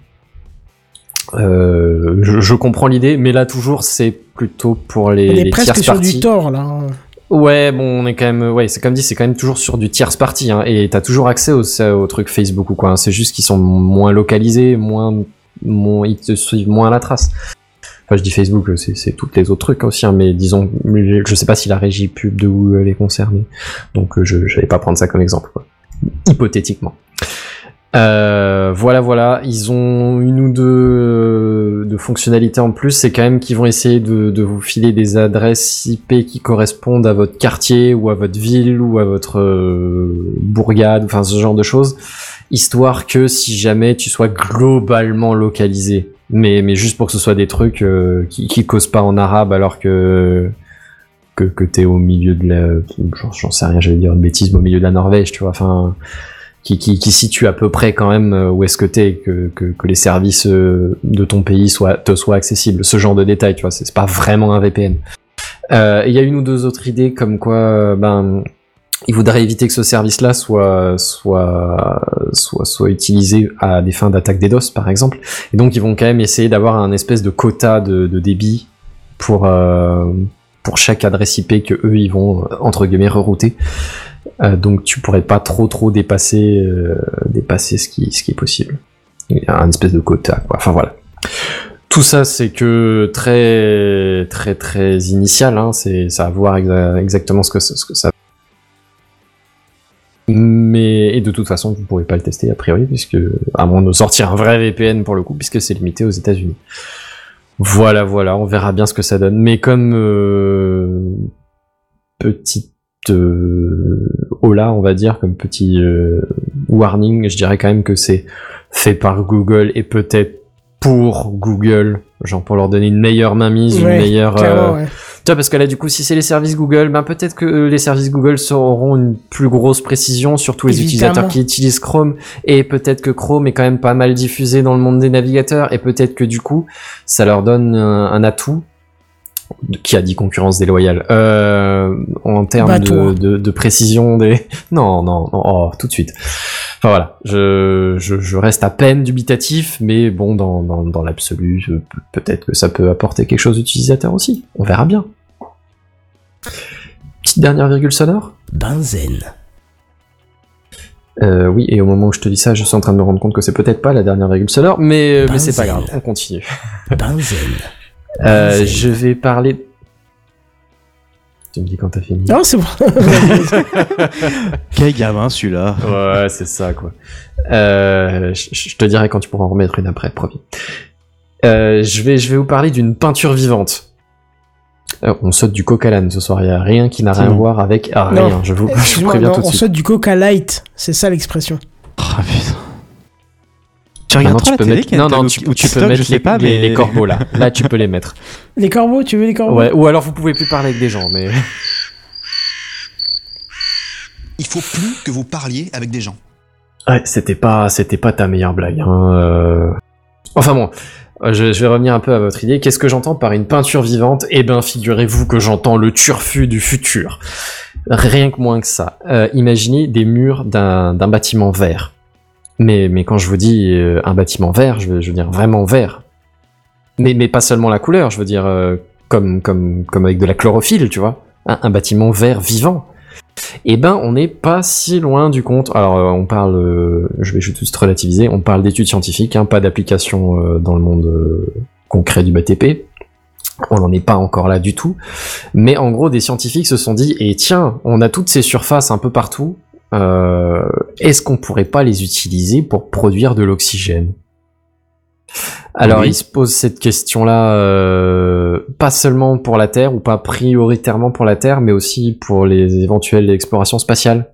Euh, je, je comprends l'idée, mais là toujours c'est plutôt pour les, On est les presque sur parties. du tort là. hein. Ouais, bon, on est quand même, ouais, c'est comme dit, c'est quand même toujours sur du tierce party, hein, et t'as toujours accès au, au truc Facebook ou quoi. hein. c'est juste qu'ils sont moins localisés, moins, moins, ils te suivent moins à la trace. Enfin, je dis Facebook, c'est, toutes les autres trucs aussi, hein, mais disons, je sais pas si la régie pub de Google est concernée, donc je, vais pas prendre ça comme exemple, quoi. Hypothétiquement. Euh, voilà, voilà, ils ont une ou deux euh, de fonctionnalités en plus. C'est quand même qu'ils vont essayer de, de vous filer des adresses IP qui correspondent à votre quartier ou à votre ville ou à votre euh, bourgade, enfin ce genre de choses, histoire que si jamais tu sois globalement localisé, mais mais juste pour que ce soit des trucs euh, qui qui causent pas en arabe alors que que que t'es au milieu de la, j'en sais rien, j'allais dire une bêtise, mais au milieu de la Norvège, tu vois, enfin qui, qui, qui situe à peu près quand même euh, où est-ce que t'es, que, que, que les services euh, de ton pays soient, te soient accessibles. Ce genre de détails, tu vois, c'est pas vraiment un VPN. Euh, Il y a une ou deux autres idées comme quoi, ben, il voudrait éviter que ce service-là soit, soit, soit, soit utilisé à des fins d'attaque DDoS, par exemple. Et donc, ils vont quand même essayer d'avoir un espèce de quota de, de débit pour, euh, pour chaque adresse IP que eux, ils vont, euh, entre guillemets, rerouter. Euh, donc tu pourrais pas trop trop dépasser euh, dépasser ce qui ce qui est possible. Il y a espèce de quota quoi. Enfin voilà. Tout ça c'est que très très très initial. Hein. C'est ça à voir exa- exactement ce que ce que ça. Mais et de toute façon vous pourrez pas le tester a priori puisque à moins de sortir un vrai VPN pour le coup puisque c'est limité aux États-Unis. Voilà voilà on verra bien ce que ça donne. Mais comme euh, petite euh, hola, on va dire, comme petit euh, warning, je dirais quand même que c'est fait par Google et peut-être pour Google, genre pour leur donner une meilleure mainmise, une meilleure. euh, ouais. Parce que là, du coup, si c'est les services Google, ben peut-être que euh, les services Google auront une plus grosse précision sur tous les Évidemment. utilisateurs qui utilisent Chrome, et peut-être que Chrome est quand même pas mal diffusé dans le monde des navigateurs, et peut-être que du coup, ça leur donne un, atout qui a dit concurrence déloyale. Euh, en termes Bah, de, toi. de, de précision des non non non oh, tout de suite. Enfin voilà. Je, je, je reste à peine dubitatif mais bon dans, dans, dans l'absolu peut-être que ça peut apporter quelque chose d'utilisateur aussi. On verra bien petite dernière virgule sonore Benzen. euh, oui et au moment où je te dis ça je suis en train de me rendre compte que c'est peut-être pas la dernière virgule sonore mais, euh, mais c'est pas Benzen. grave on continue Benzen. Euh, je vais parler. Tu me dis quand t'as fini. Non, c'est bon. Quel gamin celui-là Ouais, c'est ça, quoi. Euh, je je te dirai quand tu pourras en remettre une après, promis. Euh, je, vais, je vais vous parler d'une peinture vivante. Euh, on saute du coq à l'âne ce soir, il n'y a rien qui n'a rien à voir avec ah, Non. rien, je vous, je vous préviens non, tout de on suite. saute du coca light, c'est ça l'expression. Ah putain. Tu regardes trop la télé, mettre, non, non, tu, ou tu peux mettre je sais les, pas, mais les corbeaux là. Là, tu peux les mettre. Les corbeaux, tu veux les corbeaux? Ouais, ou alors vous pouvez plus parler avec des gens, mais. Il faut plus que vous parliez avec des gens. Ouais, c'était pas, c'était pas ta meilleure blague. Hein. euh. Enfin bon, je, je vais revenir un peu à votre idée. Qu'est-ce que j'entends par une peinture vivante? Eh ben, figurez-vous que j'entends le turfu du futur. Rien que moins que ça. Euh, imaginez des murs d'un bâtiment vert. Mais, mais quand je vous dis euh, un bâtiment vert, je veux, dire vraiment vert. Mais, mais pas seulement la couleur, je veux dire euh, comme, comme, comme avec de la chlorophylle, tu vois. Un bâtiment vert vivant. Eh ben, on n'est pas si loin du compte. Alors, euh, on parle, euh, je vais juste relativiser, on parle d'études scientifiques, hein, pas d'application euh, dans le monde concret du BTP. On n'en est pas encore là du tout. Mais en gros, des scientifiques se sont dit, et tiens, on a toutes ces surfaces un peu partout, est-ce qu'on pourrait pas les utiliser pour produire de l'oxygène? Alors, Oui. ils se posent cette question-là, euh, pas seulement pour la Terre, ou pas prioritairement pour la Terre, mais aussi pour les éventuelles explorations spatiales.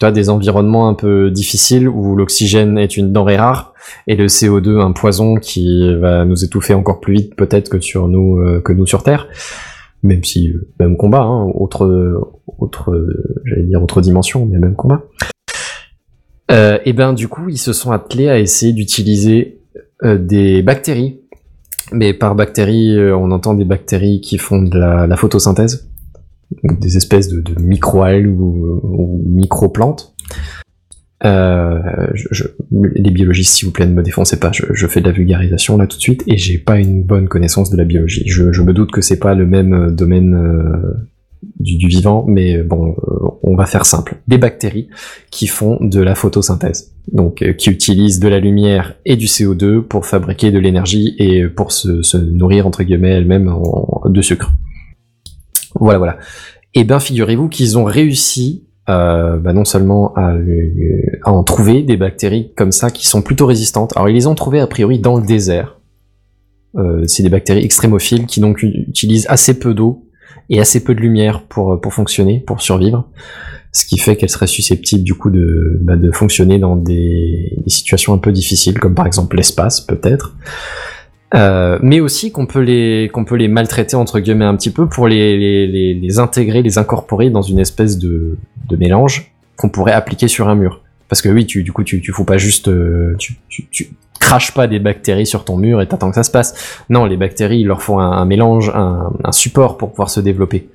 Tu as des environnements un peu difficiles où l'oxygène est une denrée rare et le CO2 un poison qui va nous étouffer encore plus vite peut-être que sur nous euh, que nous sur Terre. Même si euh, même combat, hein, autre autre j'allais dire autre dimension, mais même combat. Euh, et ben du coup ils se sont attelés à essayer d'utiliser des bactéries. Mais par bactéries, euh, on entend des bactéries qui font de la, photosynthèse, des espèces de, micro-algues ou, micro-plantes. Euh, je- les biologistes, s'il vous plaît, ne me défoncez pas. Je, je fais de la vulgarisation là tout de suite et j'ai pas une bonne connaissance de la biologie. Je, me doute que c'est pas le même euh, domaine euh, du, du vivant, mais bon, euh, on va faire simple. Des bactéries qui font de la photosynthèse, donc euh, qui utilisent de la lumière et du CO2 pour fabriquer de l'énergie et pour se, se nourrir entre guillemets elles-mêmes de sucre. Voilà, voilà. Et ben, figurez-vous qu'ils ont réussi euh, bah, non seulement à, à en trouver des bactéries comme ça qui sont plutôt résistantes. Alors ils les ont trouvées a priori dans le désert. Euh, c'est des bactéries extrémophiles qui donc utilisent assez peu d'eau et assez peu de lumière pour, pour fonctionner, pour survivre. Ce qui fait qu'elles seraient susceptibles du coup de, bah, de fonctionner dans des, des situations un peu difficiles, comme par exemple l'espace peut-être. Euh, mais aussi qu'on peut les qu'on peut les maltraiter entre guillemets un petit peu pour les, les, les, les intégrer, les incorporer dans une espèce de, de mélange qu'on pourrait appliquer sur un mur. Parce que oui, tu, du coup, tu, tu fous pas juste, euh, tu, tu craches pas des bactéries sur ton mur et t'attends que ça se passe. Non, les bactéries, il leur faut un, mélange, un, support pour pouvoir se développer.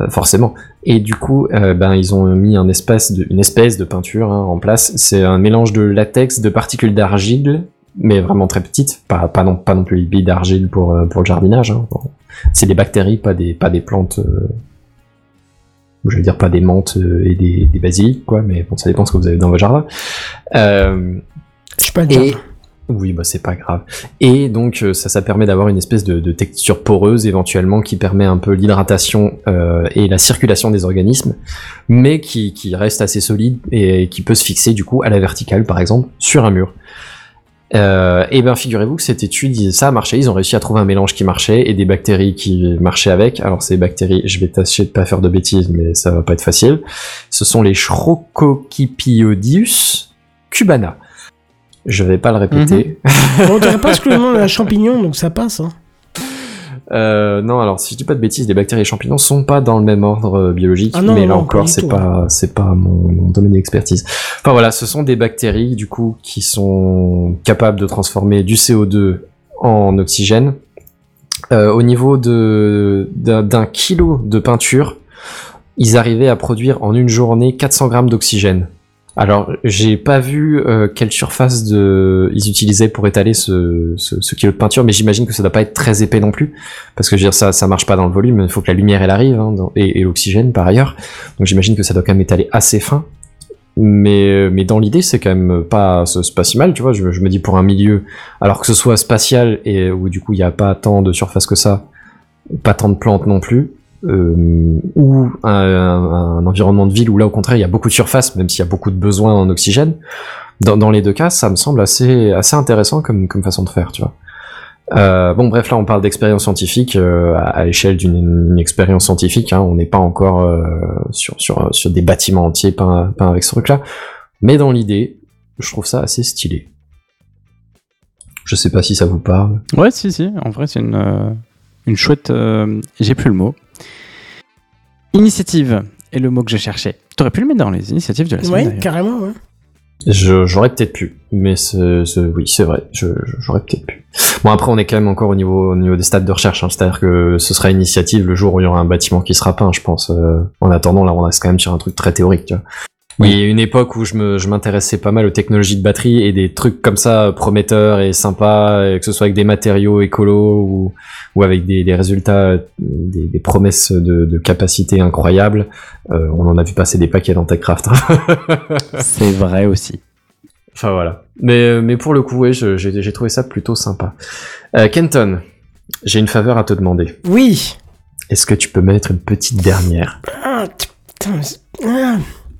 Euh, forcément. Et du coup, euh, ben ils ont mis un une espèce de peinture hein, en place. C'est un mélange de latex, de particules d'argile, mais vraiment très petites, pas pas non pas non plus les billes d'argile pour euh, pour le jardinage. Hein. C'est des bactéries, pas des pas des plantes. Je veux dire pas des menthes et des, des basiliques quoi, mais bon ça dépend ce que vous avez dans votre jardin. Je suis pas le et oui, bah c'est pas grave. Et donc euh, ça, ça permet d'avoir une espèce de, de texture poreuse éventuellement qui permet un peu l'hydratation euh, et la circulation des organismes, mais qui, qui reste assez solide et qui peut se fixer du coup à la verticale par exemple sur un mur. Euh, et ben figurez-vous que cette étude, ça a marché, ils ont réussi à trouver un mélange qui marchait et des bactéries qui marchaient avec. Alors ces bactéries, je vais tâcher de pas faire de bêtises, mais ça va pas être facile. Ce sont les Schrococypiodius cubana. Je vais pas le répéter. On dirait pas ce que le nom d'un champignon, donc ça passe. Hein. Euh, non, alors si je dis pas de bêtises, les bactéries et les champignons sont pas dans le même ordre euh, biologique, Ah non, mais non, là non, pas encore du c'est tout. pas c'est pas mon, mon domaine d'expertise. Enfin voilà, ce sont des bactéries du coup qui sont capables de transformer du CO2 en oxygène. Euh, au niveau de d'un d'un kilo de peinture, ils arrivaient à produire en une journée 400 grammes d'oxygène. Alors, j'ai pas vu euh, quelle surface ils utilisaient pour étaler ce, ce, ce kilo de peinture, mais j'imagine que ça doit pas être très épais non plus, parce que je veux dire ça ça marche pas dans le volume, il faut que la lumière elle arrive hein, et, l'oxygène par ailleurs. Donc j'imagine que ça doit quand même étaler assez fin. Mais euh, mais dans l'idée c'est quand même pas pas si mal, tu vois. Je, je me dis pour un milieu, alors que ce soit spatial et où du coup il y a pas tant de surface que ça, pas tant de plantes non plus. Euh, ou un, environnement de ville où là au contraire il y a beaucoup de surface, même s'il y a beaucoup de besoins en oxygène. Dans, les deux cas, ça me semble assez assez intéressant comme façon de faire, tu vois. Euh, bon bref là on parle d'expérience scientifique euh, à, l'échelle d'une une expérience scientifique hein, on n'est pas encore euh, sur, sur, sur des bâtiments entiers peints, avec ce truc là mais dans l'idée je trouve ça assez stylé je sais pas si ça vous parle Ouais, si, si. En vrai, c'est une, une chouette. J'ai plus le mot. Initiative est le mot que je cherchais. T'aurais pu le mettre dans les initiatives de la semaine. Ouais, carrément, ouais. Je- J'aurais peut-être pu, mais c'est- c'est- oui, c'est vrai, j'aurais peut-être pu. Bon, après, on est quand même encore au niveau, au niveau des stades de recherche, hein, c'est-à-dire que ce sera initiative le jour où il y aura un bâtiment qui sera peint, je pense. euh, en attendant, là, on reste quand même sur un truc très théorique, tu vois. Oui, il y a une époque où je me, je m'intéressais pas mal aux technologies de batterie et des trucs comme ça prometteurs et sympas, et que ce soit avec des matériaux écolos ou, ou avec des, des résultats, euh, des, des promesses de, de capacité incroyables. Euh, on en a vu passer des paquets dans TechCraft. C'est vrai aussi. Enfin voilà. Mais, euh, mais pour le coup, ouais, je- j'ai j'ai trouvé ça plutôt sympa. Euh, Kenton, j'ai une faveur à te demander. Oui. Est-ce que tu peux mettre une petite dernière? Ah, putain, ah.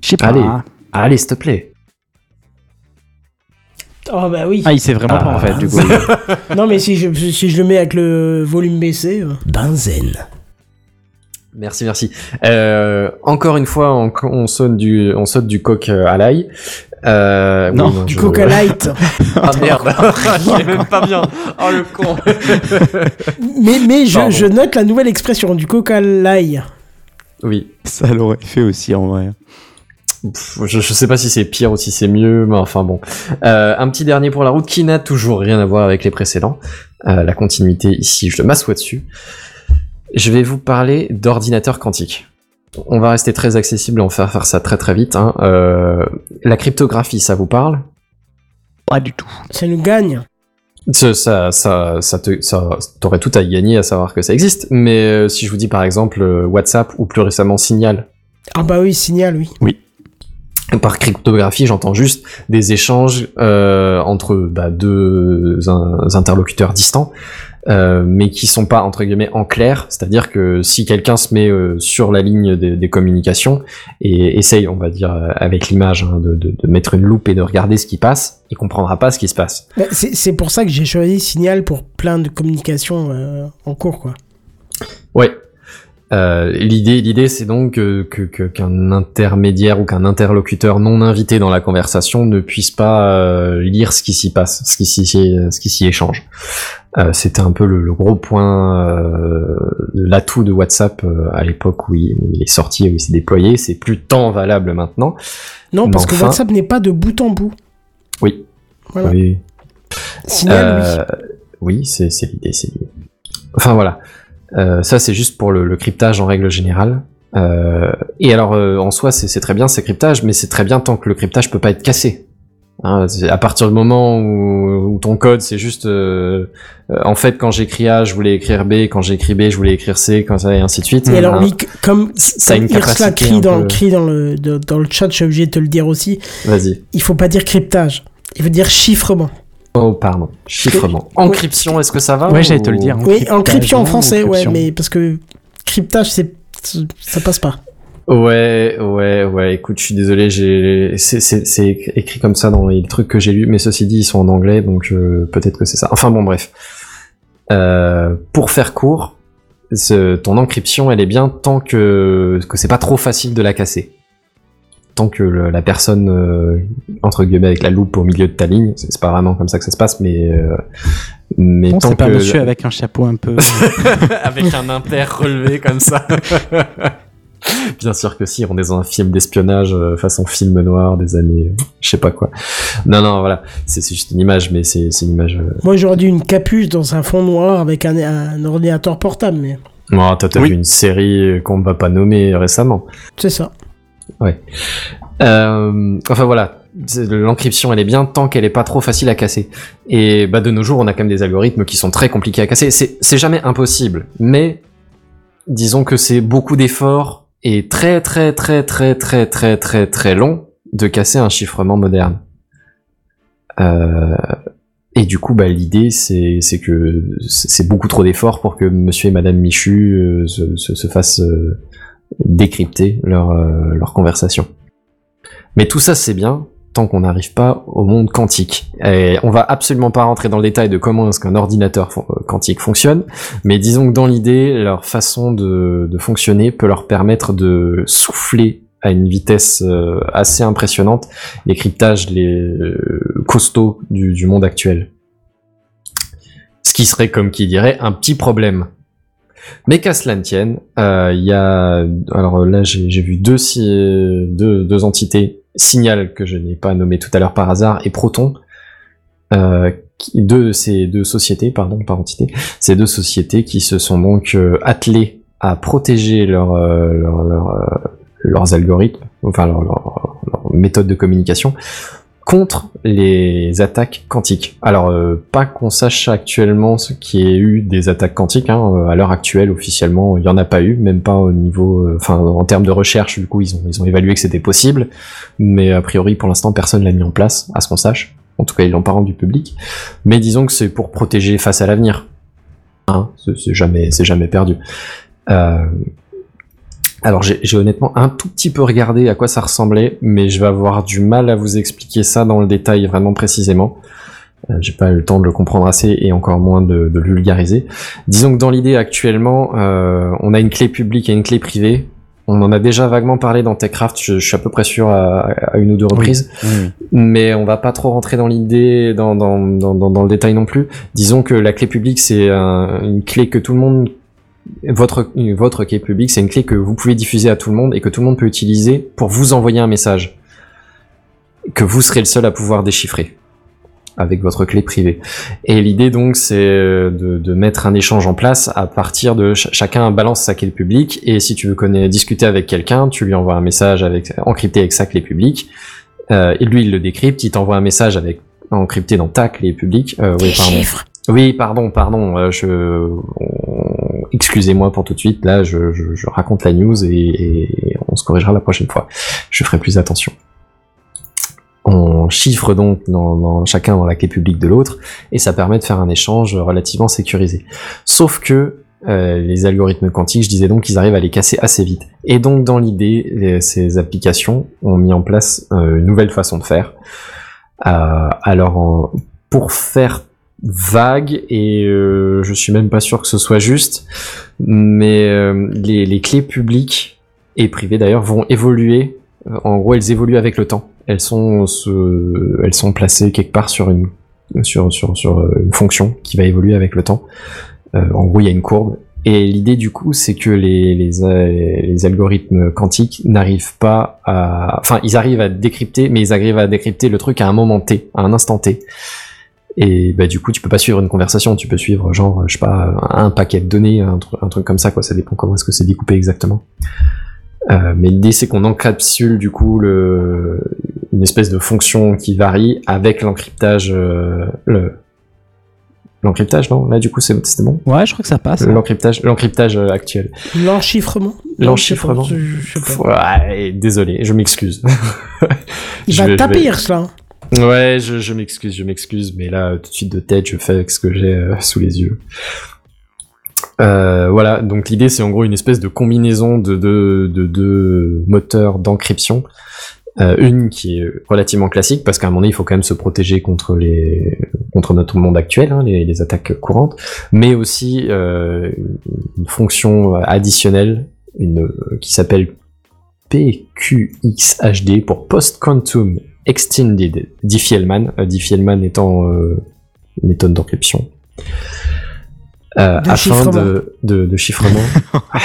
Je sais pas. Allez. Allez, s'il te plaît. Oh bah oui. Ah, il sait vraiment pas en fait, du coup. Non mais si je, si je le mets avec le volume baissé. euh. Benzen. Merci, merci. Euh, encore une fois, on, on sonne du, on saute du coq euh, à l'ail. Euh, Non, oui, Du je- Coca Light. Ah merde, il est même pas bien. Oh le con. mais mais je, je note la nouvelle expression du Coca Light. oui. Ça l'aurait fait aussi en vrai. Je, je sais pas si c'est pire ou si c'est mieux, mais enfin bon. Euh, un petit dernier pour la route qui n'a toujours rien à voir avec les précédents. Euh, la continuité ici, je m'assois dessus. Je vais vous parler d'ordinateur quantique. On va rester très accessible, on va faire, faire ça très très vite. hein. Euh, la cryptographie, ça vous parle? Pas du tout. Ça nous gagne. ça, ça, ça, ça te, ça, t'aurais tout à y gagner à savoir que ça existe. Mais euh, si je vous dis par exemple euh, WhatsApp ou plus récemment Signal, Ah bah oui, signal, oui. Par cryptographie, j'entends juste des échanges euh, entre bah, deux in- interlocuteurs distants, euh, mais qui sont pas entre guillemets en clair. C'est-à-dire que si quelqu'un se met euh, sur la ligne des, des communications et essaye, on va dire avec l'image, hein, de, de- de mettre une loupe et de regarder ce qui passe, il comprendra pas ce qui se passe. Bah, c'est c'est pour ça que j'ai choisi signal pour plein de communications euh, en cours, quoi. Ouais. Euh, l'idée, l'idée, c'est donc que qu'un intermédiaire ou qu'un interlocuteur non invité dans la conversation ne puisse pas euh, lire ce qui s'y passe, ce qui s'y, ce qui s'y échange. Euh, C'était un peu le, le gros point, euh, l'atout de WhatsApp euh, à l'époque où il, où il est sorti, où il s'est déployé. C'est plus tant valable maintenant. Non, parce que WhatsApp n'est pas de bout en bout. Oui. Voilà. Oui. Signal, oui. Oui, c'est c'est l'idée, c'est l'idée. Enfin voilà, Euh, ça c'est juste pour le, le cryptage en règle générale. Euh, et alors euh, en soi c'est très bien c'est cryptage, mais c'est très bien tant que le cryptage peut pas être cassé. Hein, à partir du moment où, où ton code c'est juste euh, euh, en fait quand j'écris A je voulais écrire B, quand j'écris B je voulais écrire C, quand ça et ainsi de suite. Et alors, Hein, oui, c- comme, ça a comme une capacité crie, dans, peu- crie dans, le, dans le chat, je suis obligé de te le dire aussi, Vas-y. il faut pas dire cryptage. Il faut dire chiffrement. Oh pardon. Chiffrement. Encryption, est-ce que ça va Ouais, j'allais te le dire. Oui, encryption en français, ouais, mais parce que cryptage, c'est ça passe pas. Ouais, ouais, ouais. Écoute, je suis désolé, j'ai c'est c'est c'est écrit comme ça dans les trucs que j'ai lus, mais ceci dit, ils sont en anglais, donc euh, peut-être que c'est ça. Enfin bon, bref. Euh, pour faire court, ce- ton encryption, elle est bien tant que que c'est pas trop facile de la casser. Tant que le- la personne euh, entre guillemets avec la loupe au milieu de ta ligne, c'est pas vraiment comme ça que ça se passe, mais euh, mais Bon, tant c'est pas que monsieur avec un chapeau un peu. avec un imper relevé comme ça. Bien sûr que si, on est dans un film d'espionnage euh, façon film noir des années, euh, je sais pas quoi. Non, non, voilà, c'est juste une image, mais c'est une image. euh, Moi, j'aurais dû une capuche dans un fond noir avec un, un ordinateur portable, mais Oh, t'as Oui. vu une série qu'on ne va pas nommer récemment. c'est ça. Euh, enfin voilà, l'encryption elle est bien tant qu'elle est pas trop facile à casser. Et bah de nos jours on a quand même des algorithmes qui sont très compliqués à casser. C'est jamais impossible, mais disons que c'est beaucoup d'efforts et très très très très très très très très long de casser un chiffrement moderne. Euh, Et du coup, bah, l'idée, c'est que c'est beaucoup trop d'efforts pour que Monsieur et Madame Michu euh, se, se, se fassent décrypter leur euh, conversation. Mais tout ça, c'est bien tant qu'on n'arrive pas au monde quantique. Et on va absolument pas rentrer dans le détail de comment est-ce qu'un ordinateur euh, quantique fonctionne, mais disons que dans l'idée, leur façon de, fonctionner peut leur permettre de souffler à une vitesse euh, assez impressionnante les cryptages les euh, costauds du monde actuel. Ce qui serait, comme qui dirait, un petit problème. Mais qu'à cela ne tienne, euh, il y a... Alors là, j'ai vu deux, entités, Signal, que je n'ai pas nommé tout à l'heure par hasard, et Proton, euh, ces deux sociétés, pardon, par entité, ces deux sociétés qui se sont donc euh, attelées à protéger leur, leur, leur, leurs algorithmes, enfin leur, leur, leur méthode de communication, contre les attaques quantiques. Alors, euh, pas qu'on sache actuellement ce qui ait eu des attaques quantiques. Hein, euh, à l'heure actuelle, officiellement, il y en a pas eu, même pas au niveau, euh, enfin, en termes de recherche. Du coup, ils ont ils ont évalué que c'était possible, mais a priori, pour l'instant, personne l'a mis en place, à ce qu'on sache. En tout cas, ils l'ont pas rendu public. Mais disons que c'est pour protéger face à l'avenir. Hein, c'est jamais, c'est jamais perdu. Euh, alors j'ai honnêtement un tout petit peu regardé à quoi ça ressemblait, mais je vais avoir du mal à vous expliquer ça dans le détail vraiment précisément. Euh, j'ai pas eu le temps de le comprendre assez et encore moins de, de le vulgariser. Disons que dans l'idée actuellement, euh, on a une clé publique et une clé privée. On en a déjà vaguement parlé dans Techcraft, je, je suis à peu près sûr à, à une ou deux reprises, mais on va pas trop rentrer dans l'idée, dans, dans, dans, dans, dans le détail non plus. Disons que la clé publique, c'est un- une clé que tout le monde votre, clé publique, c'est une clé que vous pouvez diffuser à tout le monde et que tout le monde peut utiliser pour vous envoyer un message que vous serez le seul à pouvoir déchiffrer avec votre clé privée. Et l'idée donc, c'est euh, de, mettre un échange en place à partir de ch- chacun balance sa clé publique et si tu veux connaître, discuter avec quelqu'un, tu lui envoies un message avec encrypté avec sa clé publique euh, et lui il le décrypte, il t'envoie un message avec encrypté dans ta clé publique. Euh, oui, pardon. Oui, pardon, pardon. euh, excusez-moi pour tout de suite. Là, je, raconte la news et, on se corrigera la prochaine fois. Je ferai plus attention. On chiffre donc dans, chacun dans la clé publique de l'autre et ça permet de faire un échange relativement sécurisé. Sauf que euh, les algorithmes quantiques, je disais donc qu'ils arrivent à les casser assez vite. Et donc dans l'idée, ces applications ont mis en place euh, une nouvelle façon de faire. Alors pour faire vague et euh, je suis même pas sûr que ce soit juste, mais euh, les, les clés publiques et privées d'ailleurs vont évoluer. Euh, En gros, elles évoluent avec le temps. Elles sont elles sont placées quelque part sur une sur sur sur euh, une fonction qui va évoluer avec le temps. Euh, en gros, il y a une courbe. Et l'idée du coup, c'est que les, les, les algorithmes quantiques n'arrivent pas à... Enfin, ils arrivent à décrypter, mais ils arrivent à décrypter le truc à un moment T, à un instant T. Et bah du coup, tu peux pas suivre une conversation, tu peux suivre genre, je sais pas, un paquet de données, un, tru- un truc comme ça, quoi. Ça dépend comment est-ce que c'est découpé exactement. Euh, mais l'idée, c'est qu'on encapsule du coup le, une espèce de fonction qui varie avec l'encryptage, euh, le, l'encryptage, non? Là, du coup, c'est- c'était bon? Ouais, je crois que ça passe. hein. L'encryptage, l'encryptage euh, actuel. L'enchiffrement L'enchiffrement. Ouais, désolé, je m'excuse. Il Je va vais- taper vais- cela. Ouais, je, m'excuse, je m'excuse, mais là, tout de suite de tête, je fais avec ce que j'ai euh, sous les yeux. Euh, voilà, donc l'idée c'est en gros une espèce de combinaison de deux de, deux moteurs d'encryption. Euh, une qui est relativement classique parce qu'à un moment donné il faut quand même se protéger contre notre monde actuel, hein, les, attaques courantes, mais aussi une fonction additionnelle une, qui s'appelle PQXHD pour Post Quantum Extended Diffie-Hellman, euh, Diffie-Hellman étant euh, méthode d'encryption. Euh, De afin chiffrement. de, de, de chiffrement. Ah,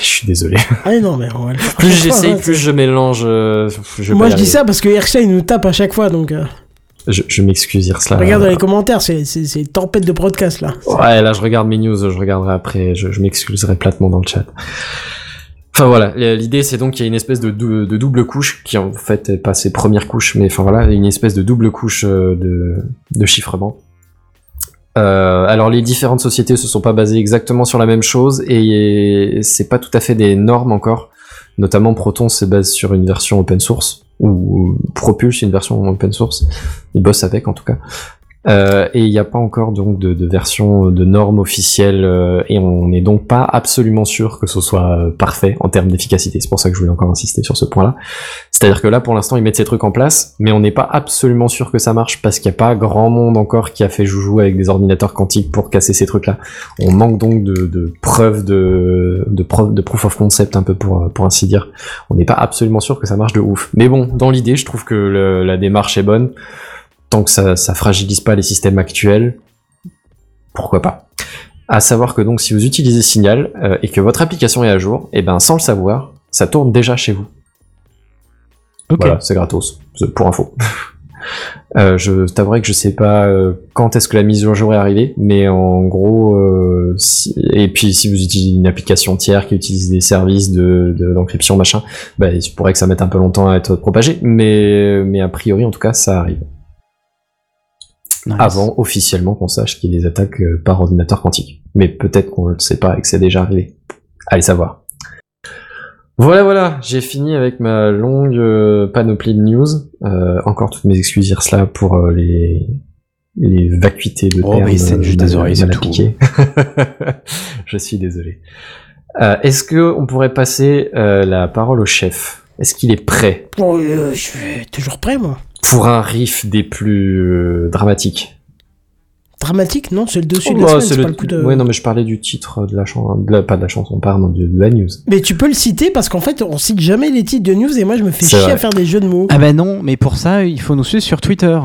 je suis désolé. Ah non, mais on va le faire. Plus j'essaye, plus je mélange. euh, je Moi je dis ça parce que Hershey il nous tape à chaque fois donc euh, Je, je m'excuse, Irsla. regarde dans les commentaires c'est une tempête de podcast là. Ouais, là je regarde mes news, je regarderai après, je, je m'excuserai platement dans le chat. Enfin voilà, l'idée c'est donc qu'il y a une espèce de, dou- de double couche, qui en fait est pas ses premières couches, mais enfin voilà, une espèce de double couche euh, de, de chiffrement. Euh, alors les différentes sociétés se sont pas basées exactement sur la même chose et c'est pas tout à fait des normes encore. Notamment Proton se base sur une version open source ou propulse une version open source. Ils bossent avec en tout cas. Euh, et il n'y a pas encore donc de, de version de normes officielle euh, et on n'est donc pas absolument sûr que ce soit euh, parfait en termes d'efficacité. C'est pour ça que je voulais encore insister sur ce point-là. C'est-à-dire que là, pour l'instant, ils mettent ces trucs en place, mais on n'est pas absolument sûr que ça marche parce qu'il n'y a pas grand monde encore qui a fait joujou avec des ordinateurs quantiques pour casser ces trucs-là. On manque donc de, de preuves de, de preuves de proof of concept un peu pour pour ainsi dire. On n'est pas absolument sûr que ça marche de ouf. Mais bon, dans l'idée, je trouve que la démarche est bonne tant que ça, ça fragilise pas les systèmes actuels, pourquoi pas. À savoir que donc si vous utilisez Signal euh, et que votre application est à jour, et ben sans le savoir, ça tourne déjà chez vous. Ok. Voilà, c'est gratos, pour info. Euh, je t'avouerai que je sais pas euh, quand est-ce que la mise au jour est arrivée, mais en gros, euh, si- et puis si vous utilisez une application tiers qui utilise des services de de- d'encryption machin, bah, il se pourrait que ça mette un peu longtemps à être propagé, mais mais a priori en tout cas ça arrive Nice. avant officiellement qu'on sache qu'il des attaques euh, par ordinateur quantique. Mais peut-être qu'on ne le sait pas et que c'est déjà arrivé. Allez savoir. Voilà, voilà, j'ai fini avec ma longue euh, panoplie de news. Euh, encore toutes mes excuses cela pour les les vacuités de Oh, termes juste des oreilles, appliquées. Je suis désolé. Euh, Est-ce que on pourrait passer euh, la parole au chef? Est-ce qu'il est prêt Bon, euh, je suis toujours prêt, moi. pour un riff des plus euh, dramatiques Dramatique, non C'est le dessus Oh, de la bah, semaine, le- pas le coup de... Ouais, non, mais je parlais du titre de la chanson, pas de la chanson, pardon, de, de la news. Mais tu peux le citer parce qu'en fait, on cite jamais les titres de news et moi, je me fais C'est chier vrai. à faire des jeux de mots. Ah ben non, mais pour ça, il faut nous suivre sur Twitter.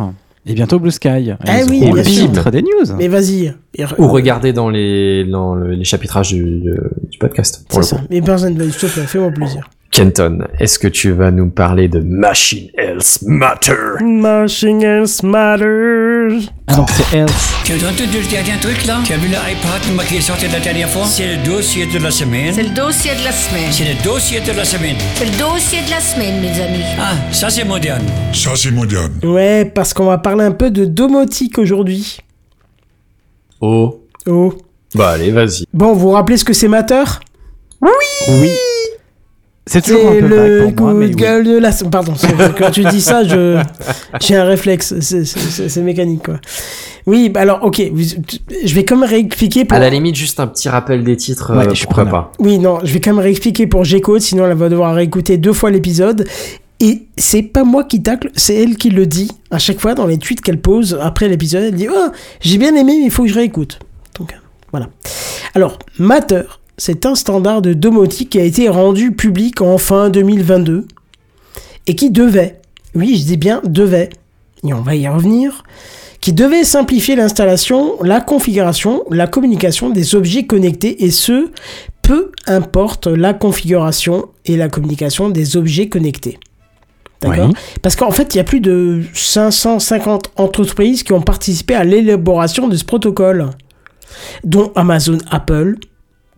Et bientôt Blue Sky. Ah oui, bien titre des news. Mais vas-y. Ou regarder dans les, dans le- les chapitrages du, euh, du podcast. Pour C'est le ça. coup. Mais personne ne va, s'il te plaît, fais-moi plaisir. Kenton, est-ce que tu vas nous parler de Machine Else Matter? Machine else matters. Ah donc c'est Else. Tu as entendu le dernier truc là? Tu as vu l'iPad qui est sorti la dernière fois? C'est le dossier de la semaine. C'est le dossier de la semaine. C'est le dossier de la semaine. C'est le dossier de la semaine, mes amis. Ah, ça c'est moderne. Ça, c'est moderne. Ouais, parce qu'on va parler un peu de domotique aujourd'hui. Oh. Oh. Bah allez, vas-y. Bon, vous vous rappelez ce que c'est Matter? Oui. C'est toujours un peu le vague pour moi, coup mais de oui. gueule de la... Pardon, quand tu dis ça, je... j'ai un réflexe. C'est- mécanique, quoi. Oui, bah alors, ok. Je vais quand même réexpliquer pour... À la limite, juste un petit rappel des titres, Ouais, euh, je suis pourquoi pas. Oui, non, je vais quand même réexpliquer pour G-Code, sinon elle va devoir réécouter deux fois l'épisode. Et c'est pas moi qui tacle, c'est elle qui le dit à chaque fois dans les tweets qu'elle pose après l'épisode. Elle dit Oh, j'ai bien aimé, mais il faut que je réécoute. Donc, voilà. Alors, Matter, c'est un standard de domotique qui a été rendu public en fin 2022 et qui devait, oui, je dis bien devait, et on va y revenir, qui devait simplifier l'installation, la configuration, la communication des objets connectés et ce, peu importe la configuration et la communication des objets connectés. D'accord Oui. Parce qu'en fait, il y a plus de 550 entreprises qui ont participé à l'élaboration de ce protocole, dont Amazon, Apple,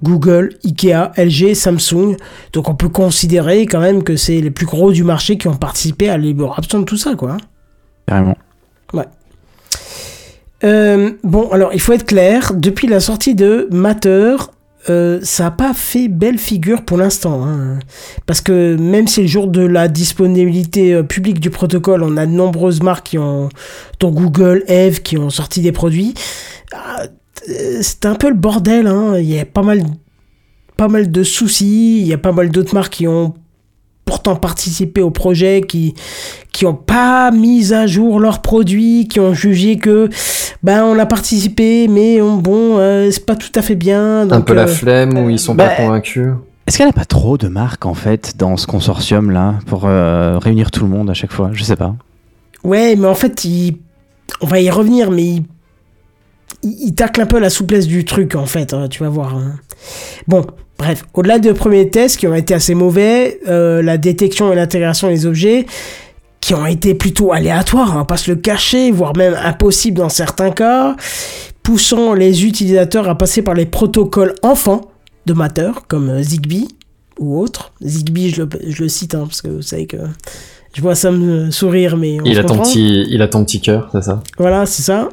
Google, Ikea, LG, Samsung. Donc on peut considérer quand même que c'est les plus gros du marché qui ont participé à l'élaboration de tout ça, quoi. Carrément. Euh, bon, alors il faut être clair, depuis la sortie de Matter, euh, ça n'a pas fait belle figure pour l'instant. hein. Parce que même si le jour de la disponibilité euh, publique du protocole, on a de nombreuses marques qui ont, dont Google, Eve, qui ont sorti des produits, euh, c'est un peu le bordel. hein. Il y a pas mal, pas mal de soucis, il y a pas mal d'autres marques qui ont pourtant participé au projet, qui qui ont pas mis à jour leurs produits, qui ont jugé que ben on a participé, mais on- bon euh, c'est pas tout à fait bien. un peu la euh, flemme ou ils sont bah, pas convaincus Est-ce qu'elle a pas trop de marques en fait dans ce consortium là pour euh, réunir tout le monde à chaque fois? Je sais pas. Ouais, mais en fait, il... on va y revenir, mais il... il tacle un peu la souplesse du truc, en fait, hein, tu vas voir. hein. Bon, bref, au-delà des premiers tests qui ont été assez mauvais, euh, la détection et l'intégration des objets, qui ont été plutôt aléatoires, on va pas se le cacher, voire même impossibles dans certains cas, poussant les utilisateurs à passer par les protocoles enfants de Matter, comme euh, Zigbee ou autres. Zigbee, je le, je le cite, hein, parce que vous savez que je vois ça me sourire, mais on il se a, ton petit, il a ton petit cœur, c'est ça? Voilà, c'est ça.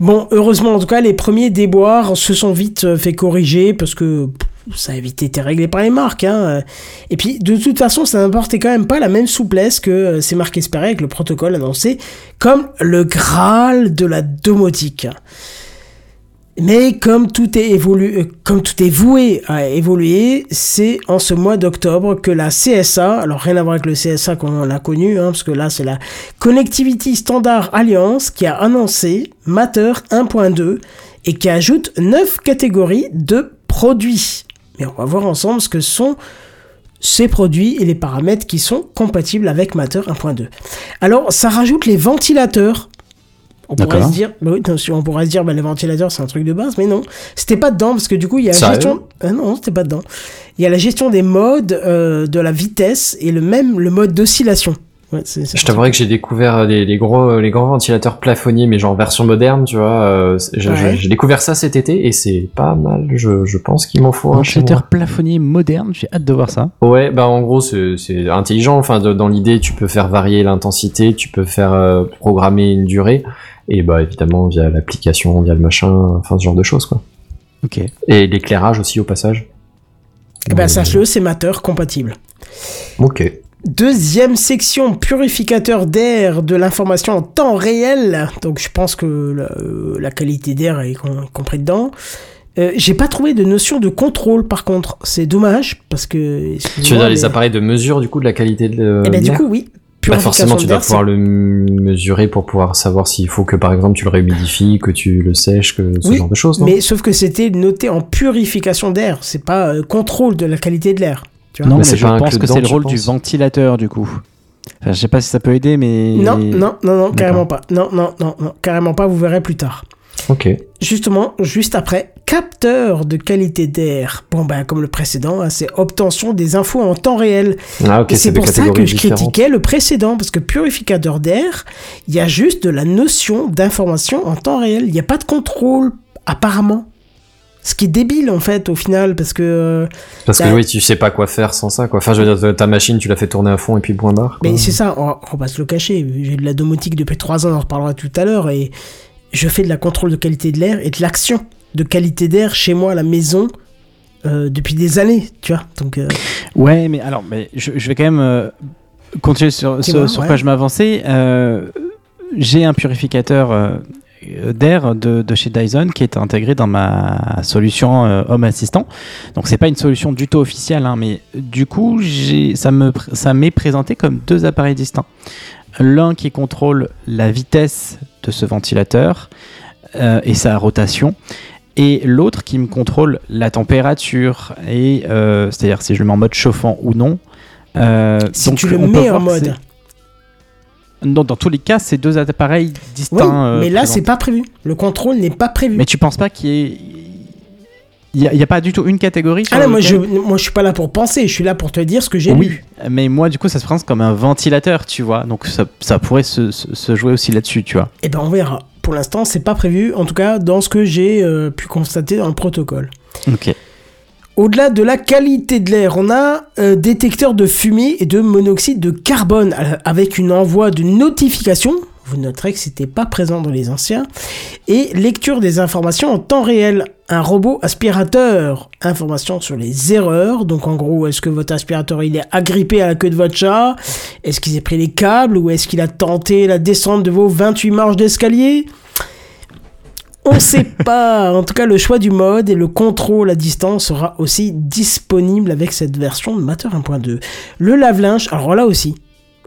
Bon, heureusement, en tout cas, les premiers déboires se sont vite euh, fait corriger parce que ça a vite été réglé par les marques. Hein. Et puis, de toute façon, ça n'apportait quand même pas la même souplesse que euh, ces marques espéraient avec le protocole annoncé comme le Graal de la domotique. Mais comme tout est évolué, euh, comme tout est voué à évoluer, c'est en ce mois d'octobre que la CSA, alors rien à voir avec le CSA qu'on a connu, hein, parce que là c'est la Connectivity Standard Alliance qui a annoncé Matter 1.2 et qui ajoute 9 catégories de produits. Mais on va voir ensemble ce que sont ces produits et les paramètres qui sont compatibles avec Matter 1.2. Alors ça rajoute les ventilateurs on pourrait se dire, bah oui, on pourrait se dire, bah, les ventilateurs, c'est un truc de base, mais non. C'était pas dedans, parce que du coup, il y a la gestion. Ah non, c'était pas dedans. Il y a la gestion des modes, euh, de la vitesse et le même le mode d'oscillation. Ouais, je t'avouerais que j'ai découvert les, les, gros les grands ventilateurs plafonniers mais genre version moderne tu vois euh, j'ai découvert ça cet été et c'est pas mal je, je pense qu'il m'en faut un ventilateur plafonnier moderne j'ai hâte de voir ça ouais bah en gros c'est intelligent enfin dans l'idée tu peux faire varier l'intensité tu peux faire euh, programmer une durée et bah évidemment via l'application, via le machin, enfin ce genre de choses quoi. Ok. Et l'éclairage aussi au passage. Eh ben sache-le, c'est Matter compatible. Ok. Deuxième section, purificateur d'air de l'information en temps réel. Donc je pense que la, qualité d'air est compris dedans. Euh, j'ai pas trouvé de notion de contrôle par contre. C'est dommage parce que. Tu veux dire les appareils de mesure du coup de la qualité de. Eh ben du coup oui. Bah forcément, tu dois pouvoir le mesurer pour pouvoir savoir s'il faut que, par exemple, tu le réhumidifies, que tu le sèches, que ce genre de choses. mais sauf que c'était noté en purification d'air, c'est pas euh, contrôle de la qualité de l'air. Non, mais, je pense que c'est le rôle du ventilateur, du coup. Enfin, je sais pas si ça peut aider, mais. Non, non, non, non, carrément pas. Non, non, non, non, carrément pas, vous verrez plus tard. Ok. Justement, juste après, capteur de qualité d'air. Bon, ben, comme le précédent, hein, c'est obtention des infos en temps réel. Ah, ok, c'est pour ça que je critiquais le précédent, parce que purificateur d'air, il y a juste de la notion d'information en temps réel. Il n'y a pas de contrôle, apparemment. Ce qui est débile en fait au final parce que euh, parce que oui tu sais pas quoi faire sans ça quoi. Enfin je veux dire ta machine tu l'as fait tourner à fond et puis point barre. Mais c'est ça on va, pas se le cacher. J'ai de la domotique depuis trois ans on en reparlera tout à l'heure et je fais de la contrôle de qualité de l'air et de l'action de qualité d'air chez moi à la maison euh, depuis des années, tu vois. Donc, euh, Ouais, mais alors, mais je, vais quand même euh, continuer sur, ce, sur quoi je m'avançais. J'ai un purificateur d'air de, de, chez Dyson qui est intégré dans ma solution Home Assistant. Donc c'est pas une solution du tout officielle, hein, mais du coup ça me ça m'est présenté comme deux appareils distincts. L'un qui contrôle la vitesse de ce ventilateur euh, et sa rotation, et l'autre qui me contrôle la température, et euh, c'est-à-dire si je le mets en mode chauffant ou non. Euh, si tu le mets en mode. Non, dans tous les cas, c'est deux appareils distincts. mais là, c'est pas prévu. Le contrôle n'est pas prévu. Mais tu penses pas qu'il y ait il n'y a, pas du tout une catégorie sur Ah moi je, moi je suis pas là pour penser, je suis là pour te dire ce que j'ai oui, lu. Mais moi du coup ça se prend comme un ventilateur, tu vois. Donc ça, ça pourrait se, se, jouer aussi là-dessus, tu vois. Eh ben on verra. Pour l'instant c'est pas prévu, en tout cas dans ce que j'ai euh, pu constater dans le protocole. Ok. Au-delà de la qualité de l'air, on a un euh, détecteur de fumée et de monoxyde de carbone avec une envoi de notification vous noterez que c'était pas présent dans les anciens. Et lecture des informations en temps réel. Un robot aspirateur. Information sur les erreurs. Donc en gros, est-ce que votre aspirateur il est agrippé à la queue de votre chat? Est-ce qu'il a pris les câbles? Ou est-ce qu'il a tenté la descente de vos 28 marches d'escalier? On sait pas. En tout cas, le choix du mode et le contrôle à distance sera aussi disponible avec cette version de Matter 1.2. Le lave-linge, alors là aussi,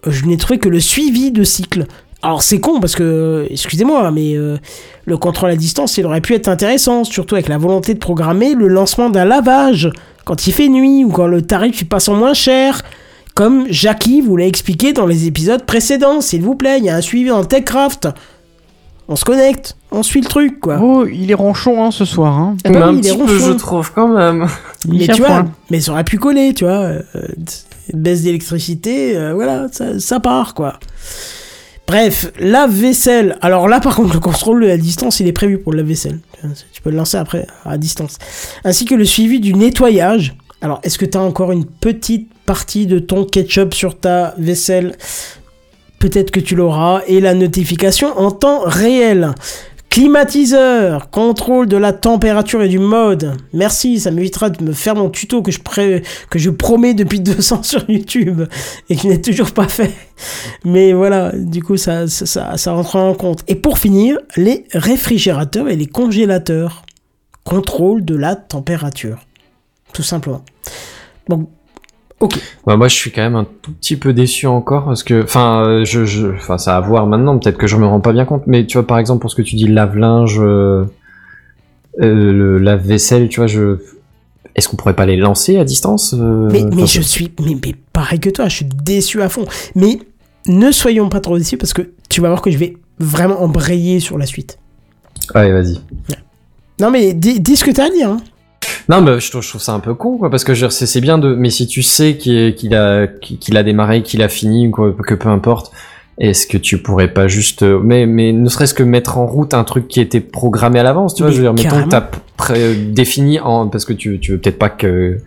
je n'ai trouvé que le suivi de cycle. Alors c'est con parce que, excusez-moi, mais euh, le contrôle à distance, il aurait pu être intéressant, surtout avec la volonté de programmer le lancement d'un lavage quand il fait nuit ou quand le tarif passe en moins cher. Comme Jackie vous l'a expliqué dans les épisodes précédents, s'il vous plaît, il y a un suivi en TechCraft. On se connecte, on suit le truc, quoi. Oh, il est ronchon, hein, ce soir, hein. Eh ben, un petit peu, je trouve, quand même. mais tu vois, mais ça aurait pu coller, tu vois. Euh, baisse d'électricité, euh, voilà, ça, ça part, quoi. Bref, la vaisselle. Alors là, par contre, le contrôle à distance, il est prévu pour la vaisselle. Tu peux le lancer après, à distance. Ainsi que le suivi du nettoyage. Alors, est-ce que tu as encore une petite partie de ton ketchup sur ta vaisselle? Peut-être que tu l'auras. Et la notification en temps réel. Climatiseur, contrôle de la température et du mode. Merci, ça m'évitera de me faire mon tuto que je, que je promets depuis deux ans sur YouTube et qui n'est toujours pas fait. Mais voilà, du coup, ça, rentre en compte. Et pour finir, les réfrigérateurs et les congélateurs. Contrôle de la température. Tout simplement. Donc, ok. Bah, moi, je suis quand même un tout petit peu déçu encore parce que, enfin, je, je, enfin, ça à voir maintenant. Peut-être que je me rends pas bien compte, mais tu vois, par exemple, pour ce que tu dis, lave-linge, euh, euh, le lave-vaisselle, tu vois, je, est-ce qu'on pourrait pas les lancer à distance euh, Mais, je suis mais, mais pareil que toi, je suis déçu à fond. Mais ne soyons pas trop déçus parce que tu vas voir que je vais vraiment embrayer sur la suite. Ouais, vas-y. Non mais dis, dis ce que t'as à dire. Hein. Non, mais je trouve, je trouve ça un peu con, quoi, parce que c'est bien de, mais si tu sais qu'il a, qu'il a démarré, qu'il a fini, ou quoi, que peu importe, est-ce que tu pourrais pas juste, euh, mais, mais ne serait-ce que mettre en route un truc qui était programmé à l'avance, tu vois, Mais je veux dire, mettons carrément. que t'as pré- défini en, parce que tu, tu veux peut-être pas que-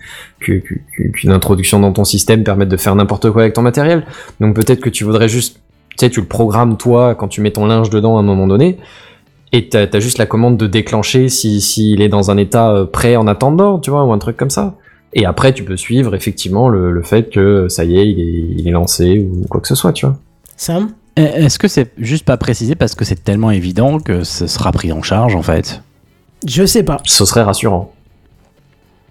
qu'une introduction dans ton système permette de faire n'importe quoi avec ton matériel. Donc peut-être que tu voudrais juste, tu sais, tu le programmes toi quand tu mets ton linge dedans à un moment donné. Et t'as as juste la commande de déclencher si s'il est dans un état euh, prêt en attendant, tu vois, ou un truc comme ça. Et après, tu peux suivre effectivement le, le fait que ça y est, il est, il est lancé ou quoi que ce soit, tu vois. Sam? Eh, Est-ce que c'est juste pas précisé parce que c'est tellement évident que ce sera pris en charge en fait? Je sais pas. Ce serait rassurant.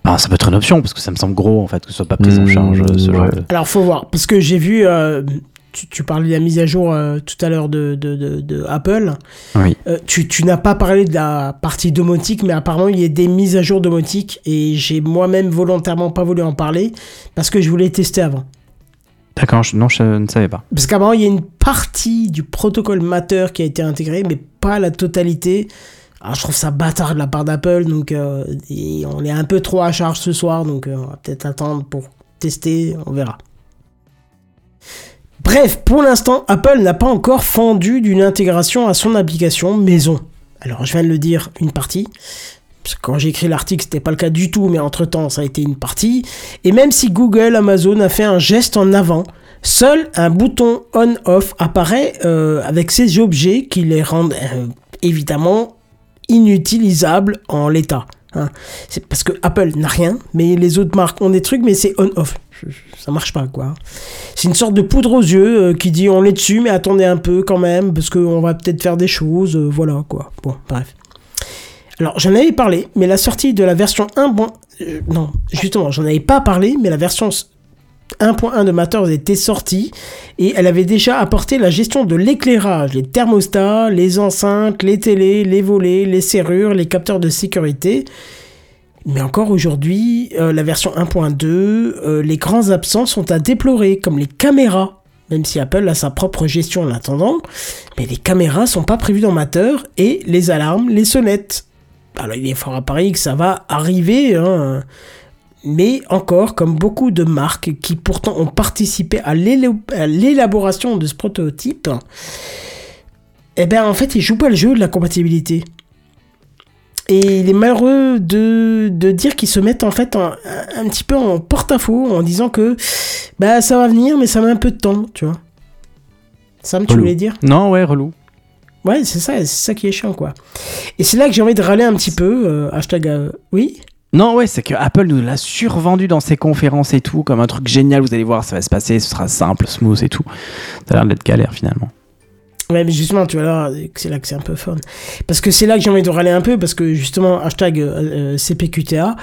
Ah, Ça peut être une option parce que ça me semble gros en fait que ce soit pas pris en Mmh, charge euh, ce genre ouais. de- Alors faut voir parce que j'ai vu. euh, tu, tu parlais de la mise à jour euh, tout à l'heure de, de, de, de Apple. Oui. Euh, tu tu n'as pas parlé de la partie domotique, mais apparemment il y a des mises à jour domotiques et j'ai moi-même volontairement pas voulu en parler parce que je voulais tester avant. D'accord, non, je ne savais pas. Parce qu'apparemment, il y a une partie du protocole Matter qui a été intégrée, mais pas la totalité. Alors, je trouve ça bâtard de la part d'Apple, donc euh, on est un peu trop à charge ce soir, donc on va peut-être attendre pour tester, on verra. Bref, pour l'instant, Apple n'a pas encore fendu d'une intégration à son application maison. Alors, je viens de le dire, une partie. Parce que quand j'ai écrit l'article, c'était pas le cas du tout, mais entre-temps, ça a été une partie. Et même si Google, Amazon a fait un geste en avant, seul un bouton on-off apparaît euh, avec ces objets qui les rendent euh, évidemment inutilisables en l'état. hein. C'est parce que Apple n'a rien, mais les autres marques ont des trucs, mais c'est on-off. Ça marche pas, quoi. C'est une sorte de poudre aux yeux euh, qui dit on est dessus, mais attendez un peu quand même, parce qu'on va peut-être faire des choses, euh, voilà, quoi. Bon, bref. Alors, j'en avais parlé, mais la sortie de la version 1. Bon, euh, non, justement, j'en avais pas parlé, mais la version 1.1 de Matters était sortie et elle avait déjà apporté la gestion de l'éclairage, les thermostats, les enceintes, les télés, les volets, les serrures, les capteurs de sécurité. Mais encore aujourd'hui, euh, la version 1.2, euh, les grands absents sont à déplorer, comme les caméras. Même si Apple a sa propre gestion en attendant, mais les caméras sont pas prévues dans Matter et les alarmes, les sonnettes. Alors il est fort à parier que ça va arriver, hein. mais encore comme beaucoup de marques qui pourtant ont participé à l'élaboration de ce prototype, eh ben en fait ils jouent pas le jeu de la compatibilité. Et il est malheureux de, de dire qu'ils se mettent en fait en- un, un petit peu en porte-à-faux en disant que bah ça va venir mais ça met un peu de temps, tu vois. Sam, tu Relou. voulais dire? Non, ouais, relou. Ouais, c'est ça, c'est ça qui est chiant, quoi. Et c'est là que j'ai envie de râler un petit peu. euh, hashtag. euh, oui? Non, ouais, c'est que Apple nous l'a survendu dans ses conférences et tout, comme un truc génial. Vous allez voir, ça va se passer, ce sera simple, smooth et tout. Ça a l'air d'être galère finalement. Mais justement, tu vois là, c'est là que c'est un peu fun. Parce que c'est là que j'ai envie de râler un peu, parce que justement, hashtag euh, euh, CPQTA,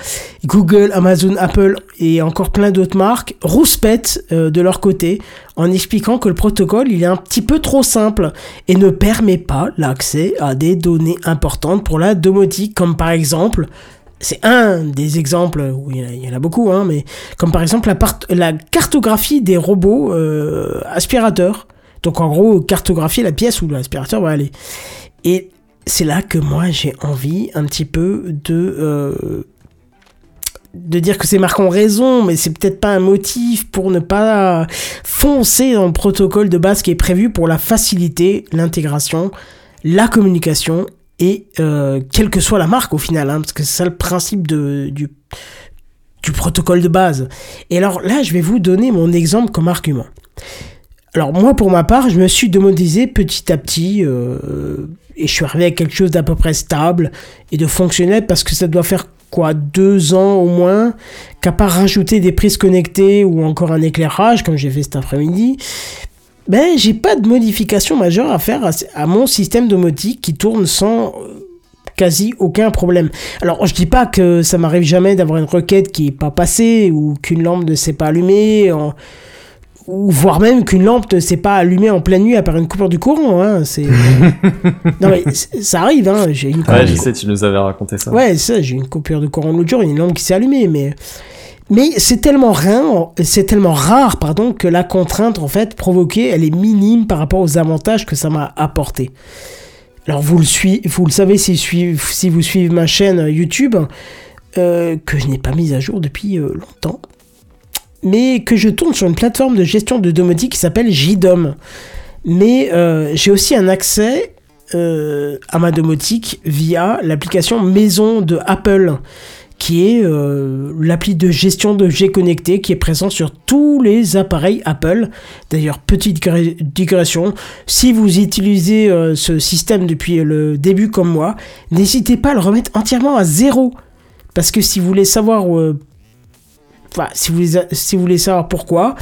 Google, Amazon, Apple et encore plein d'autres marques rouspètent euh, de leur côté en expliquant que le protocole, il est un petit peu trop simple et ne permet pas l'accès à des données importantes pour la domotique, comme par exemple c'est un des exemples, où il y en a, beaucoup, hein, mais comme par exemple la, cartographie des robots aspirateurs. Donc en gros, cartographier la pièce où l'aspirateur va aller. Et c'est là que moi j'ai envie un petit peu de... euh, de dire que ces marques ont raison, mais c'est peut-être pas un motif pour ne pas foncer dans le protocole de base qui est prévu pour la faciliter l'intégration, la communication et euh, quelle que soit la marque au final, hein, parce que c'est ça le principe de, du protocole de base. Et alors là, je vais vous donner mon exemple comme argument. Alors moi, pour ma part, je me suis démodisé petit à petit. euh, et je suis arrivé à quelque chose d'à peu près stable et de fonctionnel parce que ça doit faire quoi deux ans au moins qu'à part rajouter des prises connectées ou encore un éclairage comme j'ai fait cet après-midi ben j'ai pas de modification majeure à faire à, mon système domotique qui tourne sans euh, quasi aucun problème. Alors je dis pas que ça m'arrive jamais d'avoir une requête qui est pas passée ou qu'une lampe ne s'est pas allumée ou voire même qu'une lampe ne s'est pas allumée en pleine nuit à part une coupure du courant. Hein, c'est non mais ça arrive. Hein, j'ai une Ouais, je sais, tu nous avais raconté ça. Ouais, ça, j'ai eu une coupure de courant l'autre jour, une lampe qui s'est allumée, mais. Mais c'est tellement rare, c'est tellement rare, pardon, que la contrainte, en fait, provoquée, elle est minime par rapport aux avantages que ça m'a apporté. Alors, vous le, suivez, vous le savez si, suivez- si vous suivez ma chaîne YouTube, euh, que je n'ai pas mise à jour depuis euh, longtemps, mais que je tourne sur une plateforme de gestion de domotique qui s'appelle JDOM. Mais euh, j'ai aussi un accès euh, à ma domotique via l'application Maison de Apple, qui est euh, l'appli de gestion d'objets connectés qui est présent sur tous les appareils Apple. D'ailleurs, petite digre- digression, si vous utilisez ce système depuis le début comme moi, n'hésitez pas à le remettre entièrement à zéro. Parce que si vous voulez savoir, enfin, si vous voulez, si vous voulez savoir pourquoi,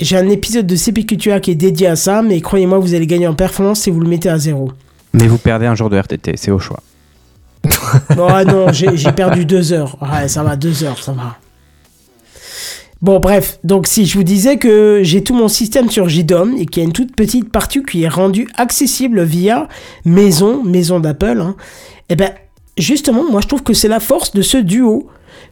j'ai un épisode de CPQTA qui est dédié à ça, mais croyez-moi, vous allez gagner en performance si vous le mettez à zéro. Mais vous perdez un jour de RTT, c'est au choix. Oh non, j'ai perdu deux heures. Ouais, ça va, deux heures, ça va. Bon, bref, donc si je vous disais que j'ai tout mon système sur JDOM et qu'il y a une toute petite partie qui est rendue accessible via Maison, Maison d'Apple, hein, eh ben, justement, moi je trouve que c'est la force de ce duo.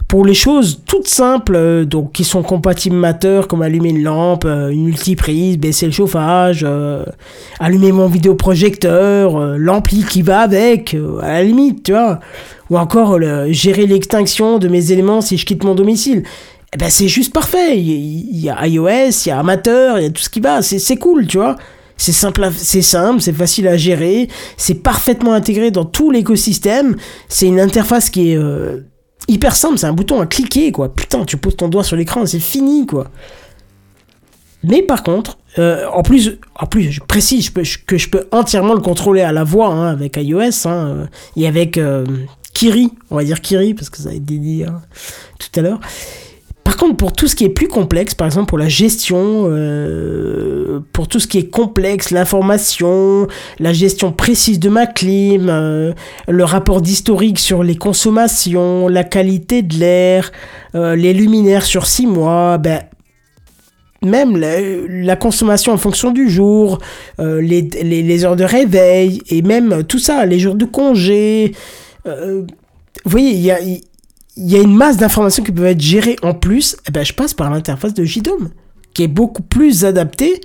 Pour les choses toutes simples, euh, donc qui sont compatibles Matter, comme allumer une lampe, euh, une multiprise, baisser le chauffage, euh, allumer mon vidéoprojecteur, euh, l'ampli qui va avec, euh, à la limite, tu vois. Ou encore gérer l'extinction de mes éléments si je quitte mon domicile. Eh ben c'est juste parfait. Il y, a iOS, il y a Amateur, il y a tout ce qui va. C'est cool, tu vois. C'est simple, c'est simple, c'est facile à gérer, c'est parfaitement intégré dans tout l'écosystème. C'est une interface qui est euh, hyper simple, c'est un bouton à cliquer, quoi. Putain, tu poses ton doigt sur l'écran, c'est fini, quoi. Mais par contre, euh, en plus, en plus, je précise que je peux entièrement le contrôler à la voix hein, avec iOS hein, euh, et avec euh, Kiri, on va dire Kiri parce que ça a été dit hein, tout à l'heure. Pour tout ce qui est plus complexe, par exemple pour la gestion, euh, pour tout ce qui est complexe, l'information, la gestion précise de ma clim, euh, le rapport d'historique sur les consommations, la qualité de l'air, euh, les luminaires sur 6 mois, ben, même la, consommation en fonction du jour, les, les, heures de réveil, et même tout ça, les jours de congé. vous voyez, il y a, il y a une masse d'informations qui peuvent être gérées en plus. Eh ben, je passe par l'interface de JDOM, qui est beaucoup plus adaptée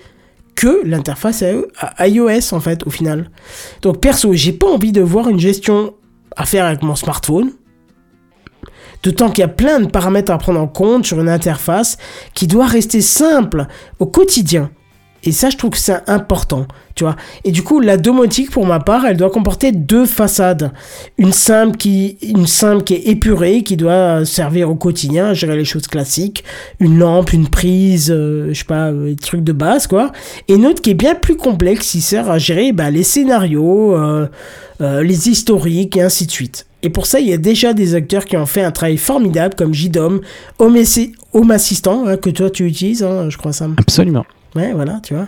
que l'interface à- à iOS, en fait, au final. Donc, perso, j'ai pas envie de voir une gestion à faire avec mon smartphone. D'autant qu'il y a plein de paramètres à prendre en compte sur une interface qui doit rester simple au quotidien. Et ça, je trouve que c'est important, tu vois. Et du coup, la domotique, pour ma part, elle doit comporter deux façades. Une simple qui, une simple qui est épurée, qui doit servir au quotidien, gérer les choses classiques. Une lampe, une prise, euh, je sais pas, euh, des trucs de base, quoi. Et une autre qui est bien plus complexe, qui sert à gérer bah, les scénarios, euh, euh, les historiques, et ainsi de suite. Et pour ça, il y a déjà des acteurs qui ont fait un travail formidable, comme Assi- Home Assistant, hein, que toi tu utilises, hein, je crois, Sam. Absolument. Ouais, voilà, tu vois.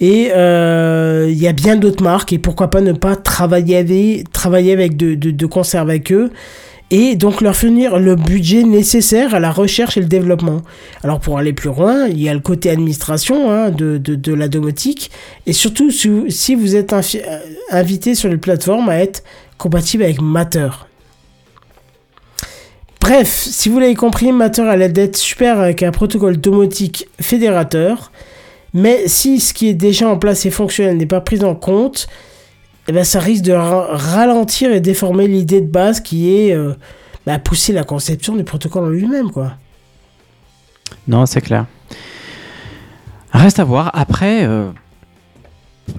Et euh, il y a bien d'autres marques, et pourquoi pas ne pas travailler avec, travailler avec de, de, de concert avec eux, et donc leur fournir le budget nécessaire à la recherche et le développement. Alors pour aller plus loin, il y a le côté administration hein, de, de, de la domotique, et surtout si, vous êtes euh, invité sur les plateformes à être compatible avec Matter. Bref, si vous l'avez compris, Matter a l'air d'être super avec un protocole domotique fédérateur. Mais si ce qui est déjà en place et fonctionnel n'est pas pris en compte, eh ben ça risque de ra- ralentir et déformer l'idée de base qui est euh, bah, pousser la conception du protocole en lui-même. quoi. Non, c'est clair. Reste à voir. Après, euh,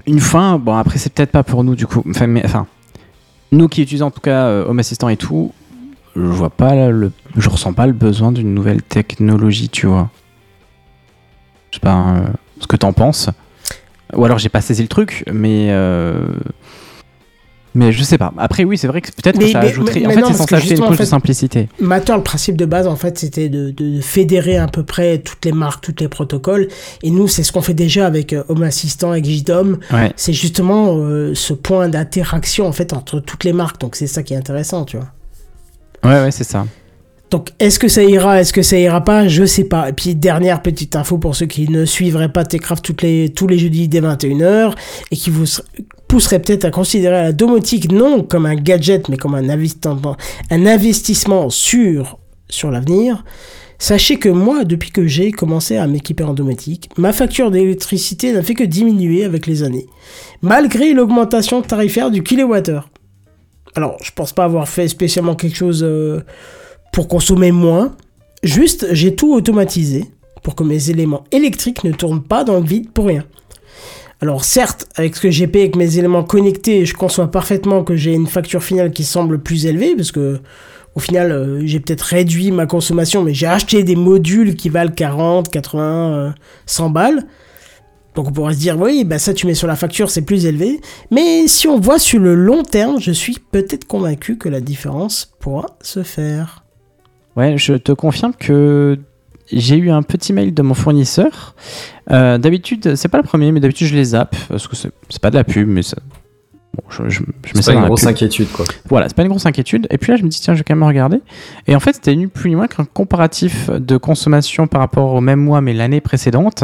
une fin, bon, après, c'est peut-être pas pour nous, du coup. Enfin, mais, enfin nous qui utilisons en tout cas euh, Home Assistant et tout, je vois pas le, je ressens pas le besoin d'une nouvelle technologie, tu vois. Je sais pas euh, ce que t'en penses. Ou alors j'ai pas saisi le truc, mais euh, Mais je sais pas. Après, oui, c'est vrai que peut-être que ça mais- ajouterait. mais- en fait, c'est censé ajouter une couche en fait- de simplicité. Matter, le principe de base, en fait, c'était de, de fédérer à peu près toutes les marques, tous les protocoles. Et nous, c'est ce qu'on fait déjà avec euh, Home Assistant, avec JDOM. Ouais. C'est justement euh, ce point d'interaction, en fait, entre toutes les marques. Donc, c'est ça qui est intéressant, tu vois. Ouais, ouais, c'est ça. Donc, est-ce que ça ira, est-ce que ça ira pas Je sais pas. Et puis, dernière petite info pour ceux qui ne suivraient pas Techcraft tous les jeudis dès 21h et qui vous ser- pousseraient peut-être à considérer la domotique non comme un gadget, mais comme un investissement, sûr sur l'avenir. Sachez que moi, depuis que j'ai commencé à m'équiper en domotique, ma facture d'électricité n'a fait que diminuer avec les années, malgré l'augmentation tarifaire du kilowattheure. Alors, je pense pas avoir fait spécialement quelque chose euh, pour consommer moins. Juste, j'ai tout automatisé pour que mes éléments électriques ne tournent pas dans le vide pour rien. Alors certes, avec ce que j'ai payé avec mes éléments connectés, je conçois parfaitement que j'ai une facture finale qui semble plus élevée, parce que au final, euh, j'ai peut-être réduit ma consommation, mais j'ai acheté des modules qui valent 40, 80, euh, 100 balles. Donc on pourrait se dire, oui, bah ça tu mets sur la facture, c'est plus élevé. Mais si on voit sur le long terme, je suis peut-être convaincu que la différence pourra se faire. Ouais, je te confirme que j'ai eu un petit mail de mon fournisseur. Euh, d'habitude, c'est pas le premier, mais d'habitude je les zappe parce que c'est c'est pas de la pub, mais ça. Bon, je, je, je mets C'est ça pas dans une grosse inquiétude, quoi. Voilà, c'est pas une grosse inquiétude. Et puis là, je me dis, tiens, je vais quand même regarder. Et en fait, c'était ni plus ni moins qu'un comparatif de consommation par rapport au même mois, mais l'année précédente.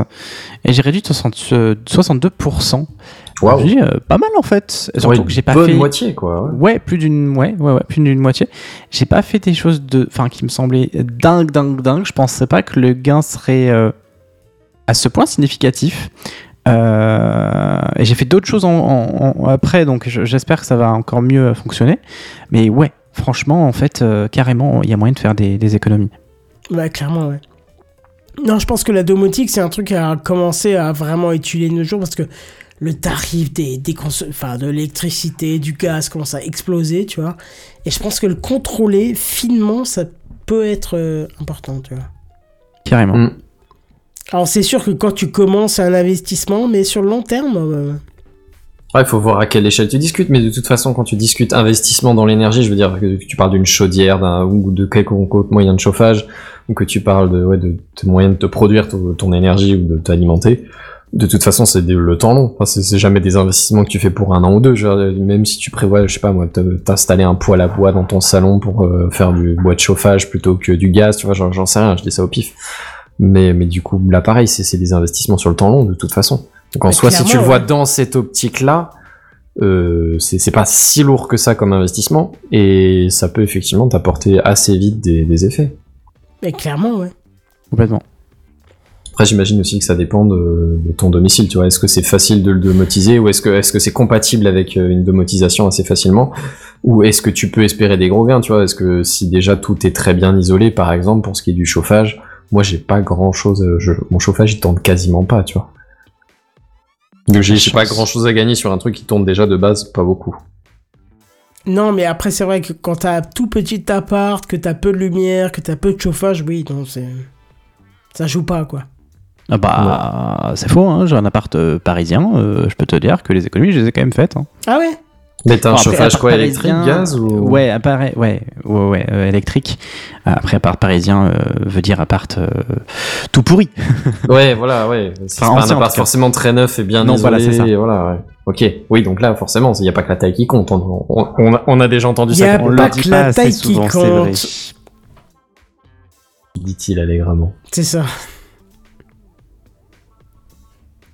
Et j'ai réduit de 60, euh, 62%. Waouh. Je me dis, euh, pas mal en fait. Surtout Ouais, que j'ai pas bonne fait. moitié, quoi. Ouais, plus d'une ouais, ouais, ouais, plus d'une moitié. J'ai pas fait des choses de enfin qui me semblaient dingue dingue dingue, je pensais pas que le gain serait euh, à ce point significatif. Euh, et j'ai fait d'autres choses en, en- en- après donc je- j'espère que ça va encore mieux fonctionner. Mais ouais, franchement en fait euh, carrément il y a moyen de faire des, des économies. Ouais, clairement, ouais. Non, je pense que la domotique, c'est un truc qui a commencé à vraiment étudier de nos jours parce que le tarif des, des cons- enfin, de l'électricité, du gaz commence à exploser, tu vois. Et je pense que le contrôler finement, ça peut être euh, important, tu vois. Carrément. Mm. Alors, c'est sûr que quand tu commences, un investissement, mais sur le long terme, euh, Ouais, il faut voir à quelle échelle tu discutes, mais de toute façon, quand tu discutes investissement dans l'énergie, je veux dire que tu parles d'une chaudière, d'un ou de quelconque moyen de chauffage, ou que tu parles de, ouais, de, moyens de te produire ton, énergie ou de t'alimenter. De toute façon, c'est le temps long. Enfin, c'est jamais des investissements que tu fais pour un an ou deux. Même si tu prévois, je sais pas moi, t'installer un poêle à bois dans ton salon pour euh, faire du bois de chauffage plutôt que du gaz, tu vois, j'en j'en sais rien, je dis ça au pif. Mais, mais du coup, là, pareil, c'est c'est des investissements sur le temps long, de toute façon. Donc en Mais soi, si tu le vois ouais. dans cette optique-là, euh, c'est c'est pas si lourd que ça comme investissement, et ça peut effectivement t'apporter assez vite des, des effets. mais clairement, ouais. Complètement. Après, j'imagine aussi que ça dépend de, de ton domicile, tu vois. Est-ce que c'est facile de le domotiser, ou est-ce que est-ce que c'est compatible avec euh, une domotisation assez facilement, ou est-ce que tu peux espérer des gros gains, tu vois Est-ce que si déjà tout est très bien isolé, par exemple, pour ce qui est du chauffage, moi j'ai pas grand chose, mon chauffage il tourne quasiment pas, tu vois. Donc j'ai pas grand chose à gagner sur un truc qui tourne déjà de base, pas beaucoup. Non, mais après, c'est vrai que quand t'as un tout petit appart, que t'as peu de lumière, que t'as peu de chauffage, oui, non, c'est. Ça joue pas, quoi. Ah bah c'est faux, hein, j'ai un appart euh, parisien, euh, je peux te dire que les économies je les ai quand même faites. hein. Ah ouais? Mais t'as un chauffage quoi, électrique, gaz ou Ouais, appart, ouais, ouais, ouais, euh, électrique. Après, appart parisien euh, veut dire appart euh, tout pourri. Ouais, voilà, ouais. C'est Enfin, pas ancien, un appart forcément très neuf et bien Non, isolé. voilà, c'est ça. et voilà, ouais. Ok. Oui, donc là, forcément, il n'y a pas que la taille qui compte. On, on- on a, on a déjà entendu Y ça. a quand On pas le que dit la pas taille qui souvent, c'est vrai. compte. dit-il allègrement. C'est ça.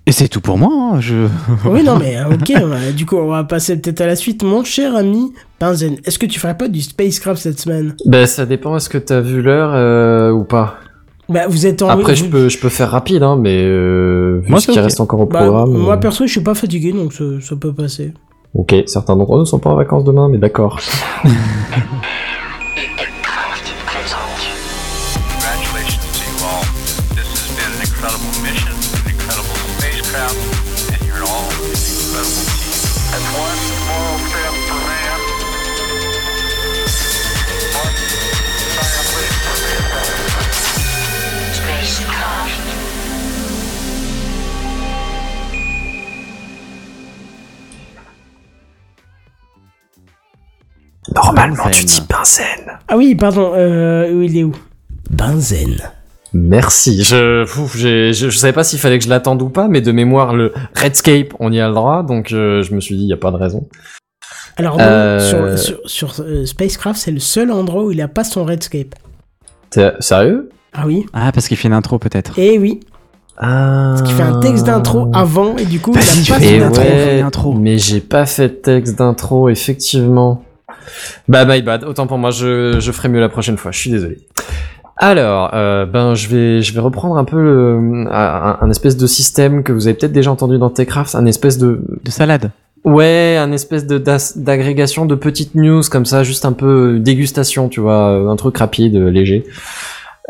Et c'est tout pour moi. hein, Je... Oui, non, mais euh, ok, du coup, on va passer peut-être à la suite. Mon cher ami Benzen, est-ce que tu ferais pas du spacecraft cette semaine? Ben, ça dépend. Est-ce que t'as vu l'heure euh, ou pas? Bah, vous êtes en. Après, vous- je peux, je peux faire rapide, hein, mais euh, vu Moi, ce qui reste encore au Bah, programme. moi, euh, perso, je suis pas fatigué, donc ça, ça peut passer. Ok, certains d'entre eux ne sont pas en vacances demain, mais d'accord. Normalement, tu dis Benzen. Ah oui, pardon, euh, où il est où? Benzen. Merci. Je, ouf, j'ai- je, je savais pas s'il fallait que je l'attende ou pas, mais de mémoire, le Redscape, on y a le droit, donc euh, je me suis dit, il y a pas de raison. Alors non, Euh. sur, sur, sur, euh, Spacecraft, c'est le seul endroit où il a pas son Redscape. T'es sérieux? Ah oui Ah, parce qu'il fait une intro peut-être. Eh oui, Ah. parce qu'il fait un texte d'intro avant et du coup, il Vas-y, a pas fais ouais, une intro. mais j'ai pas fait de texte d'intro, effectivement. Bah, my bad. Autant pour moi, je, je ferai mieux la prochaine fois. Je suis désolé. Alors, euh, ben, je vais, je vais reprendre un peu le, un, un espèce de système que vous avez peut-être déjà entendu dans Techcraft, un espèce de, De salade. ouais, un espèce de d'agrégation de petites news comme ça, juste un peu euh, dégustation, tu vois, euh, un truc rapide, euh, léger.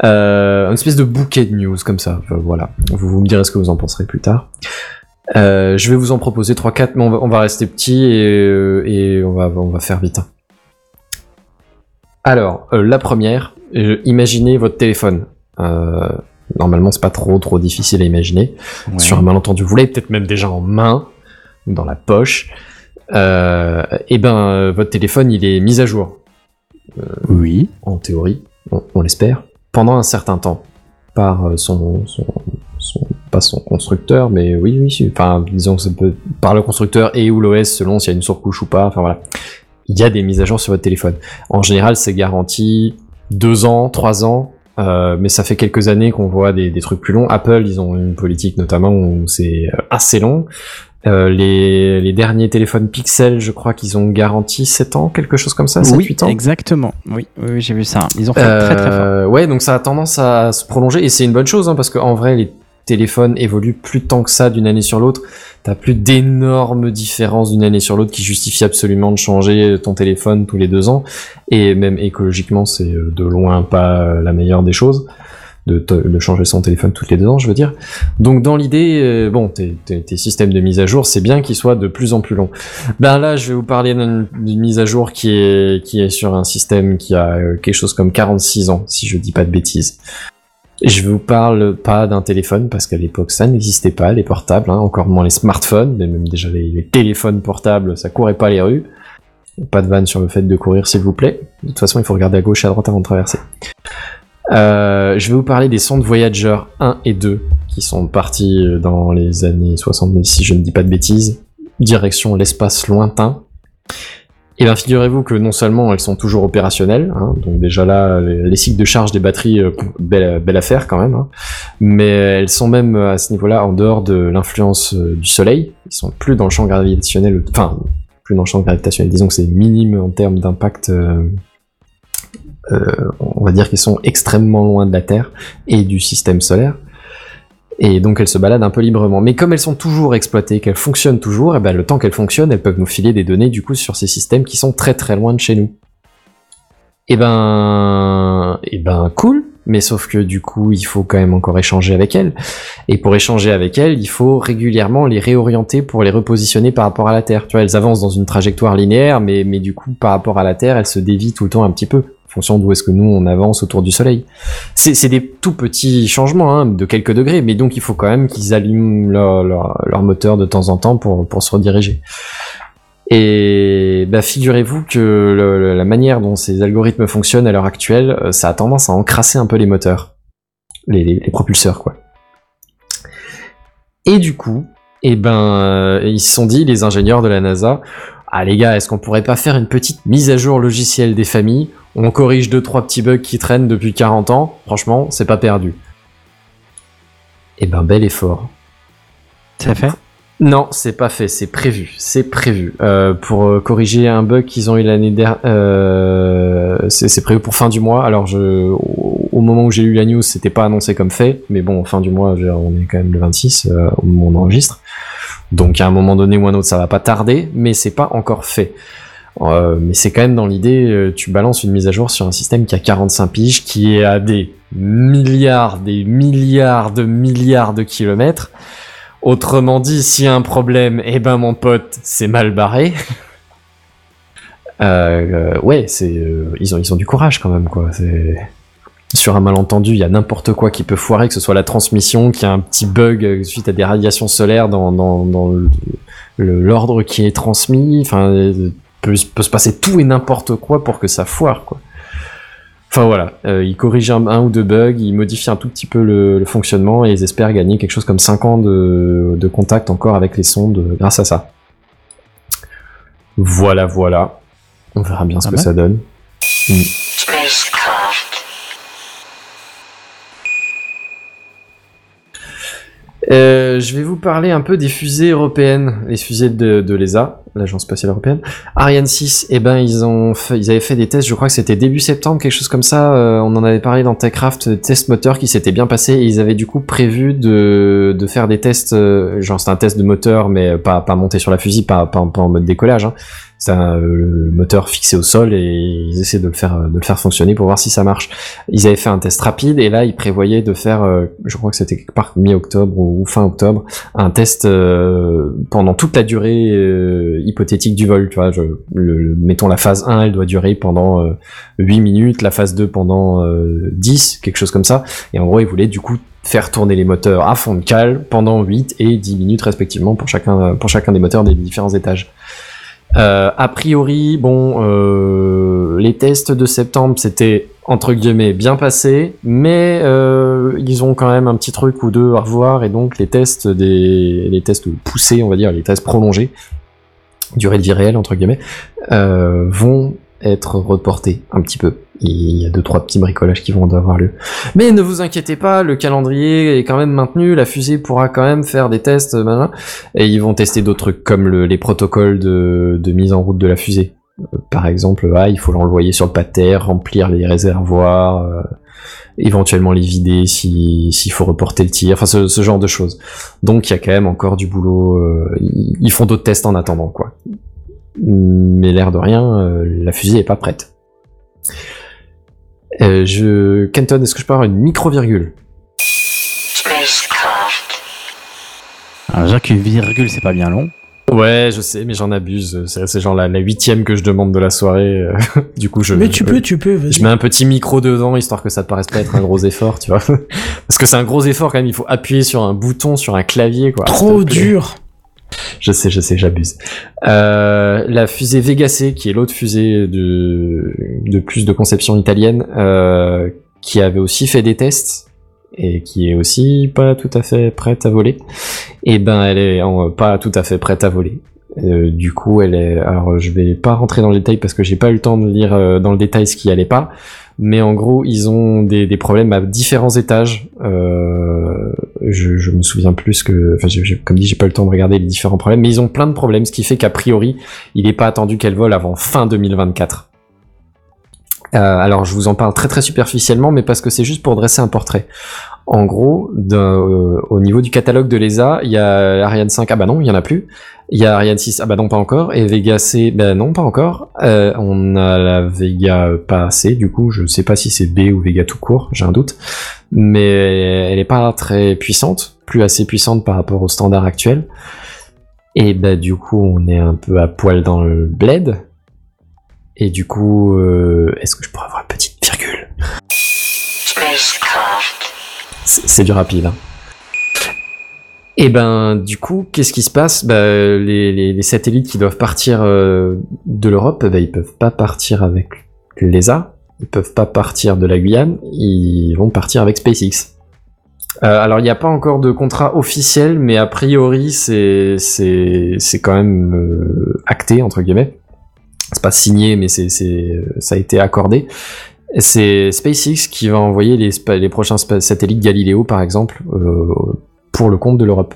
Euh, une espèce de bouquet de news comme ça. Enfin, voilà. Vous, vous me direz ce que vous en penserez plus tard. Euh, je vais vous en proposer 3-4, mais on va, on va rester petit et, et on, va, on va faire vite. Alors, euh, la première, euh, imaginez votre téléphone. Euh, normalement, c'est pas trop trop difficile à imaginer. Ouais. Sur un malentendu, vous l'avez peut-être même déjà en main, dans la poche. Et ben, votre téléphone, il est mis à jour, Oui. en théorie, on, on l'espère, pendant un certain temps, par son, son, son- pas son constructeur, mais oui, oui, enfin, disons que ça peut, par le constructeur et ou l'OS, selon s'il y a une surcouche ou pas, enfin voilà. Il y a des mises à jour sur votre téléphone. En général, c'est garanti deux ans, trois ans, euh, mais ça fait quelques années qu'on voit des, des trucs plus longs. Apple, ils ont une politique notamment où c'est euh, assez long. Euh, les, les derniers téléphones Pixel, je crois qu'ils ont garanti 7 ans, quelque chose comme ça, 7, oui, 8 ans. exactement. Oui, oui, oui, j'ai vu ça. Ils ont fait très très fort. Euh, ouais, donc ça a tendance à se prolonger et c'est une bonne chose hein, parce qu'en vrai, les téléphones évoluent plus tant que ça d'une année sur l'autre. T'as plus d'énormes différences d'une année sur l'autre qui justifient absolument de changer ton téléphone tous les deux ans. Et même écologiquement, c'est euh, de loin pas euh, la meilleure des choses. De, changer son téléphone toutes les deux ans, je veux dire. Donc dans l'idée, euh, bon, tes, systèmes de mise à jour, c'est bien qu'ils soient de plus en plus longs. Ben là, je vais vous parler d'une mise à jour qui est qui est sur un système qui a quelque chose comme 46 ans, si je dis pas de bêtises. Je vous parle pas d'un téléphone parce qu'à l'époque ça n'existait pas, les portables, hein, encore moins les smartphones, mais même déjà les, téléphones portables, ça courait pas les rues. Pas de vanne sur le fait de courir, s'il vous plaît. De toute façon, il faut regarder à gauche et à droite avant de traverser. Euh, je vais vous parler des sondes Voyager 1 et 2 qui sont partis euh, dans les années 70, si je ne dis pas de bêtises, direction l'espace lointain. Et bien figurez-vous que non seulement elles sont toujours opérationnelles, hein, donc déjà là les, les cycles de charge des batteries, euh, belle, belle affaire quand même, hein, mais elles sont même euh, à ce niveau-là en dehors de l'influence euh, du Soleil, ils sont plus dans le champ gravitationnel, enfin plus dans le champ gravitationnel, disons que c'est minime en termes d'impact, euh, euh, on va dire qu'ils sont extrêmement loin de la Terre et du système solaire. Et donc elles se baladent un peu librement. Mais comme elles sont toujours exploitées, qu'elles fonctionnent toujours, et ben le temps qu'elles fonctionnent, elles peuvent nous filer des données du coup sur ces systèmes qui sont très très loin de chez nous. Et ben, et ben cool. Mais sauf que du coup, il faut quand même encore échanger avec elles. Et pour échanger avec elles, il faut régulièrement les réorienter pour les repositionner par rapport à la Terre. Tu vois, elles avancent dans une trajectoire linéaire, mais, mais du coup, par rapport à la Terre, elles se dévient tout le temps un petit peu, fonction d'où est-ce que nous on avance autour du Soleil. C'est des tout petits changements, hein, de quelques degrés, mais donc il faut quand même qu'ils allument leur, moteur de temps en temps pour, se rediriger. Et bah, figurez-vous que la manière dont ces algorithmes fonctionnent à l'heure actuelle, euh, ça a tendance à encrasser un peu les moteurs, les, propulseurs, quoi. Et du coup, eh ben, ils se sont dit, les ingénieurs de la NASA, ah les gars, est-ce qu'on pourrait pas faire une petite mise à jour logicielle des familles? On corrige deux trois petits bugs qui traînent depuis 40 ans. Franchement, c'est pas perdu. Eh ben, bel effort. C'est fait? Non, c'est pas fait, c'est prévu, c'est prévu. Euh, pour euh, corriger un bug qu'ils ont eu l'année dernière, euh, c'est prévu pour fin du mois. Alors je, au, au moment où j'ai lu la news, c'était pas annoncé comme fait, mais bon, fin du mois, on est quand même le 26 euh, au moment où on enregistre. Donc à un moment donné ou un autre, ça va pas tarder, mais c'est pas encore fait. Euh, mais c'est quand même dans l'idée, euh, tu balances une mise à jour sur un système qui a 45 piges, qui est à des milliards, des milliards de milliards de kilomètres. Autrement dit, s'il y a un problème, eh ben mon pote, c'est mal barré. Euh, ouais, c'est ils ont du courage quand même quoi. Sur un malentendu, il y a n'importe quoi qui peut foirer, que ce soit la transmission, qu'il y a un petit bug euh, suite à des radiations solaires dans dans, l'ordre qui est transmis. Enfin, euh, peut, peut se passer tout et n'importe quoi pour que ça foire, quoi. Enfin voilà, euh, ils corrigent un, un ou deux bugs, ils modifient un tout petit peu le, le fonctionnement et ils espèrent gagner quelque chose comme 5 ans de, de contact encore avec les sondes grâce à ça. Voilà, voilà. On verra bien ce Pas que mal. ça donne. Mm. Euh, je vais vous parler un peu des fusées européennes, les fusées de, de l'ESA, l'agence spatiale européenne. Ariane 6, eh ben ils ont, fait, ils avaient fait des tests, je crois que c'était début septembre, quelque chose comme ça. euh, on en avait parlé dans Techcraft, des tests moteurs qui s'étaient bien passés. Et ils avaient du coup prévu de, de faire des tests, euh, genre c'est un test de moteur, mais pas pas monté sur la fusée, pas pas, pas en mode décollage. Hein. C'est un euh, moteur fixé au sol et ils essaient de le faire de le faire fonctionner pour voir si ça marche. Ils avaient fait un test rapide et là ils prévoyaient de faire, euh, je crois que c'était quelque part mi-octobre ou fin octobre, un test euh, pendant toute la durée euh, hypothétique du vol. Tu vois, je, le- mettons la phase 1, elle doit durer pendant euh, 8 minutes, la phase 2 pendant euh, 10, quelque chose comme ça. Et en gros, ils voulaient du coup faire tourner les moteurs à fond de cale pendant 8 et 10 minutes respectivement pour chacun, pour chacun des moteurs des différents étages. Euh, a priori, bon, euh, les tests de septembre, c'était entre guillemets bien passé, mais euh, ils ont quand même un petit truc ou deux à revoir et donc les tests des les tests poussés, on va dire, les tests prolongés, durée de vie réelle entre guillemets, vont être reportés un petit peu. Il y a deux trois petits bricolages qui vont avoir lieu. Mais ne vous inquiétez pas, le calendrier est quand même maintenu, la fusée pourra quand même faire des tests, machin, et ils vont tester d'autres trucs comme le- les protocoles de, de mise en route de la fusée. Euh, Par exemple, ah, il faut l'envoyer sur le pas de terre, remplir les réservoirs, euh, éventuellement les vider si s'il faut reporter le tir, enfin ce, ce genre de choses. Donc il y a quand même encore du boulot. euh, ils font d'autres tests en attendant, quoi. Mais l'air de rien, euh, la fusée est pas prête. Euh, je... Kenton, est-ce que je peux avoir une micro-virgule? Alors, déjà qu'une virgule, c'est pas bien long. Ouais, je sais, mais j'en abuse. C'est genre la, la huitième que je demande de la soirée. euh, du coup, je. Mais tu peux, tu peux, vas-y. Je mets un petit micro dedans histoire que ça te paraisse pas être un gros effort, tu vois. Parce que c'est un gros effort quand même. Il faut appuyer sur un bouton, sur un clavier, quoi. Trop dur. Je sais, je sais, j'abuse. Euh, la fusée Vega C, qui est l'autre fusée de, de plus de conception italienne, euh, qui avait aussi fait des tests et qui est aussi pas tout à fait prête à voler. Et ben, elle est en- pas tout à fait prête à voler. Euh, du coup, elle est. Alors, je vais pas rentrer dans le détail parce que j'ai pas eu le temps de lire euh, dans le détail ce qui allait pas. Mais en gros, ils ont des, problèmes à différents étages. Euh, je, je me souviens plus que, enfin, j'ai- comme dit, j'ai pas le temps de regarder les différents problèmes, mais ils ont plein de problèmes, ce qui fait qu'a priori, il n'est pas attendu qu'elle vole avant fin 2024. Euh, alors, je vous en parle très très superficiellement, mais parce que c'est juste pour dresser un portrait. En gros, euh, au niveau du catalogue de l'ESA, il y a Ariane 5, ah bah non, il y en a plus. Il y a Ariane 6, ah bah non, pas encore. Et Vega C, bah non, pas encore. Euh, on a la Vega pas C, du coup, je sais pas si c'est B ou Vega tout court, j'ai un doute. Mais elle est pas très puissante, plus assez puissante par rapport au standard actuel. Et bah du coup, on est un peu à poil dans le bled. Et du coup, euh, est-ce que je pourrais avoir une petite virgule? C'est du rapide. Hein. Et ben, du coup, qu'est-ce qui se passe? Bah, les, satellites qui doivent partir euh, de l'Europe, bah, ils peuvent pas partir avec l'ESA, ils peuvent pas partir de la Guyane, ils vont partir avec SpaceX. Euh, alors, il n'y a pas encore de contrat officiel, mais a priori, c'est quand même euh, acté entre guillemets. C'est pas signé, mais c'est ça a été accordé. C'est SpaceX qui va envoyer les, prochains satellites Galileo, par exemple, euh, pour le compte de l'Europe.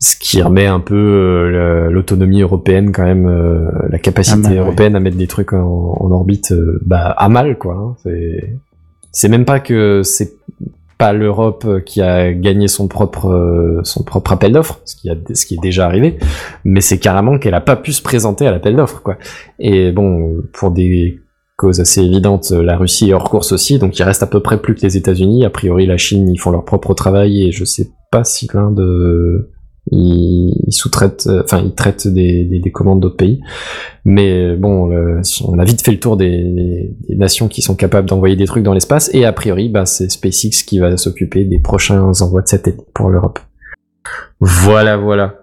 Ce qui remet un peu euh, la- l'autonomie européenne, quand même, euh, la capacité mal, ouais. européenne à mettre des trucs en, en orbite, bah, à mal, quoi. hein. C'est- C'est même pas que c'est pas l'Europe qui a gagné son propre euh, son propre appel d'offres, ce qui ce qui est déjà arrivé, mais c'est carrément qu'elle a pas pu se présenter à l'appel d'offres, quoi. Et bon, pour des causes assez évidentes, la Russie est hors course aussi, donc il reste à peu près plus que les États-Unis. A priori, la Chine, ils font leur propre travail et je sais pas si l'Inde euh, ils, ils sous-traitent, euh, enfin ils traitent des, des, des commandes d'autres pays. Mais bon, le- on a vite fait le tour des, des nations qui sont capables d'envoyer des trucs dans l'espace et a priori, bah, c'est SpaceX qui va s'occuper des prochains envois de satellites pour l'Europe. Voilà, voilà.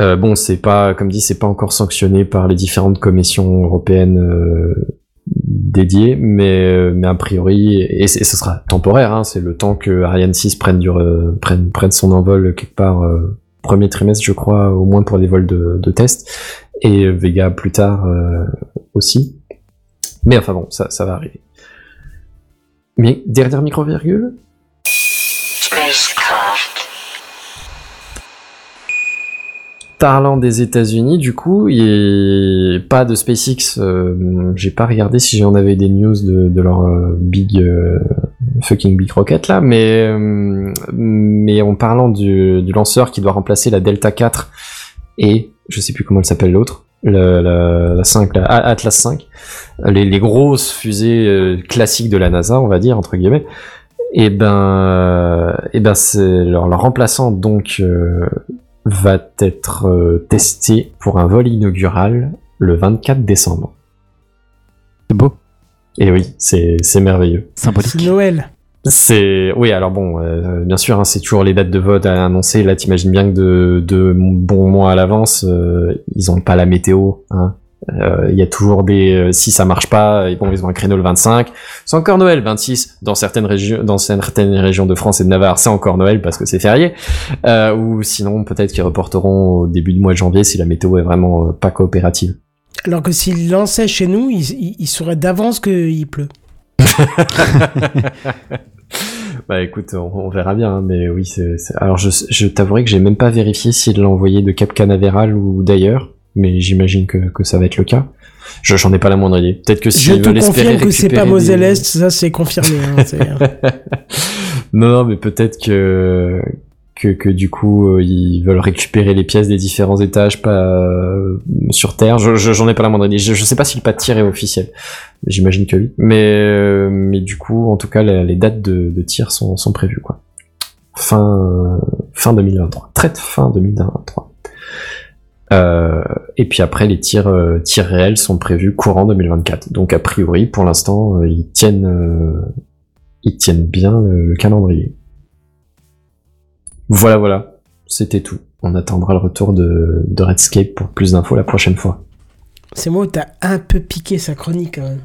Euh, bon, c'est pas, comme dit, c'est pas encore sanctionné par les différentes commissions européennes euh, dédiées, mais, euh, mais a priori, et, ce sera temporaire, hein, c'est le temps que Ariane 6 prenne, du, re- prenne, prenne son envol quelque part euh, premier trimestre, je crois, au moins pour des vols de, de test, et Vega plus tard euh, aussi. Mais enfin bon, ça, ça va arriver. Mais dernière micro-virgule? Parlant des États-Unis, du coup, il a pas de SpaceX. euh, J'ai pas regardé si j'en avais des news de, leur euh, big euh, fucking big rocket là, mais mais en parlant du, lanceur qui doit remplacer la Delta 4 et je sais plus comment elle s'appelle l'autre, la, la, la 5, la A- Atlas 5, les, grosses fusées classiques de la NASA, on va dire entre guillemets. Et ben, et ben c'est leur, remplaçant donc va être euh, testé pour un vol inaugural le 24 décembre. C'est beau. Et oui, c'est c'est merveilleux. Symbolique. C'est Noël. C'est oui, alors bon, euh, bien sûr, hein, c'est toujours les dates de vote à annoncer. Là, t'imagines bien que de, de bons mois à l'avance, euh, ils ont pas la météo. Hein. Euh, Il y a toujours des euh, si ça marche pas, et bon, ils ont un créneau le 25. C'est encore Noël, 26 dans certaines régions, dans certaines régions de France et de Navarre, c'est encore Noël parce que c'est férié. Euh, ou sinon, peut-être qu'ils reporteront au début du mois de janvier si la météo est vraiment euh, pas coopérative. Alors que s'il lançait chez nous, il, il, il saurait d'avance qu'il pleut. Bah écoute, on, on verra bien, hein, mais oui, c'est. c'est- Alors je, je t'avouerai que j'ai même pas vérifié s'il l'a envoyé de Cap Canaveral ou d'ailleurs, mais j'imagine que, que ça va être le cas. Je j'en ai pas la moindre idée. Peut-être que Je s'ils te veulent espérer confirme que c'est pas Moselle des- Est, ça c'est confirmé. hein, non, non, mais peut-être que, que que du coup euh, ils veulent récupérer les pièces des différents étages pas euh, sur Terre. Je je- j'en ai pas la moindre idée. Je, je sais pas si le pas de tir est officiel. J'imagine que oui. Mais euh, mais du coup, en tout cas, les, les dates de, de tir sont sont prévues quoi. Fin fin 2023. Traite fin 2023. Euh, et puis après, les tirs, euh, tirs réels sont prévus courant 2024. Donc a priori, pour l'instant, euh, ils tiennent, ils tiennent bien le, le calendrier. Voilà, voilà. C'était tout. On attendra le retour de, de Redscape pour plus d'infos la prochaine fois. C'est moi où t'as un peu piqué sa chronique quand même.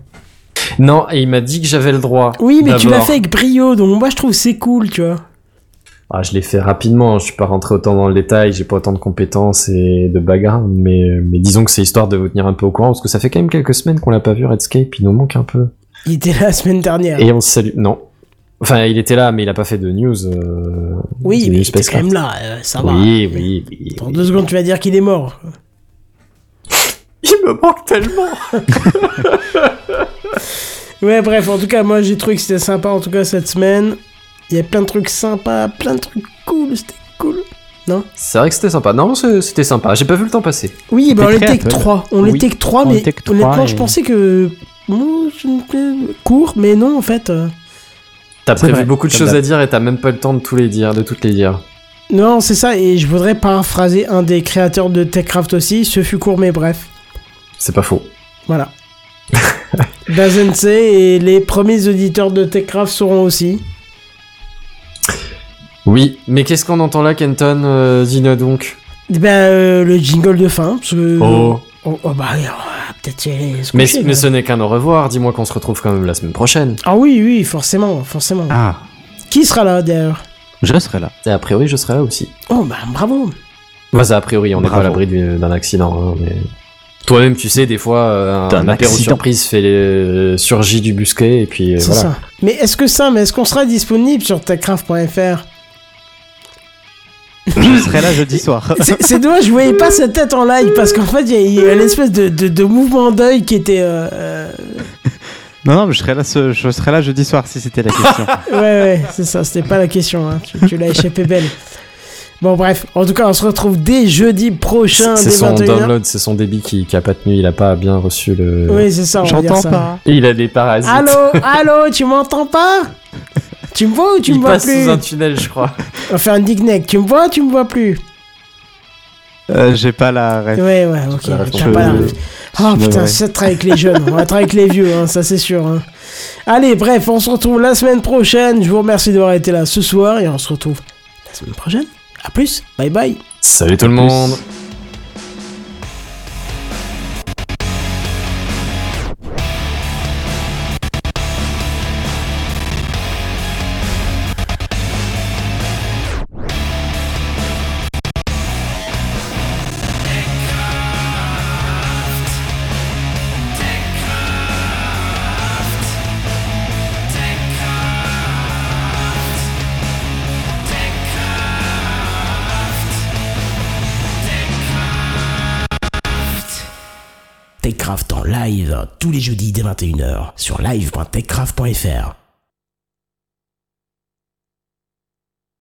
Non, et il m'a dit que j'avais le droit. Oui, mais tu l'as fait avec brio, donc moi je trouve c'est cool, tu vois. Ah, je l'ai fait rapidement, je suis pas rentré autant dans le détail, j'ai pas autant de compétences et de background, mais, mais disons que c'est histoire de vous tenir un peu au courant, parce que ça fait quand même quelques semaines qu'on l'a pas vu, Redscape, il nous manque un peu. Il était là la semaine dernière. Et on se salue. Non. Enfin, il était là, mais il a pas fait de news. euh, Oui, de mais news il était quand même là, euh, ça va. Oui, oui, oui. Dans deux secondes, tu vas dire qu'il est mort. Il me manque tellement. Ouais, bref, en tout cas, moi j'ai trouvé que c'était sympa, en tout cas, cette semaine. Il y a plein de trucs sympas, plein de trucs cool, c'était cool. C'est vrai que c'était sympa. Non, c'était sympa. J'ai pas vu le temps passer. Oui, bah on T'es très était que Apple. 3. On Oui, était que 3, on mais que honnêtement, et- je pensais que. Bon, court, mais non, en fait. euh, T'as prévu vrai, beaucoup de choses à dire et t'as même pas le temps de tous les dire, de toutes les dire. Non, c'est ça, et je voudrais paraphraser un des créateurs de Techcraft aussi. Ce fut court, mais bref. C'est pas faux. Voilà. Dazense et les premiers auditeurs de Techcraft seront aussi. Oui, mais qu'est-ce qu'on entend là, Kenton euh, Dis-nous donc. Ben, euh, le jingle de fin. Parce que... Oh. Oh, oh, bah, euh, peut-être Mais, mais ce n'est qu'un au revoir. Dis-moi qu'on se retrouve quand même la semaine prochaine. Ah oui, oui, forcément, forcément. Ah, Qui sera là, d'ailleurs? Je serai là. Et a priori, je serai là aussi. Oh, bah, bravo. Bah, ça, a priori, on n'est pas à l'abri du- d'un accident. hein, mais... Toi-même, tu sais, des fois, euh, un, D'un apéro accident. surprise fait les... surgit du busquet et puis euh, C'est voilà. ça. Mais est-ce que ça, mais est-ce qu'on sera disponible sur techcraft.fr Je serai là jeudi soir. C'est dommage, je voyais pas sa tête en live parce qu'en fait, il y a- a une espèce de, de, de mouvement d'œil qui était. euh, euh, Non, non, mais je serai là, ce- je serai là jeudi soir si c'était la question. Ouais, ouais, c'est ça, c'était pas la question. Hein. Tu, tu l'as échappé belle. Bon, bref, en tout cas, on se retrouve dès jeudi prochain, C'est son 21h. download, c'est son débit qui, qui a pas tenu, il a pas bien reçu le. Oui, c'est ça, on J'entends pas. Il a des parasites. Allô, allô, tu m'entends pas? Tu me vois ou tu il me vois passe plus sous un tunnel, je crois. On va faire un dick Tu me vois ou tu me vois plus Euh, J'ai pas la ref. Ouais, ouais, ok. t'as je- pas la- Oh je putain, ça de travailler avec les jeunes. On va travailler avec les vieux, hein, ça c'est sûr. hein. Allez, bref, on se retrouve la semaine prochaine. Je vous remercie d'avoir été là ce soir et on se retrouve la semaine prochaine. A plus, bye bye. Salut tout le plus. monde. Live tous les jeudis dès 21h sur live.techcraft.fr.